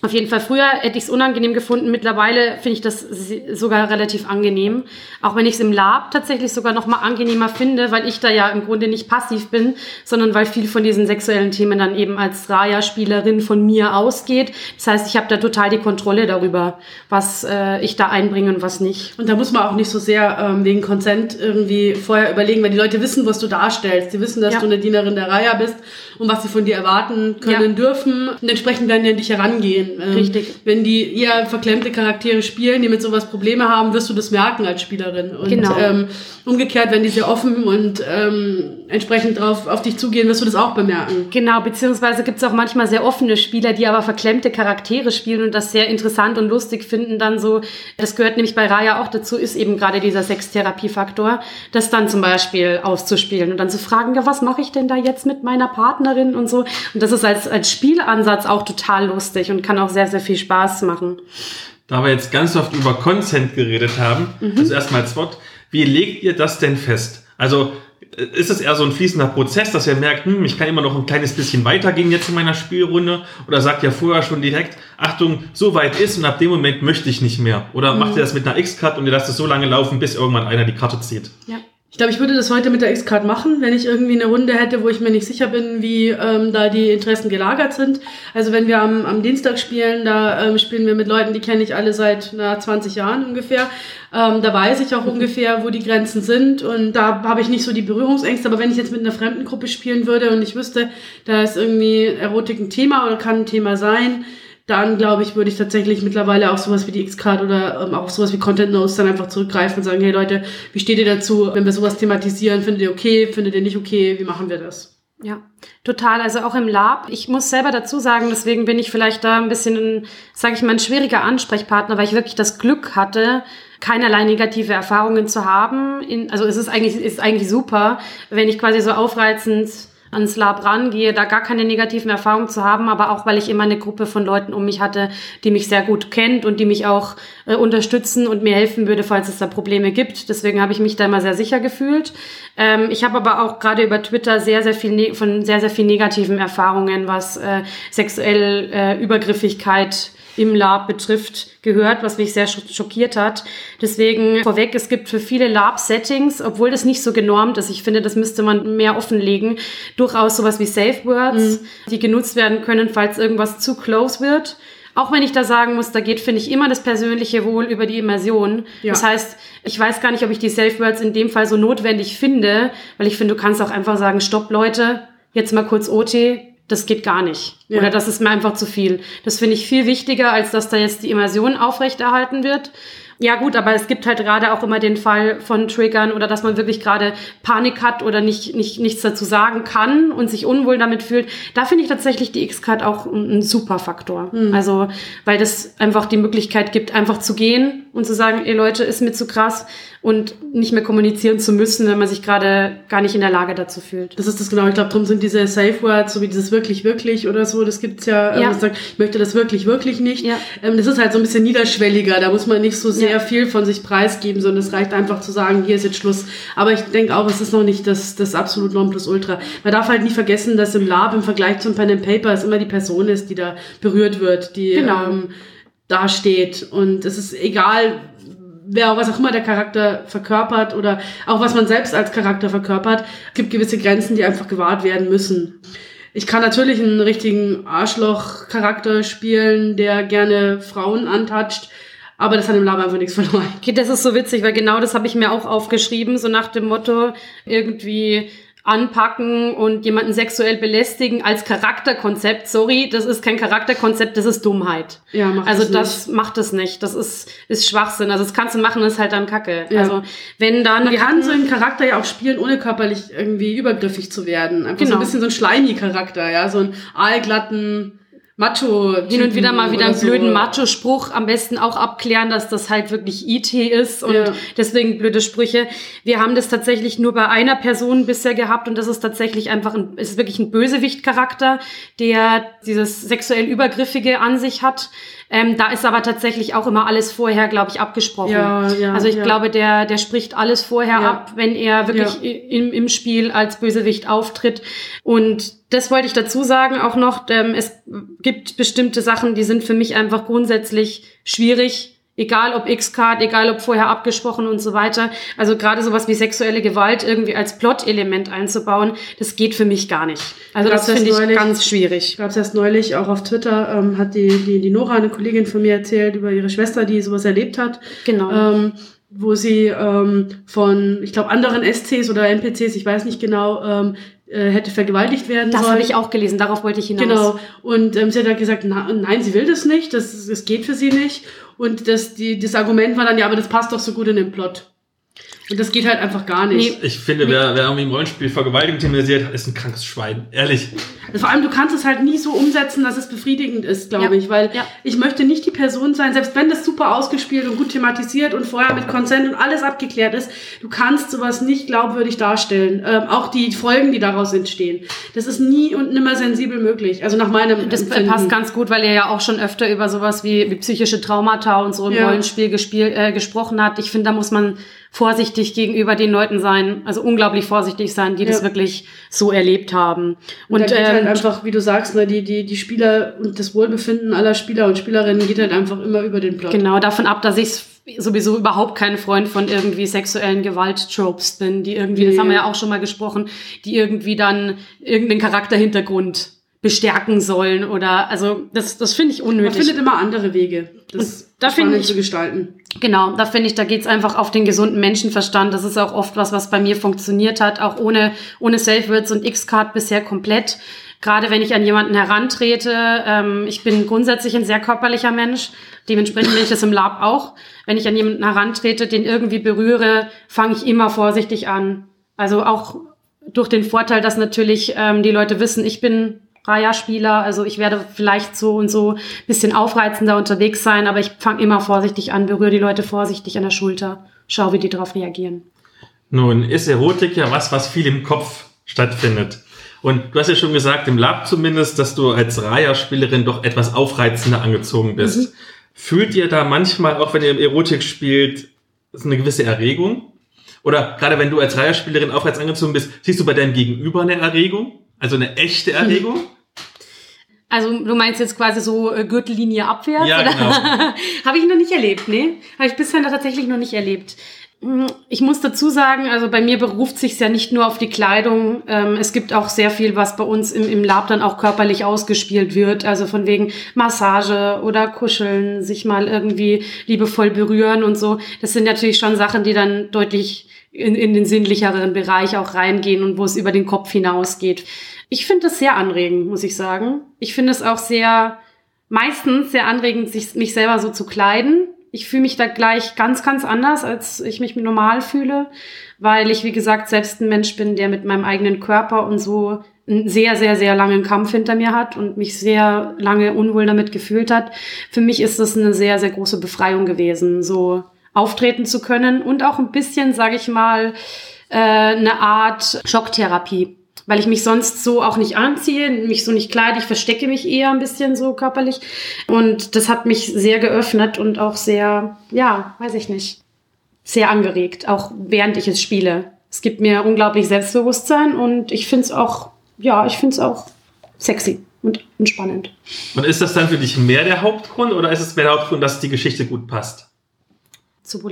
Auf jeden Fall, früher hätte ich es unangenehm gefunden. Mittlerweile finde ich das sogar relativ angenehm. Auch wenn ich es im Lab tatsächlich sogar noch mal angenehmer finde, weil ich da ja im Grunde nicht passiv bin, sondern weil viel von diesen sexuellen Themen dann eben als Raya-Spielerin von mir ausgeht. Das heißt, ich habe da total die Kontrolle darüber, was äh, ich da einbringe und was nicht. Und da muss man auch nicht so sehr ähm, wegen Consent irgendwie vorher überlegen, weil die Leute wissen, was du darstellst. Die wissen, dass Ja. du eine Dienerin der Reihe bist und was sie von dir erwarten können Ja. dürfen. Und entsprechend werden die an dich herangehen. Ähm, Richtig. Wenn die eher verklemmte Charaktere spielen, die mit sowas Probleme haben, wirst du das merken als Spielerin. Und Genau. ähm, umgekehrt, wenn die sehr offen und ähm, entsprechend drauf, auf dich zugehen, wirst du das auch bemerken. Genau, beziehungsweise gibt es auch manchmal sehr offene Spieler, die aber verklemmte Charaktere spielen und das sehr interessant und lustig finden. Dann so, das gehört nämlich bei Raya auch dazu, ist eben gerade dieser Sextherapiefaktor, das dann zum Beispiel auszuspielen und dann zu fragen, ja, was mache ich denn da jetzt mit meiner Partnerin und so. Und das ist als, als Spielansatz auch total lustig und kann auch sehr, sehr viel Spaß machen. Da wir jetzt ganz oft über Consent geredet haben, also erstmal Swot, wie legt ihr das denn fest? Also äh, ist es eher so ein fließender Prozess, dass ihr merkt, hm, ich kann immer noch ein kleines bisschen weitergehen jetzt in meiner Spielrunde? Oder sagt ihr vorher schon direkt, Achtung, so weit ist und ab dem Moment möchte ich nicht mehr? Oder macht ihr das mit einer X-Card und ihr lasst es so lange laufen, bis irgendwann einer die Karte zieht? Ja. Ich glaube, ich würde das heute mit der X-Card machen, wenn ich irgendwie eine Runde hätte, wo ich mir nicht sicher bin, wie ähm, da die Interessen gelagert sind. Also wenn wir am, am Dienstag spielen, da ähm, spielen wir mit Leuten, die kenne ich alle seit na, 20 Jahren ungefähr. Ähm, da weiß ich auch ungefähr, wo die Grenzen sind und da habe ich nicht so die Berührungsängste. Aber wenn ich jetzt mit einer fremden Gruppe spielen würde und ich wüsste, da ist irgendwie Erotik ein Thema oder kann ein Thema sein, dann glaube ich, würde ich tatsächlich mittlerweile auf sowas wie die X-Card oder ähm, auch sowas wie Content Notes dann einfach zurückgreifen und sagen, hey Leute, wie steht ihr dazu, wenn wir sowas thematisieren? Findet ihr okay? Findet ihr nicht okay? Wie machen wir das? Ja, total. Also auch im Lab. Ich muss selber dazu sagen, deswegen bin ich vielleicht da ein bisschen, sage ich mal, ein schwieriger Ansprechpartner, weil ich wirklich das Glück hatte, keinerlei negative Erfahrungen zu haben. In, also es ist eigentlich, ist eigentlich super, wenn ich quasi so aufreizend ans Lab rangehe, da gar keine negativen Erfahrungen zu haben, aber auch, weil ich immer eine Gruppe von Leuten um mich hatte, die mich sehr gut kennt und die mich auch äh, unterstützen und mir helfen würde, falls es da Probleme gibt. Deswegen habe ich mich da immer sehr sicher gefühlt. Ähm, ich habe aber auch gerade über Twitter sehr, sehr viel ne von sehr, sehr viel negativen Erfahrungen, was äh, sexuell äh, Übergriffigkeit im Lab betrifft, gehört, was mich sehr schockiert hat. Deswegen vorweg, es gibt für viele Lab-Settings, obwohl das nicht so genormt ist, ich finde, das müsste man mehr offenlegen, durchaus sowas wie Safe Words, mhm. die genutzt werden können, falls irgendwas zu close wird. Auch wenn ich da sagen muss, da geht, finde ich, immer das persönliche Wohl über die Immersion. Ja. Das heißt, ich weiß gar nicht, ob ich die Safe Words in dem Fall so notwendig finde, weil ich finde, du kannst auch einfach sagen, stopp Leute, jetzt mal kurz OT, das geht gar nicht. Ja. Oder das ist mir einfach zu viel. Das finde ich viel wichtiger, als dass da jetzt die Immersion aufrechterhalten wird. Ja gut, aber es gibt halt gerade auch immer den Fall von Triggern oder dass man wirklich gerade Panik hat oder nicht, nicht, nichts dazu sagen kann und sich unwohl damit fühlt. Da finde ich tatsächlich die X-Card auch ein, ein super Faktor. Mhm. Also, weil das einfach die Möglichkeit gibt, einfach zu gehen und zu sagen, ey Leute, ist mir zu krass und nicht mehr kommunizieren zu müssen, wenn man sich gerade gar nicht in der Lage dazu fühlt. Das ist das genau. Ich glaube, darum sind diese Safe Words, so wie dieses wirklich, wirklich oder so, das gibt's ja, ähm, ja. sagt, ich möchte das wirklich, wirklich nicht. Ja. Ähm, das ist halt so ein bisschen niederschwelliger. Da muss man nicht so sehr ja. viel von sich preisgeben, sondern es reicht einfach zu sagen, hier ist jetzt Schluss. Aber ich denke auch, es ist noch nicht das, das absolut Nonplusultra. Man darf halt nie vergessen, dass im Lab im Vergleich zum Pen and Paper es immer die Person ist, die da berührt wird, die genau. ähm, da steht. Und es ist egal, wer was auch immer der Charakter verkörpert oder auch was man selbst als Charakter verkörpert. Es gibt gewisse Grenzen, die einfach gewahrt werden müssen. Ich kann natürlich einen richtigen Arschloch-Charakter spielen, der gerne Frauen antatscht. Aber das hat im Lab einfach nichts verloren. Okay, das ist so witzig, weil genau das habe ich mir auch aufgeschrieben, so nach dem Motto, irgendwie anpacken und jemanden sexuell belästigen als Charakterkonzept. Sorry, das ist kein Charakterkonzept, das ist Dummheit. Ja, macht also das, das macht es nicht. Das ist, ist Schwachsinn. Also das kannst du machen, das ist halt dann Kacke. Ja. Also wenn dann. Man kann so einen Charakter ja auch spielen, ohne körperlich irgendwie übergriffig zu werden. Einfach genau. so ein bisschen so ein Schleimi-Charakter, ja, so ein aalglatten Macho. Hin und wieder mal wieder einen so. blöden Macho-Spruch. Am besten auch abklären, dass das halt wirklich IT ist und ja. deswegen blöde Sprüche. Wir haben das tatsächlich nur bei einer Person bisher gehabt und das ist tatsächlich einfach ein, ist wirklich ein Bösewicht-Charakter, der dieses sexuell Übergriffige an sich hat. Ähm, da ist aber tatsächlich auch immer alles vorher, glaube ich, abgesprochen. Ja, ja, also ich ja. glaube, der, der spricht alles vorher ab, wenn er wirklich im, im Spiel als Bösewicht auftritt. Und das wollte ich dazu sagen auch noch. Ähm, es gibt bestimmte Sachen, die sind für mich einfach grundsätzlich schwierig Egal ob X-Card, egal ob vorher abgesprochen und so weiter. Also gerade sowas wie sexuelle Gewalt irgendwie als Plot-Element einzubauen, das geht für mich gar nicht. Also das finde ich neulich, ganz schwierig. Gab es erst neulich auch auf Twitter, ähm, hat die, die, die Nora, eine Kollegin von mir, erzählt über ihre Schwester, die sowas erlebt hat. Genau. Ähm, wo sie ähm, von, ich glaube, anderen SCs oder NPCs, ich weiß nicht genau, ähm, äh, hätte vergewaltigt werden das sollen. Das habe ich auch gelesen, darauf wollte ich hinaus. Genau. Und ähm, sie hat halt gesagt, na, nein, sie will das nicht, das, das geht für sie nicht. Und das, die, das Argument war dann, ja, aber das passt doch so gut in den Plot. Und das geht halt einfach gar nicht. Ich finde, wer, wer irgendwie im Rollenspiel Vergewaltigung thematisiert hat, ist ein krankes Schwein. Ehrlich. Also vor allem, du kannst es halt nie so umsetzen, dass es befriedigend ist, glaube ja. ich. Weil ja. ich möchte nicht die Person sein, selbst wenn das super ausgespielt und gut thematisiert und vorher mit Konsent und alles abgeklärt ist, du kannst sowas nicht glaubwürdig darstellen. Ähm, auch die Folgen, die daraus entstehen. Das ist nie und nimmer sensibel möglich. Also nach meinem Das Empfinden. passt ganz gut, weil er ja auch schon öfter über sowas wie, wie psychische Traumata und so im ja. Rollenspiel gespiel, äh, gesprochen hat. Ich finde, da muss man vorsichtig gegenüber den Leuten sein, also unglaublich vorsichtig sein, die ja. das wirklich so erlebt haben. Und, und da geht halt ähm, halt einfach, wie du sagst, ne, die, die, die Spieler und das Wohlbefinden aller Spieler und Spielerinnen geht halt einfach immer über den Plot. Genau, davon ab, dass ich sowieso überhaupt kein Freund von irgendwie sexuellen Gewalttropes bin, die irgendwie, nee. das haben wir ja auch schon mal gesprochen, die irgendwie dann irgendeinen Charakterhintergrund bestärken sollen oder also das das finde ich unnötig. Man findet immer andere Wege, das da finde ich zu gestalten. Genau, da finde ich, da geht's einfach auf den gesunden Menschenverstand. Das ist auch oft was, was bei mir funktioniert hat, auch ohne ohne Safe Words und X-Card bisher komplett. Gerade wenn ich an jemanden herantrete, ähm, ich bin grundsätzlich ein sehr körperlicher Mensch. Dementsprechend bin ich das im Lab auch. Wenn ich an jemanden herantrete, den irgendwie berühre, fange ich immer vorsichtig an. Also auch durch den Vorteil, dass natürlich ähm, die Leute wissen, ich bin Raya-Spieler, also ich werde vielleicht so und so ein bisschen aufreizender unterwegs sein, aber ich fange immer vorsichtig an, berühre die Leute vorsichtig an der Schulter, schau, wie die darauf reagieren. Nun ist Erotik ja was, was viel im Kopf stattfindet. Und du hast ja schon gesagt, im Lab zumindest, dass du als Raya-Spielerin doch etwas aufreizender angezogen bist. Mhm. Fühlt ihr da manchmal, auch wenn ihr Erotik spielt, eine gewisse Erregung? Oder gerade wenn du als Raya-Spielerin aufreiz angezogen bist, siehst du bei deinem Gegenüber eine Erregung? Also eine echte Erregung? Also du meinst jetzt quasi so äh, Gürtellinie abwärts? Ja, oder? genau. Habe ich noch nicht erlebt, nee. Habe ich bisher tatsächlich noch nicht erlebt. Hm, Ich muss dazu sagen, also bei mir beruft sich ja nicht nur auf die Kleidung. Ähm, es gibt auch sehr viel, was bei uns im, im Lab dann auch körperlich ausgespielt wird. Also von wegen Massage oder Kuscheln, sich mal irgendwie liebevoll berühren und so. Das sind natürlich schon Sachen, die dann deutlich in, in den sinnlicheren Bereich auch reingehen und wo es über den Kopf hinausgeht. Ich finde das sehr anregend, muss ich sagen. Ich finde es auch sehr, meistens sehr anregend, sich, mich selber so zu kleiden. Ich fühle mich da gleich ganz, ganz anders, als ich mich normal fühle, weil ich, wie gesagt, selbst ein Mensch bin, der mit meinem eigenen Körper und so einen sehr, sehr, sehr langen Kampf hinter mir hat und mich sehr lange unwohl damit gefühlt hat. Für mich ist das eine sehr, sehr große Befreiung gewesen, so auftreten zu können und auch ein bisschen, sage ich mal, äh, eine Art Schocktherapie weil ich mich sonst so auch nicht anziehe, mich so nicht kleide, ich verstecke mich eher ein bisschen so körperlich. Und das hat mich sehr geöffnet und auch sehr, ja, weiß ich nicht, sehr angeregt, auch während ich es spiele. Es gibt mir unglaublich Selbstbewusstsein und ich finde es auch, ja, ich finde es auch sexy und entspannend. Und ist das dann für dich mehr der Hauptgrund oder ist es mehr der Hauptgrund, dass die Geschichte gut passt?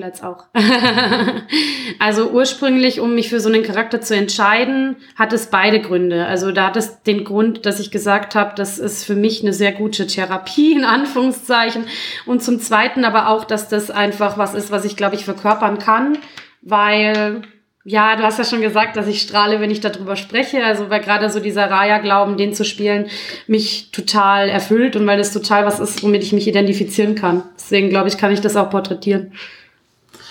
Als auch. also ursprünglich, um mich für so einen Charakter zu entscheiden, hat es beide Gründe. Also da hat es den Grund, dass ich gesagt habe, das ist für mich eine sehr gute Therapie, in Anführungszeichen. Und zum Zweiten aber auch, dass das einfach was ist, was ich, glaube ich, verkörpern kann, weil ja, du hast ja schon gesagt, dass ich strahle, wenn ich darüber spreche. Also weil gerade so dieser Raya-Glauben, den zu spielen, mich total erfüllt und weil das total was ist, womit ich mich identifizieren kann. Deswegen glaube ich, kann ich das auch porträtieren.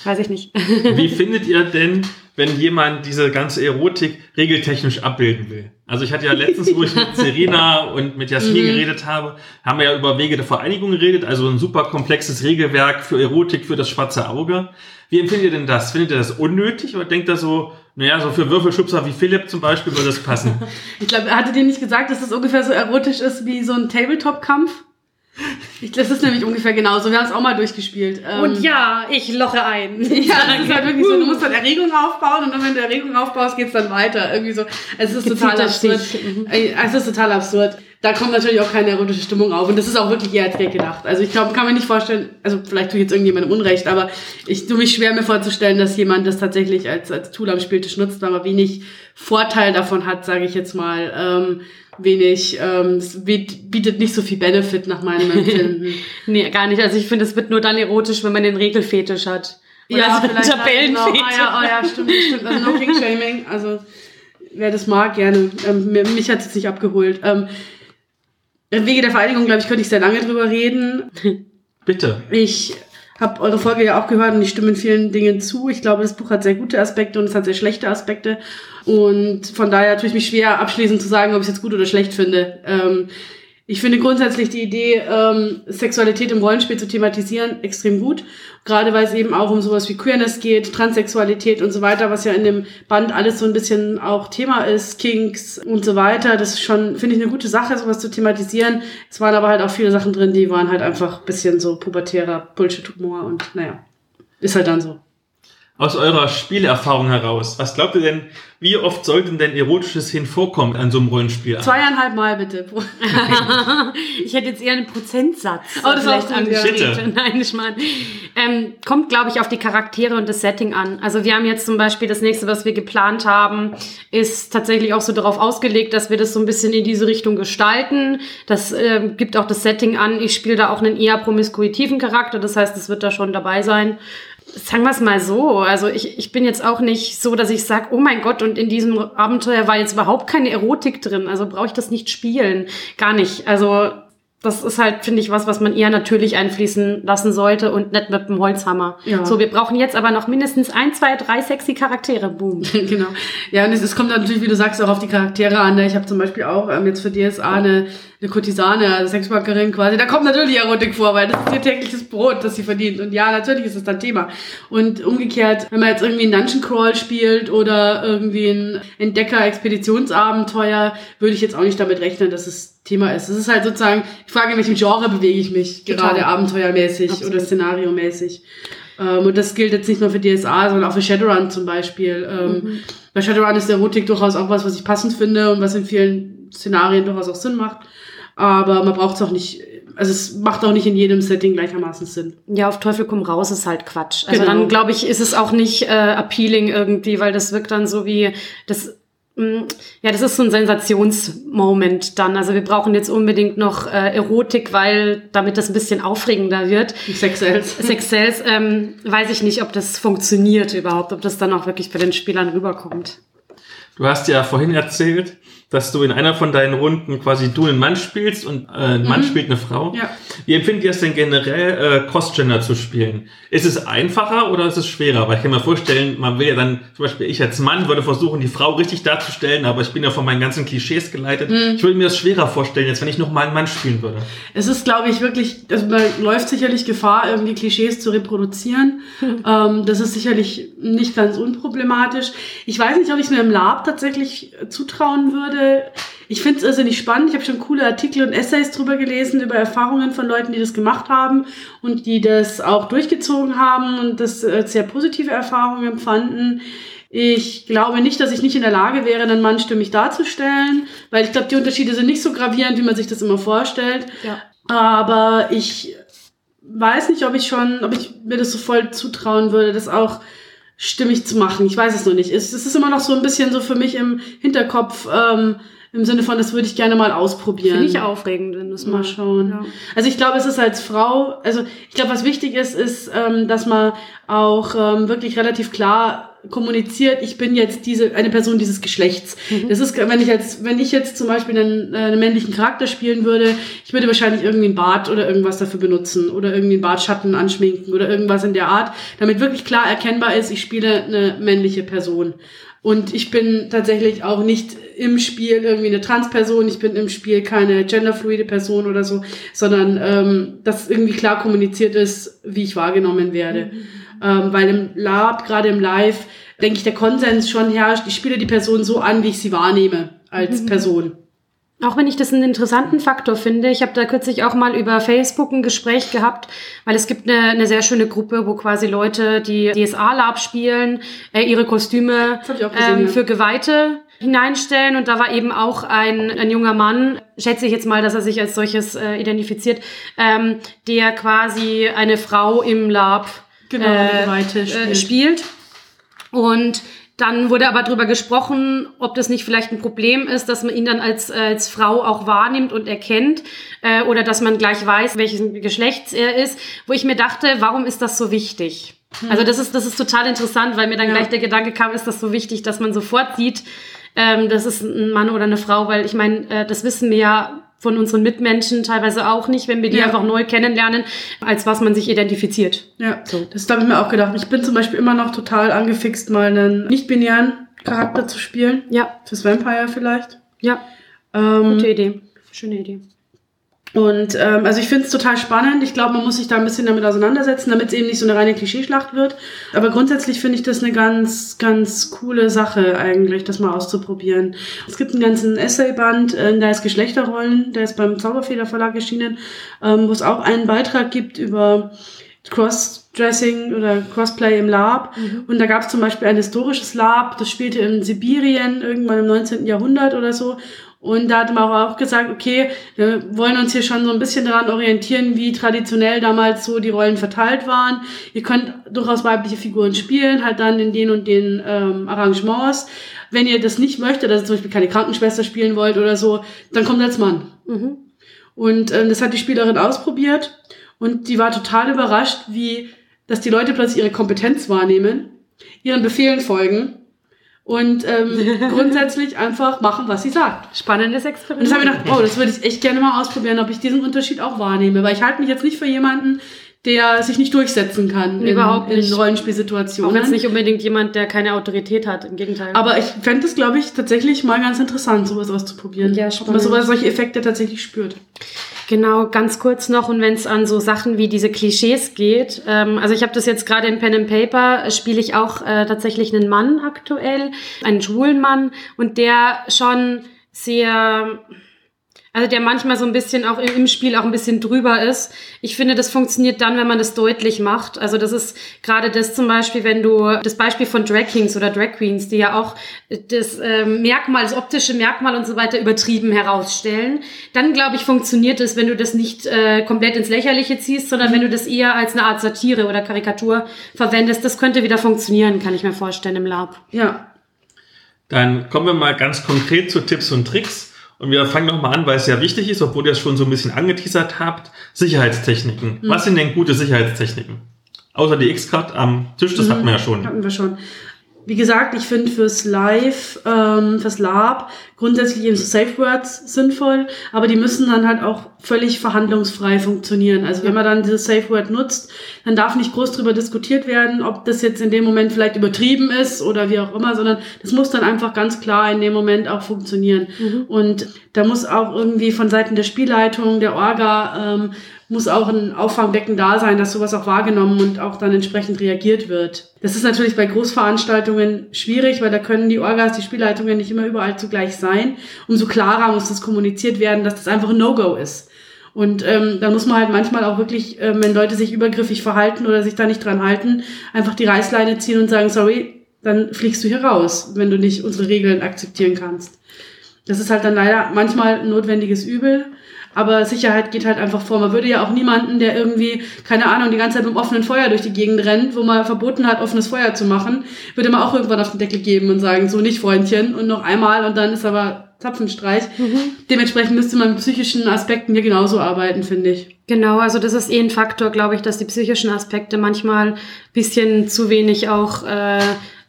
Weiß ich nicht. Wie findet ihr denn, wenn jemand diese ganze Erotik regeltechnisch abbilden will? Also ich hatte ja letztens, wo ich mit Serena und mit Jasmin Mhm. geredet habe, haben wir ja über Wege der Vereinigung geredet, also ein super komplexes Regelwerk für Erotik für das schwarze Auge. Wie empfindet ihr denn das? Findet ihr das unnötig oder denkt ihr so, naja, so für Würfelschubser wie Philipp zum Beispiel würde das passen? Ich glaube, er hatte dir nicht gesagt, dass das ungefähr so erotisch ist wie so ein Tabletop-Kampf? Ich, das ist nämlich ungefähr genauso. Wir haben es auch mal durchgespielt. Ähm, Und ja, ich loche ein. Ja, das ist halt wirklich so. Du musst dann Erregung aufbauen und dann, wenn du Erregung aufbaust, geht's dann weiter. Irgendwie so. Es ist total absurd. Mhm. Ey, Es ist total absurd. Da kommt natürlich auch keine erotische Stimmung auf. Und das ist auch wirklich eher Gag gedacht. Also ich glaube, kann mir nicht vorstellen, also vielleicht tue ich jetzt irgendjemandem Unrecht, aber ich tue mich schwer mir vorzustellen, dass jemand das tatsächlich als, als Tool am Spieltisch nutzt, aber wenig Vorteil davon hat, sage ich jetzt mal. Ähm, wenig, ähm, es biet- bietet nicht so viel Benefit nach meinem Empfinden. nee, gar nicht. Also ich finde, es wird nur dann erotisch, wenn man den Regelfetisch hat. Oder ja, so vielleicht Tabellenfetisch. Genau. Ah, ja, oh, ja, stimmt, stimmt. Also no King Shaming. Also wer das mag, gerne. Ähm, mich hat es jetzt nicht abgeholt. Ähm, im Wege der Vereinigung, glaube ich, könnte ich sehr lange drüber reden. Bitte. Ich habe eure Folge ja auch gehört und ich stimme in vielen Dingen zu. Ich glaube, das Buch hat sehr gute Aspekte und es hat sehr schlechte Aspekte. Und von daher tue ich mich schwer, abschließend zu sagen, ob ich es jetzt gut oder schlecht finde. Ähm, ich finde grundsätzlich die Idee, ähm, Sexualität im Rollenspiel zu thematisieren, extrem gut. Gerade weil es eben auch um sowas wie Queerness geht, Transsexualität und so weiter, was ja in dem Band alles so ein bisschen auch Thema ist, Kinks und so weiter. Das ist schon, finde ich, eine gute Sache, sowas zu thematisieren. Es waren aber halt auch viele Sachen drin, die waren halt einfach ein bisschen so pubertärer Bullshit-Humor und naja, ist halt dann so. Aus eurer Spielerfahrung heraus, was glaubt ihr denn, wie oft sollten denn erotische Szenen vorkommen an so einem Rollenspiel? Zweieinhalb Mal bitte. ich hätte jetzt eher einen Prozentsatz Oh, das vielleicht. Bitte. Nein, ich meine, ähm, kommt, glaube ich, auf die Charaktere und das Setting an. Also wir haben jetzt zum Beispiel das nächste, was wir geplant haben, ist tatsächlich auch so darauf ausgelegt, dass wir das so ein bisschen in diese Richtung gestalten. Das ähm, gibt auch das Setting an. Ich spiele da auch einen eher promiskuitiven Charakter, das heißt, es wird da schon dabei sein. Sagen wir es mal so, also ich, ich bin jetzt auch nicht so, dass ich sage, oh mein Gott, und in diesem Abenteuer war jetzt überhaupt keine Erotik drin, also brauche ich das nicht spielen. Gar nicht. Also das ist halt, finde ich, was, was man eher natürlich einfließen lassen sollte und nicht mit dem Holzhammer. Ja. So, wir brauchen jetzt aber noch mindestens ein, zwei, drei sexy Charaktere. Boom. genau. Ja, und es, es kommt natürlich, wie du sagst, auch auf die Charaktere an. ne? Ich habe zum Beispiel auch ähm, jetzt für DSA eine, eine Kurtisane, also Sexworkerin quasi. Da kommt natürlich Erotik vor, weil das ist ihr tägliches Brot, das sie verdient. Und ja, natürlich ist es dann Thema. Und umgekehrt, wenn man jetzt irgendwie einen Dungeon Crawl spielt oder irgendwie ein Entdecker-Expeditionsabenteuer, würde ich jetzt auch nicht damit rechnen, dass es Thema ist. Es ist halt sozusagen die Frage, in welchem Genre bewege ich mich, Total. gerade abenteuermäßig Absolut. oder szenariomäßig. Ähm, und das gilt jetzt nicht nur für DSA, sondern auch für Shadowrun zum Beispiel. Ähm, Mhm. Bei Shadowrun ist Erotik durchaus auch was, was ich passend finde und was in vielen Szenarien durchaus auch Sinn macht. Aber man braucht es auch nicht, also es macht auch nicht in jedem Setting gleichermaßen Sinn. Ja, auf Teufel komm raus ist halt Quatsch. Also Genau. dann, glaube ich, ist es auch nicht äh, appealing irgendwie, weil das wirkt dann so wie, das, ja, das ist so ein Sensationsmoment dann. Also wir brauchen jetzt unbedingt noch äh, Erotik, weil damit das ein bisschen aufregender wird. Sex Sales. Sex Sales, ähm, weiß ich nicht, ob das funktioniert überhaupt, ob das dann auch wirklich bei den Spielern rüberkommt. Du hast ja vorhin erzählt, dass du in einer von deinen Runden quasi du einen Mann spielst und äh, ein Mann Mhm. spielt eine Frau. Ja. Wie empfindet ihr es denn generell, äh, Cross-Gender zu spielen? Ist es einfacher oder ist es schwerer? Weil ich kann mir vorstellen, man will ja dann, zum Beispiel ich als Mann würde versuchen, die Frau richtig darzustellen, aber ich bin ja von meinen ganzen Klischees geleitet. Mhm. Ich würde mir das schwerer vorstellen, jetzt wenn ich noch mal einen Mann spielen würde. Es ist, glaube ich, wirklich, also man läuft sicherlich Gefahr, irgendwie Klischees zu reproduzieren. ähm, das ist sicherlich nicht ganz unproblematisch. Ich weiß nicht, ob ich es mir im Lab tatsächlich zutrauen würde. Ich finde es also nicht spannend. Ich habe schon coole Artikel und Essays drüber gelesen, über Erfahrungen von Leuten, die das gemacht haben und die das auch durchgezogen haben und das als sehr positive Erfahrungen empfanden. Ich glaube nicht, dass ich nicht in der Lage wäre, einen Mann stimmig darzustellen, weil ich glaube, die Unterschiede sind nicht so gravierend, wie man sich das immer vorstellt. Ja. Aber ich weiß nicht, ob ich schon, ob ich mir das so voll zutrauen würde, das auch stimmig zu machen. Ich weiß es noch nicht. Es, es ist immer noch so ein bisschen so für mich im Hinterkopf, ähm, im Sinne von, das würde ich gerne mal ausprobieren. Finde ich aufregend, wenn du es Mal schauen. Ja. Also ich glaube, es ist als Frau, also ich glaube, was wichtig ist, ist, ähm, dass man auch ähm, wirklich relativ klar kommuniziert, ich bin jetzt diese eine Person dieses Geschlechts. Das ist, wenn ich jetzt, wenn ich jetzt zum Beispiel einen, äh, einen männlichen Charakter spielen würde, ich würde wahrscheinlich irgendwie einen Bart oder irgendwas dafür benutzen oder irgendwie einen Bartschatten anschminken oder irgendwas in der Art, damit wirklich klar erkennbar ist, ich spiele eine männliche Person. Und ich bin tatsächlich auch nicht im Spiel irgendwie eine Transperson, ich bin im Spiel keine genderfluide Person oder so, sondern ähm, dass irgendwie klar kommuniziert ist, wie ich wahrgenommen werde. Ähm, weil im Lab, gerade im Live, denke ich, der Konsens schon herrscht, ich spiele die Person so an, wie ich sie wahrnehme als Mhm. Person. Auch wenn ich das einen interessanten Faktor finde. Ich habe da kürzlich auch mal über Facebook ein Gespräch gehabt, weil es gibt eine, eine sehr schöne Gruppe, wo quasi Leute, die DSA-Lab spielen, äh, ihre Kostüme gesehen, ähm, ja. für Geweihte hineinstellen. Und da war eben auch ein, ein junger Mann, schätze ich jetzt mal, dass er sich als solches äh, identifiziert, ähm, der quasi eine Frau im Lab Genau, äh, äh, spielt. spielt. Und dann wurde aber darüber gesprochen, ob das nicht vielleicht ein Problem ist, dass man ihn dann als, als Frau auch wahrnimmt und erkennt äh, oder dass man gleich weiß, welches Geschlechts er ist, wo ich mir dachte, warum ist das so wichtig? Also das ist, das ist total interessant, weil mir dann gleich der Gedanke kam, ist das so wichtig, dass man sofort sieht, ähm, das ist ein Mann oder eine Frau, weil ich meine, äh, das wissen wir ja von unseren Mitmenschen teilweise auch nicht, wenn wir die Ja. einfach neu kennenlernen, als was man sich identifiziert. Ja, das habe ich mir auch gedacht. Ich bin zum Beispiel immer noch total angefixt, mal einen nicht-binären Charakter zu spielen. Ja. Fürs Vampire vielleicht. Ja. Ähm, Gute Idee. Schöne Idee. Und ähm, also ich finde es total spannend. Ich glaube, man muss sich da ein bisschen damit auseinandersetzen, damit es eben nicht so eine reine Klischeeschlacht wird. Aber grundsätzlich finde ich das eine ganz, ganz coole Sache eigentlich, das mal auszuprobieren. Es gibt einen ganzen Essayband, äh, da ist Geschlechterrollen, der ist beim Zauberfeder Verlag erschienen, ähm, wo es auch einen Beitrag gibt über Crossdressing oder Crossplay im Lab. Und da gab es zum Beispiel ein historisches Lab, das spielte in Sibirien irgendwann im 19. Jahrhundert oder so. Und da hat man auch gesagt, okay, wir wollen uns hier schon so ein bisschen daran orientieren, wie traditionell damals so die Rollen verteilt waren. Ihr könnt durchaus weibliche Figuren spielen, halt dann in den und den ähm, Arrangements. Wenn ihr das nicht möchtet, also zum Beispiel keine Krankenschwester spielen wollt oder so, dann kommt als Mann. Mhm. Und ähm, das hat die Spielerin ausprobiert und die war total überrascht, wie, dass die Leute plötzlich ihre Kompetenz wahrnehmen, ihren Befehlen folgen und ähm, grundsätzlich einfach machen, was sie sagt. Spannendes Und Experiment. das habe ich gedacht, oh, das würde ich echt gerne mal ausprobieren, ob ich diesen Unterschied auch wahrnehme. Weil ich halte mich jetzt nicht für jemanden, der sich nicht durchsetzen kann in, Überhaupt in. Auch Rollenspielsituationen. jetzt nicht unbedingt jemand, der keine Autorität hat, im Gegenteil. Aber ich fände es, glaube ich, tatsächlich mal ganz interessant, sowas auszuprobieren. Ja, Ob man spannend. sowas, solche Effekte tatsächlich spürt. Genau, ganz kurz noch und wenn es an so Sachen wie diese Klischees geht. Ähm, also ich habe das jetzt gerade in Pen and Paper, spiele ich auch äh, tatsächlich einen Mann aktuell, einen schwulen Mann und der schon sehr, also der manchmal so ein bisschen auch im Spiel auch ein bisschen drüber ist. Ich finde, das funktioniert dann, wenn man das deutlich macht. Also das ist gerade das zum Beispiel, wenn du das Beispiel von Drag Kings oder Drag Queens, die ja auch das ähm, Merkmal, das optische Merkmal und so weiter übertrieben herausstellen, dann glaube ich, funktioniert es, wenn du das nicht äh, komplett ins Lächerliche ziehst, sondern wenn du das eher als eine Art Satire oder Karikatur verwendest. Das könnte wieder funktionieren, kann ich mir vorstellen im Lab. Ja. Dann kommen wir mal ganz konkret zu Tipps und Tricks. Und wir fangen nochmal an, weil es ja wichtig ist, obwohl ihr es schon so ein bisschen angeteasert habt. Sicherheitstechniken. Mhm. Was sind denn gute Sicherheitstechniken? Außer die X-Card am Tisch, das Mhm. hatten wir ja schon. Hatten wir schon. Wie gesagt, ich finde fürs Live, ähm, fürs Lab grundsätzlich eben so Safe Words sinnvoll, aber die müssen dann halt auch völlig verhandlungsfrei funktionieren. Also wenn man dann dieses Safe Word nutzt, dann darf nicht groß drüber diskutiert werden, ob das jetzt in dem Moment vielleicht übertrieben ist oder wie auch immer, sondern das muss dann einfach ganz klar in dem Moment auch funktionieren. Und da muss auch irgendwie von Seiten der Spielleitung, der Orga, ähm, muss auch ein Auffangbecken da sein, dass sowas auch wahrgenommen und auch dann entsprechend reagiert wird. Das ist natürlich bei Großveranstaltungen schwierig, weil da können die Orgas, die Spielleitungen nicht immer überall zugleich sein. Umso klarer muss das kommuniziert werden, dass das einfach ein No-Go ist. Und ähm, da muss man halt manchmal auch wirklich, ähm, wenn Leute sich übergriffig verhalten oder sich da nicht dran halten, einfach die Reißleine ziehen und sagen, sorry, dann fliegst du hier raus, wenn du nicht unsere Regeln akzeptieren kannst. Das ist halt dann leider manchmal ein notwendiges Übel. Aber Sicherheit geht halt einfach vor. Man würde ja auch niemanden, der irgendwie, keine Ahnung, die ganze Zeit mit dem offenen Feuer durch die Gegend rennt, wo man verboten hat, offenes Feuer zu machen, würde man auch irgendwann auf den Deckel geben und sagen, so nicht Freundchen und noch einmal und dann ist aber Zapfenstreich. Dementsprechend müsste man mit psychischen Aspekten hier genauso arbeiten, finde ich. Genau, also das ist eh ein Faktor, glaube ich, dass die psychischen Aspekte manchmal bisschen zu wenig auch äh,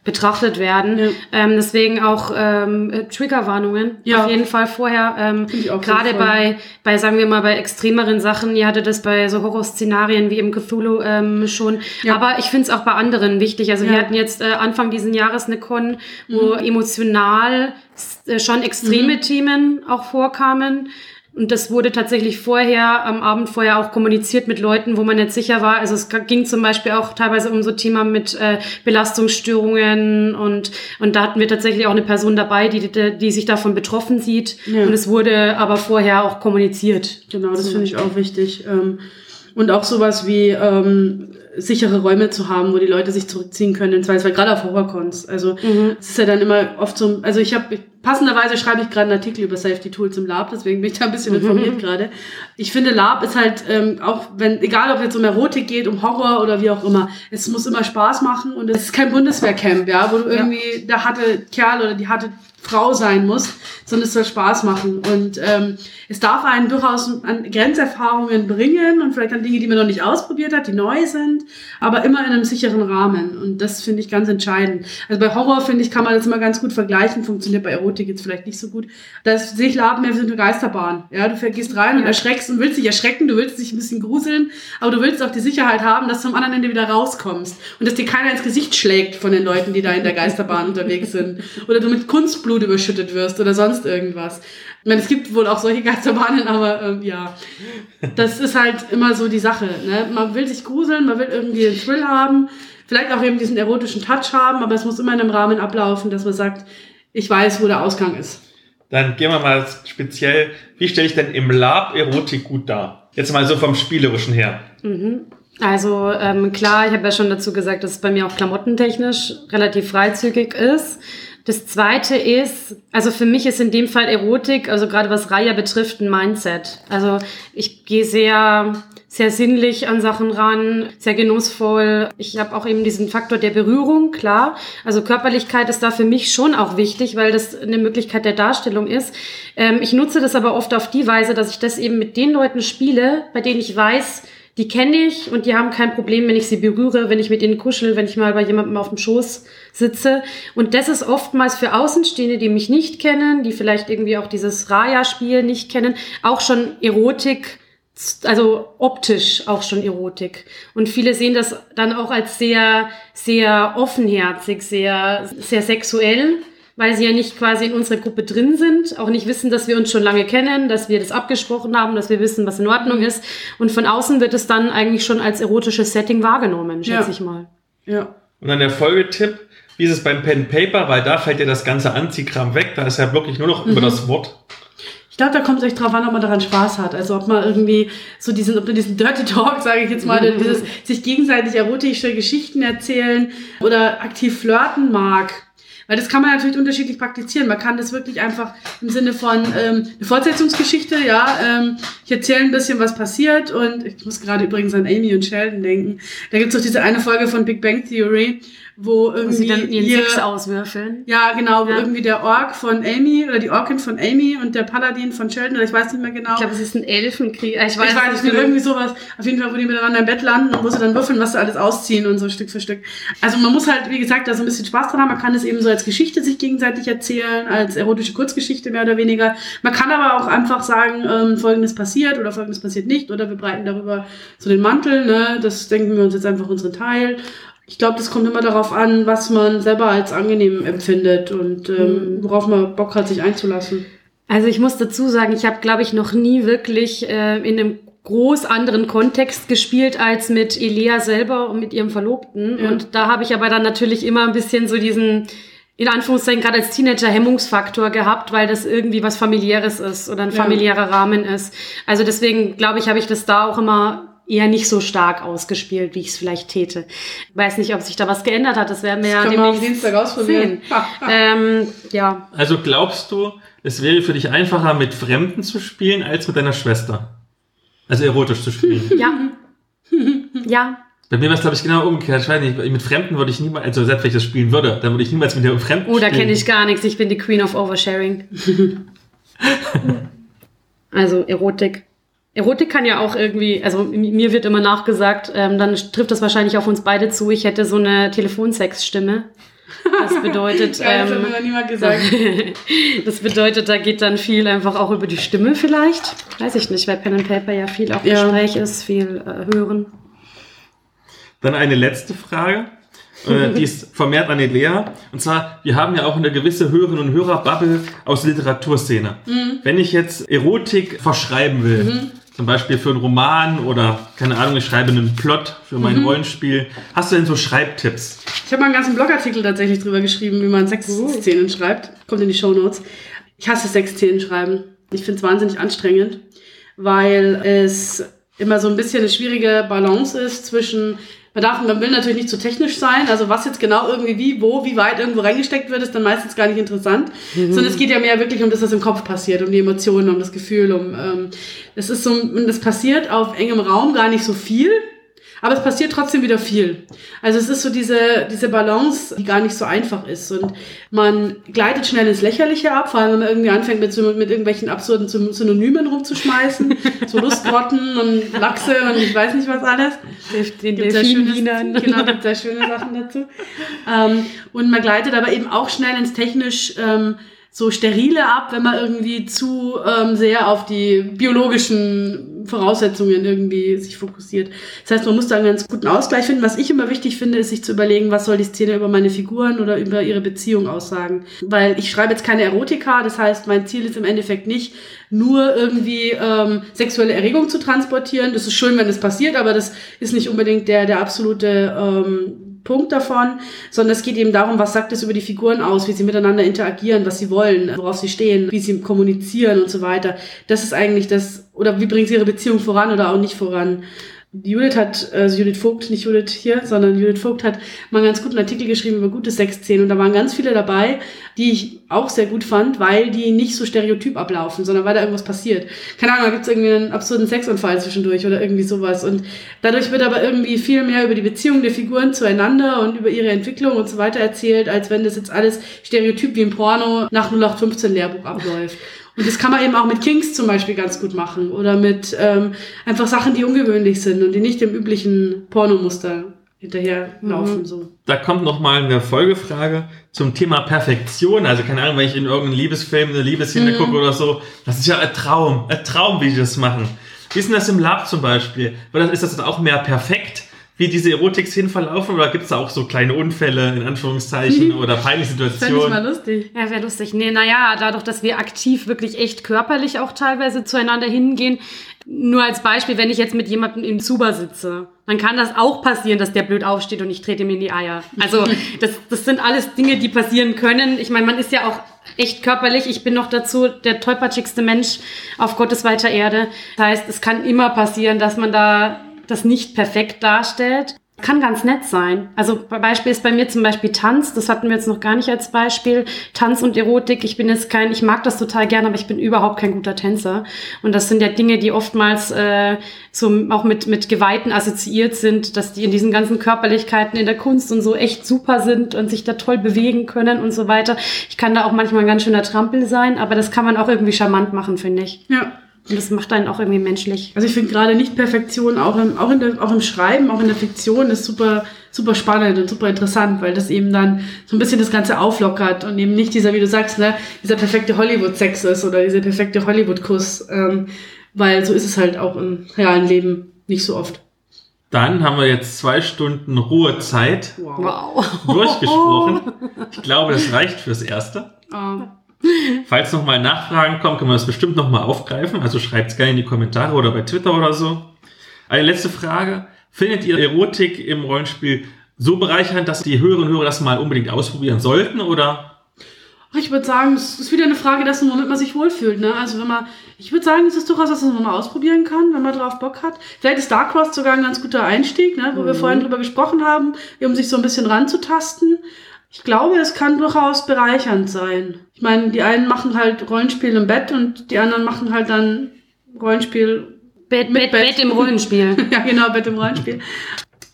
betrachtet werden. Ähm, deswegen auch ähm, äh, Triggerwarnungen Ja. auf jeden Fall vorher. Ähm, Gerade bei, bei, sagen wir mal, bei extremeren Sachen. Ihr hattet das bei so Horrorszenarien wie im Cthulhu ähm, schon. Aber ich finde es auch bei anderen wichtig. Also wir Ja. hatten jetzt äh, Anfang diesen Jahres eine Con, wo emotional äh, schon extreme Mhm. Themen auch vorkamen. Und das wurde tatsächlich vorher, am Abend vorher auch kommuniziert mit Leuten, wo man nicht sicher war. Also es ging zum Beispiel auch teilweise um so Thema mit äh, Belastungsstörungen und, und da hatten wir tatsächlich auch eine Person dabei, die, die, die sich davon betroffen sieht. Ja. Und es wurde aber vorher auch kommuniziert. Genau, das finde ich auch wichtig. Ähm, und auch sowas wie ähm, sichere Räume zu haben, wo die Leute sich zurückziehen können, im Zweifelsfall gerade auf Horrorcons. Also es ist ja dann immer oft so, also ich habe passenderweise schreibe ich gerade einen Artikel über Safety Tools im Lab, deswegen bin ich da ein bisschen informiert gerade. Ich finde Lab ist halt ähm, auch wenn egal ob jetzt um Erotik geht, um Horror oder wie auch immer, es muss immer Spaß machen und es ist kein Bundeswehrcamp, ja, wo du irgendwie der harte Kerl oder die harte Frau sein muss, sondern es soll Spaß machen. Und ähm, es darf einen durchaus an Grenzerfahrungen bringen und vielleicht an Dinge, die man noch nicht ausprobiert hat, die neu sind, aber immer in einem sicheren Rahmen. Und das finde ich ganz entscheidend. Also bei Horror, finde ich, kann man das immer ganz gut vergleichen, funktioniert bei Erotik jetzt vielleicht nicht so gut. Das sehe ich Laben mehr wie eine Geisterbahn. Ja, du gehst rein und erschreckst und willst dich erschrecken, du willst dich ein bisschen gruseln, aber du willst auch die Sicherheit haben, dass du am anderen Ende wieder rauskommst und dass dir keiner ins Gesicht schlägt von den Leuten, die da in der Geisterbahn unterwegs sind. Oder du mit Kunstblut überschüttet wirst oder sonst irgendwas. Ich meine, es gibt wohl auch solche Geisterbahnen, aber ähm, ja, das ist halt immer so die Sache. Ne? Man will sich gruseln, man will irgendwie einen Thrill haben, vielleicht auch eben diesen erotischen Touch haben, aber es muss immer in einem Rahmen ablaufen, dass man sagt, ich weiß, wo der Ausgang ist. Dann gehen wir mal speziell, wie stelle ich denn im Lab Erotik gut dar? Jetzt mal so vom Spielerischen her. Mhm. Also ähm, klar, ich habe ja schon dazu gesagt, dass es bei mir auch klamottentechnisch relativ freizügig ist. Das zweite ist, also für mich ist in dem Fall Erotik, also gerade was Raya betrifft, ein Mindset. Also ich gehe sehr, sehr sinnlich an Sachen ran, sehr genussvoll. Ich habe auch eben diesen Faktor der Berührung, klar. Also Körperlichkeit ist da für mich schon auch wichtig, weil das eine Möglichkeit der Darstellung ist. Ähm, ich nutze das aber oft auf die Weise, dass ich das eben mit den Leuten spiele, bei denen ich weiß, die kenne ich und die haben kein Problem, wenn ich sie berühre, wenn ich mit ihnen kuschel, wenn ich mal bei jemandem auf dem Schoß sitze. Und das ist oftmals für Außenstehende, die mich nicht kennen, die vielleicht irgendwie auch dieses Raya-Spiel nicht kennen, auch schon Erotik, also optisch auch schon Erotik. Und viele sehen das dann auch als sehr, sehr offenherzig, sehr, sehr sexuell weil sie ja nicht quasi in unserer Gruppe drin sind, auch nicht wissen, dass wir uns schon lange kennen, dass wir das abgesprochen haben, dass wir wissen, was in Ordnung ist. Und von außen wird es dann eigentlich schon als erotisches Setting wahrgenommen, schätze Ja. ich mal. Ja. Und dann der Folgetipp, wie ist es beim Pen and Paper, weil da fällt ja das ganze Anziehkram weg, da ist ja wirklich nur noch über Mhm. das Wort. Ich glaube, da kommt es euch drauf an, ob man daran Spaß hat. Also ob man irgendwie so diesen, ob man diesen Dirty Talk, sage ich jetzt mal, Mhm. dieses sich gegenseitig erotische Geschichten erzählen oder aktiv flirten mag. Weil das kann man natürlich unterschiedlich praktizieren. Man kann das wirklich einfach im Sinne von ähm, eine Fortsetzungsgeschichte, ja, ähm, ich erzähle ein bisschen, was passiert und ich muss gerade übrigens an Amy und Sheldon denken. Da gibt es doch diese eine Folge von Big Bang Theory, wo irgendwie Wo sie dann ihren ihr- Sex auswürfeln. ja, genau, wo irgendwie der Ork von Amy oder die Orkin von Amy und der Paladin von Sheldon, oder ich weiß nicht mehr genau. Ich glaube, es ist ein Elfenkrieg. Ich weiß, ich weiß nicht nicht, genau. irgendwie sowas. Auf jeden Fall, wo die miteinander im Bett landen und wo sie dann würfeln, was sie alles ausziehen und so Stück für Stück. Also man muss halt, wie gesagt, da so ein bisschen Spaß dran haben. Man kann es eben so als Geschichte sich gegenseitig erzählen, als erotische Kurzgeschichte mehr oder weniger. Man kann aber auch einfach sagen, ähm, folgendes passiert oder folgendes passiert nicht oder wir breiten darüber so den Mantel, ne? Das denken wir uns jetzt einfach unseren Teil. Ich glaube, das kommt immer darauf an, was man selber als angenehm empfindet und ähm, worauf man Bock hat, sich einzulassen. Also ich muss dazu sagen, ich habe, glaube ich, noch nie wirklich äh, in einem groß anderen Kontext gespielt als mit Elea selber und mit ihrem Verlobten. Ja. Und da habe ich aber dann natürlich immer ein bisschen so diesen, in Anführungszeichen, gerade als Teenager Hemmungsfaktor gehabt, weil das irgendwie was familiäres ist oder ein Ja. familiärer Rahmen ist. Also deswegen, glaube ich, habe ich das da auch immer eher nicht so stark ausgespielt, wie ich es vielleicht täte. Weiß nicht, ob sich da was geändert hat. Das werden wir Das ja demnächst Dienstag ausprobieren. ähm, ja, Also glaubst du, es wäre für dich einfacher, mit Fremden zu spielen, als mit deiner Schwester? Also erotisch zu spielen. ja, ja. Bei mir wäre es, glaube ich, genau umgekehrt. Ich weiß nicht, mit Fremden würde ich niemals, also selbst wenn ich das spielen würde, dann würde ich niemals mit der Fremden Oh, da spielen. kenne ich gar nichts. Ich bin die Queen of Oversharing. also Erotik. Erotik kann ja auch irgendwie, also mir wird immer nachgesagt, ähm, dann trifft das wahrscheinlich auf uns beide zu. Ich hätte so eine Telefonsex-Stimme. Das bedeutet, Geil, das hat ähm, mir noch niemand gesagt. das bedeutet, da geht dann viel einfach auch über die Stimme vielleicht. Weiß ich nicht, weil Pen and Paper ja viel auch Ja. Gespräch ist, viel äh, hören. Dann eine letzte Frage. äh, die ist vermehrt an Elea. Und zwar, wir haben ja auch eine gewisse Hörerinnen und Hörer-Bubble aus der Literaturszene. Mhm. Wenn ich jetzt Erotik verschreiben will, Mhm. Zum Beispiel für einen Roman oder, keine Ahnung, ich schreibe einen Plot für mein Mhm. Rollenspiel, hast du denn so Schreibtipps? Ich habe mal einen ganzen Blogartikel tatsächlich drüber geschrieben, wie man Sexszenen schreibt. Kommt in die Shownotes. Ich hasse Sexszenen schreiben. Ich finde es wahnsinnig anstrengend, weil es immer so ein bisschen eine schwierige Balance ist zwischen man darf, man will natürlich nicht zu technisch sein, also was jetzt genau irgendwie wie, wo, wie weit irgendwo reingesteckt wird, ist dann meistens gar nicht interessant, Mhm. sondern es geht ja mehr wirklich um das, was im Kopf passiert, um die Emotionen, um das Gefühl, um, ähm, das ist so, und das passiert auf engem Raum gar nicht so viel, aber es passiert trotzdem wieder viel. Also es ist so diese, diese Balance, die gar nicht so einfach ist. Und man gleitet schnell ins Lächerliche ab, vor allem wenn man irgendwie anfängt, mit, mit irgendwelchen absurden Syn- Synonymen rumzuschmeißen. so Lustgrotten und Lachse und ich weiß nicht was alles. Den Gibt sehr Delfinwienern. schönes- Genau, gibt sehr schöne Sachen dazu. Ähm, und man gleitet aber eben auch schnell ins technisch ähm, so sterile ab, wenn man irgendwie zu ähm, sehr auf die biologischen Voraussetzungen irgendwie sich fokussiert. Das heißt, man muss da einen ganz guten Ausgleich finden. Was ich immer wichtig finde, ist sich zu überlegen, was soll die Szene über meine Figuren oder über ihre Beziehung aussagen. Weil ich schreibe jetzt keine Erotika, das heißt, mein Ziel ist im Endeffekt nicht, nur irgendwie ähm, sexuelle Erregung zu transportieren. Das ist schön, wenn es passiert, aber das ist nicht unbedingt der, der absolute ähm, Punkt davon, sondern es geht eben darum, was sagt es über die Figuren aus, wie sie miteinander interagieren, was sie wollen, worauf sie stehen, wie sie kommunizieren und so weiter. Das ist eigentlich das, oder wie bringen sie ihre Beziehung voran oder auch nicht voran. Judith hat, also Judith Vogt, nicht Judith hier, sondern Judith Vogt hat mal einen ganz guten Artikel geschrieben über gute Sexszenen und da waren ganz viele dabei, die ich auch sehr gut fand, weil die nicht so stereotyp ablaufen, sondern weil da irgendwas passiert. Keine Ahnung, da gibt es irgendwie einen absurden Sexunfall zwischendurch oder irgendwie sowas und dadurch wird aber irgendwie viel mehr über die Beziehung der Figuren zueinander und über ihre Entwicklung und so weiter erzählt, als wenn das jetzt alles stereotyp wie im Porno nach 0815 Lehrbuch abläuft. Und das kann man eben auch mit Kings zum Beispiel ganz gut machen oder mit ähm, einfach Sachen, die ungewöhnlich sind und die nicht dem üblichen Pornomuster hinterherlaufen. Mhm. So. Da kommt noch mal eine Folgefrage zum Thema Perfektion. Also keine Ahnung, wenn ich in irgendeinem Liebesfilm eine Liebesszene Mhm. gucke oder so, das ist ja ein Traum, ein Traum, wie die das machen. Wie ist denn das im Lab zum Beispiel? Oder ist das dann auch mehr perfekt, wie diese Erotik-Szenen verlaufen? Oder gibt es da auch so kleine Unfälle, in Anführungszeichen, oder peinliche Fände ich mal Situationen? lustig. Ja, wäre lustig. Nee, naja, dadurch, dass wir aktiv wirklich echt körperlich auch teilweise zueinander hingehen. Nur als Beispiel, wenn ich jetzt mit jemandem im Zuber sitze, dann kann das auch passieren, dass der blöd aufsteht und ich trete ihm in die Eier. Also das, das sind alles Dinge, die passieren können. Ich meine, man ist ja auch echt körperlich. Ich bin noch dazu der tollpatschigste Mensch auf Gottes weiter Erde. Das heißt, es kann immer passieren, dass man da das nicht perfekt darstellt. Kann ganz nett sein. Also Beispiel ist bei mir zum Beispiel Tanz. Das hatten wir jetzt noch gar nicht als Beispiel. Tanz und Erotik. Ich bin jetzt kein, ich mag das total gerne, aber ich bin überhaupt kein guter Tänzer. Und das sind ja Dinge, die oftmals äh, so auch mit mit Geweihten assoziiert sind, dass die in diesen ganzen Körperlichkeiten in der Kunst und so echt super sind und sich da toll bewegen können und so weiter. Ich kann da auch manchmal ein ganz schöner Trampel sein, aber das kann man auch irgendwie charmant machen, finde ich. Ja. Und das macht einen auch irgendwie menschlich. Also ich finde gerade Nicht-Perfektion auch im, auch, in der, auch im Schreiben, auch in der Fiktion ist super, super spannend und super interessant, weil das eben dann so ein bisschen das Ganze auflockert und eben nicht dieser, wie du sagst, ne, dieser perfekte Hollywood-Sex ist oder dieser perfekte Hollywood-Kuss, ähm, weil so ist es halt auch im realen Leben nicht so oft. Dann haben wir jetzt zwei Stunden Ruhezeit Wow. durchgesprochen. Ich glaube, das reicht fürs Erste. Ähm, Falls noch mal Nachfragen kommen, können wir das bestimmt noch mal aufgreifen. Also schreibt es gerne in die Kommentare oder bei Twitter oder so. Eine letzte Frage. Findet ihr Erotik im Rollenspiel so bereichernd, dass die Hörerinnen und Hörer das mal unbedingt ausprobieren sollten? Oder Ich würde sagen, es ist wieder eine Frage dessen, womit man sich wohlfühlt. Ne? Also wenn man, ich würde sagen, es ist durchaus was, was man mal ausprobieren kann, wenn man drauf Bock hat. Vielleicht ist Dark Cross sogar ein ganz guter Einstieg, ne? wo wir Mhm. vorhin drüber gesprochen haben, um sich so ein bisschen ranzutasten. Ich glaube, es kann durchaus bereichernd sein. Ich meine, die einen machen halt Rollenspiel im Bett und die anderen machen halt dann Rollenspiel Bett, mit Bett, Bett im Rollenspiel. ja, genau, Bett im Rollenspiel.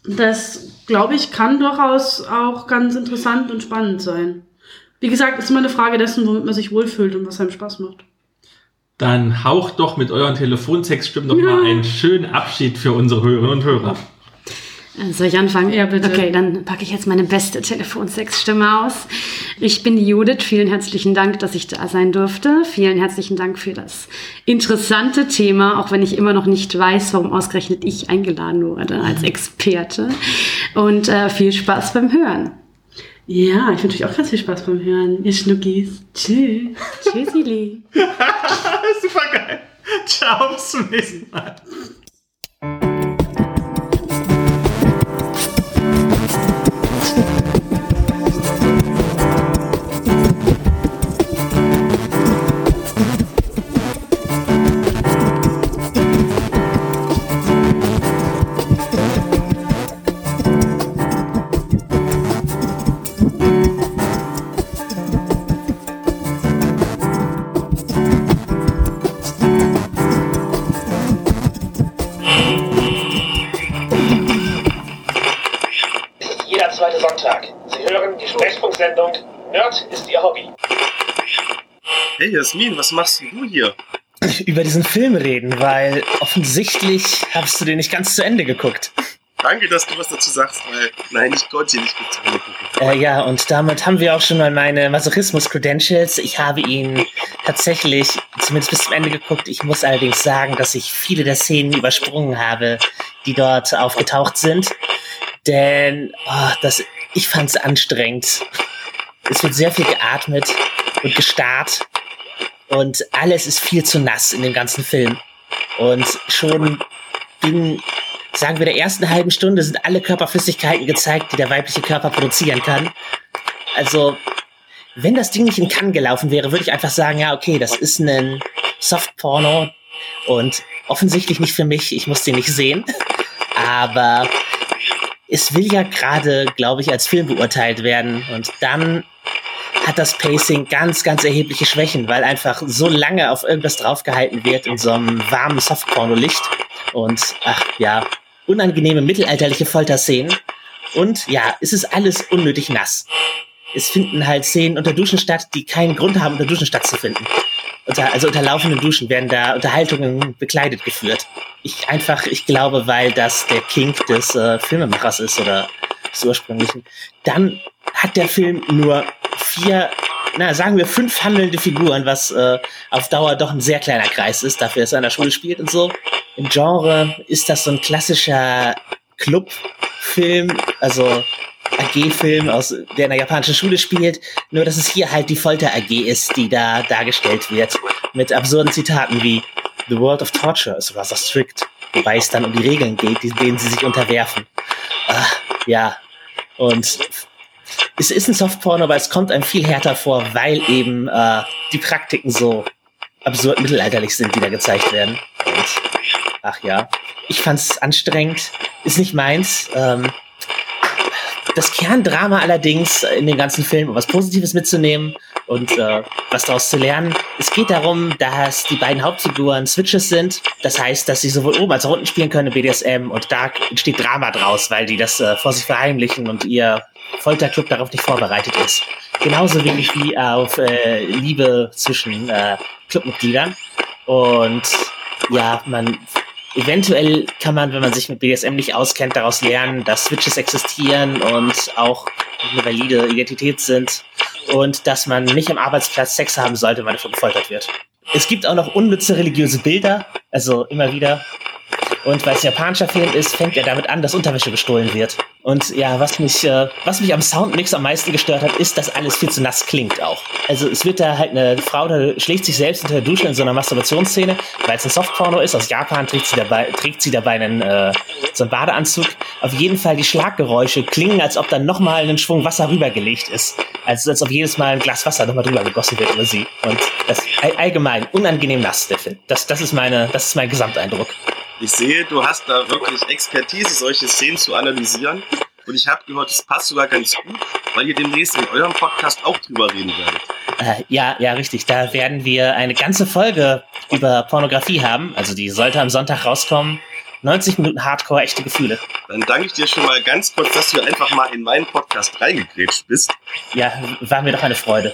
Das, glaube ich, kann durchaus auch ganz interessant und spannend sein. Wie gesagt, es ist immer eine Frage dessen, womit man sich wohlfühlt und was einem Spaß macht. dann haucht doch mit euren Telefontextstimmen doch mal einen schönen Abschied für unsere Hörerinnen und Hörer. Äh, Soll ich anfangen? Ja, bitte. Okay, dann packe ich jetzt meine beste Telefonsexstimme aus. Ich bin die Judith. Vielen herzlichen Dank, dass ich da sein durfte. Vielen herzlichen Dank für das interessante Thema, auch wenn ich immer noch nicht weiß, warum ausgerechnet ich eingeladen wurde als Experte. Und äh, viel Spaß beim Hören. Ja, ich wünsche euch auch ganz viel Spaß beim Hören, ihr Schnuckis. Tschüss. Tschüssili. Super geil. Ciao, bis zum nächsten Mal. Jasmin, was machst du hier? über diesen Film reden, weil offensichtlich hast du den nicht ganz zu Ende geguckt. Danke, dass du was dazu sagst, weil nein, ich konnte ihn nicht gut zu Ende gucken. Äh, ja, und damit haben wir auch schon mal meine Masochismus-Credentials. Ich habe ihn tatsächlich zumindest bis zum Ende geguckt. Ich muss allerdings sagen, dass ich viele der Szenen übersprungen habe, die dort aufgetaucht sind. Denn oh, das, ich fand es anstrengend. Es wird sehr viel geatmet und gestarrt. Und alles ist viel zu nass in dem ganzen Film. Und schon in, sagen wir, der ersten halben Stunde sind alle Körperflüssigkeiten gezeigt, die der weibliche Körper produzieren kann. Also, wenn das Ding nicht in Cannes gelaufen wäre, würde ich einfach sagen, ja, okay, das ist ein Softporno und offensichtlich nicht für mich, ich muss den nicht sehen. Aber es will ja gerade, glaube ich, als Film beurteilt werden. Und dann hat das Pacing ganz, ganz erhebliche Schwächen, weil einfach so lange auf irgendwas draufgehalten wird in so einem warmen Softporno-Licht. Und ach ja, unangenehme mittelalterliche Folterszenen. Und ja, es ist alles unnötig nass. Es finden halt Szenen unter Duschen statt, die keinen Grund haben, unter Duschen stattzufinden. unter, also unter laufenden Duschen werden da Unterhaltungen bekleidet geführt. Ich einfach, ich glaube, weil das der Kink des äh, Filmemachers ist oder des ursprünglichen. Dann hat der Film nur vier, na sagen wir fünf handelnde Figuren, was äh, auf Dauer doch ein sehr kleiner Kreis ist, dafür, dass er in der Schule spielt und so. Im Genre ist das so ein klassischer Clubfilm, also AG-Film, aus der in der japanischen Schule spielt, nur dass es hier halt die Folter-AG ist, die da dargestellt wird, mit absurden Zitaten wie The World of Torture is rather strict, wobei es dann um die Regeln geht, denen sie sich unterwerfen. Ah, ja, und es ist ein Softporno, aber es kommt einem viel härter vor, weil eben äh, die Praktiken so absurd mittelalterlich sind, die da gezeigt werden. Und, ach ja, ich fand's anstrengend, ist nicht meins. Ähm, das Kerndrama allerdings in dem ganzen Film, um was Positives mitzunehmen und äh, was daraus zu lernen. Es geht darum, dass die beiden Hauptfiguren Switches sind. Das heißt, dass sie sowohl oben als auch unten spielen können in BDSM und da entsteht Drama draus, weil die das äh, vor sich verheimlichen und ihr Folterclub darauf nicht vorbereitet ist. Genauso wenig wie auf äh, Liebe zwischen äh, Clubmitgliedern. Und ja, man eventuell kann man, wenn man sich mit BDSM nicht auskennt, daraus lernen, dass Switches existieren und auch eine valide Identität sind und dass man nicht am Arbeitsplatz Sex haben sollte, wenn man dafür gefoltert wird. Es gibt auch noch unnütze religiöse Bilder, also immer wieder. Und weil es japanischer Film ist, fängt er damit an, dass Unterwäsche gestohlen wird. Und ja, was mich, äh, was mich am Soundmix am meisten gestört hat, ist, dass alles viel zu nass klingt auch. Also es wird da halt eine Frau, da schlägt sich selbst unter der Dusche in so einer Masturbationsszene, weil es ein Softporno ist. Aus Japan trägt sie dabei, trägt sie dabei einen, äh, so einen Badeanzug. Auf jeden Fall die Schlaggeräusche klingen, als ob dann nochmal ein Schwung Wasser rübergelegt ist. Also als ob jedes Mal ein Glas Wasser nochmal drüber gegossen wird über sie. Und das all, allgemein unangenehm nass, der Film. Das, das ist meine, das ist mein Gesamteindruck. Ich sehe, du hast da wirklich Expertise, solche Szenen zu analysieren. Und ich habe gehört, es passt sogar ganz gut, weil ihr demnächst in eurem Podcast auch drüber reden werdet. Äh, ja, ja, richtig. Da werden wir eine ganze Folge über Pornografie haben. Also die sollte am Sonntag rauskommen. 90 Minuten Hardcore, echte Gefühle. Dann danke ich dir schon mal ganz kurz, dass du einfach mal in meinen Podcast reingegrätscht bist. Ja, war mir doch eine Freude.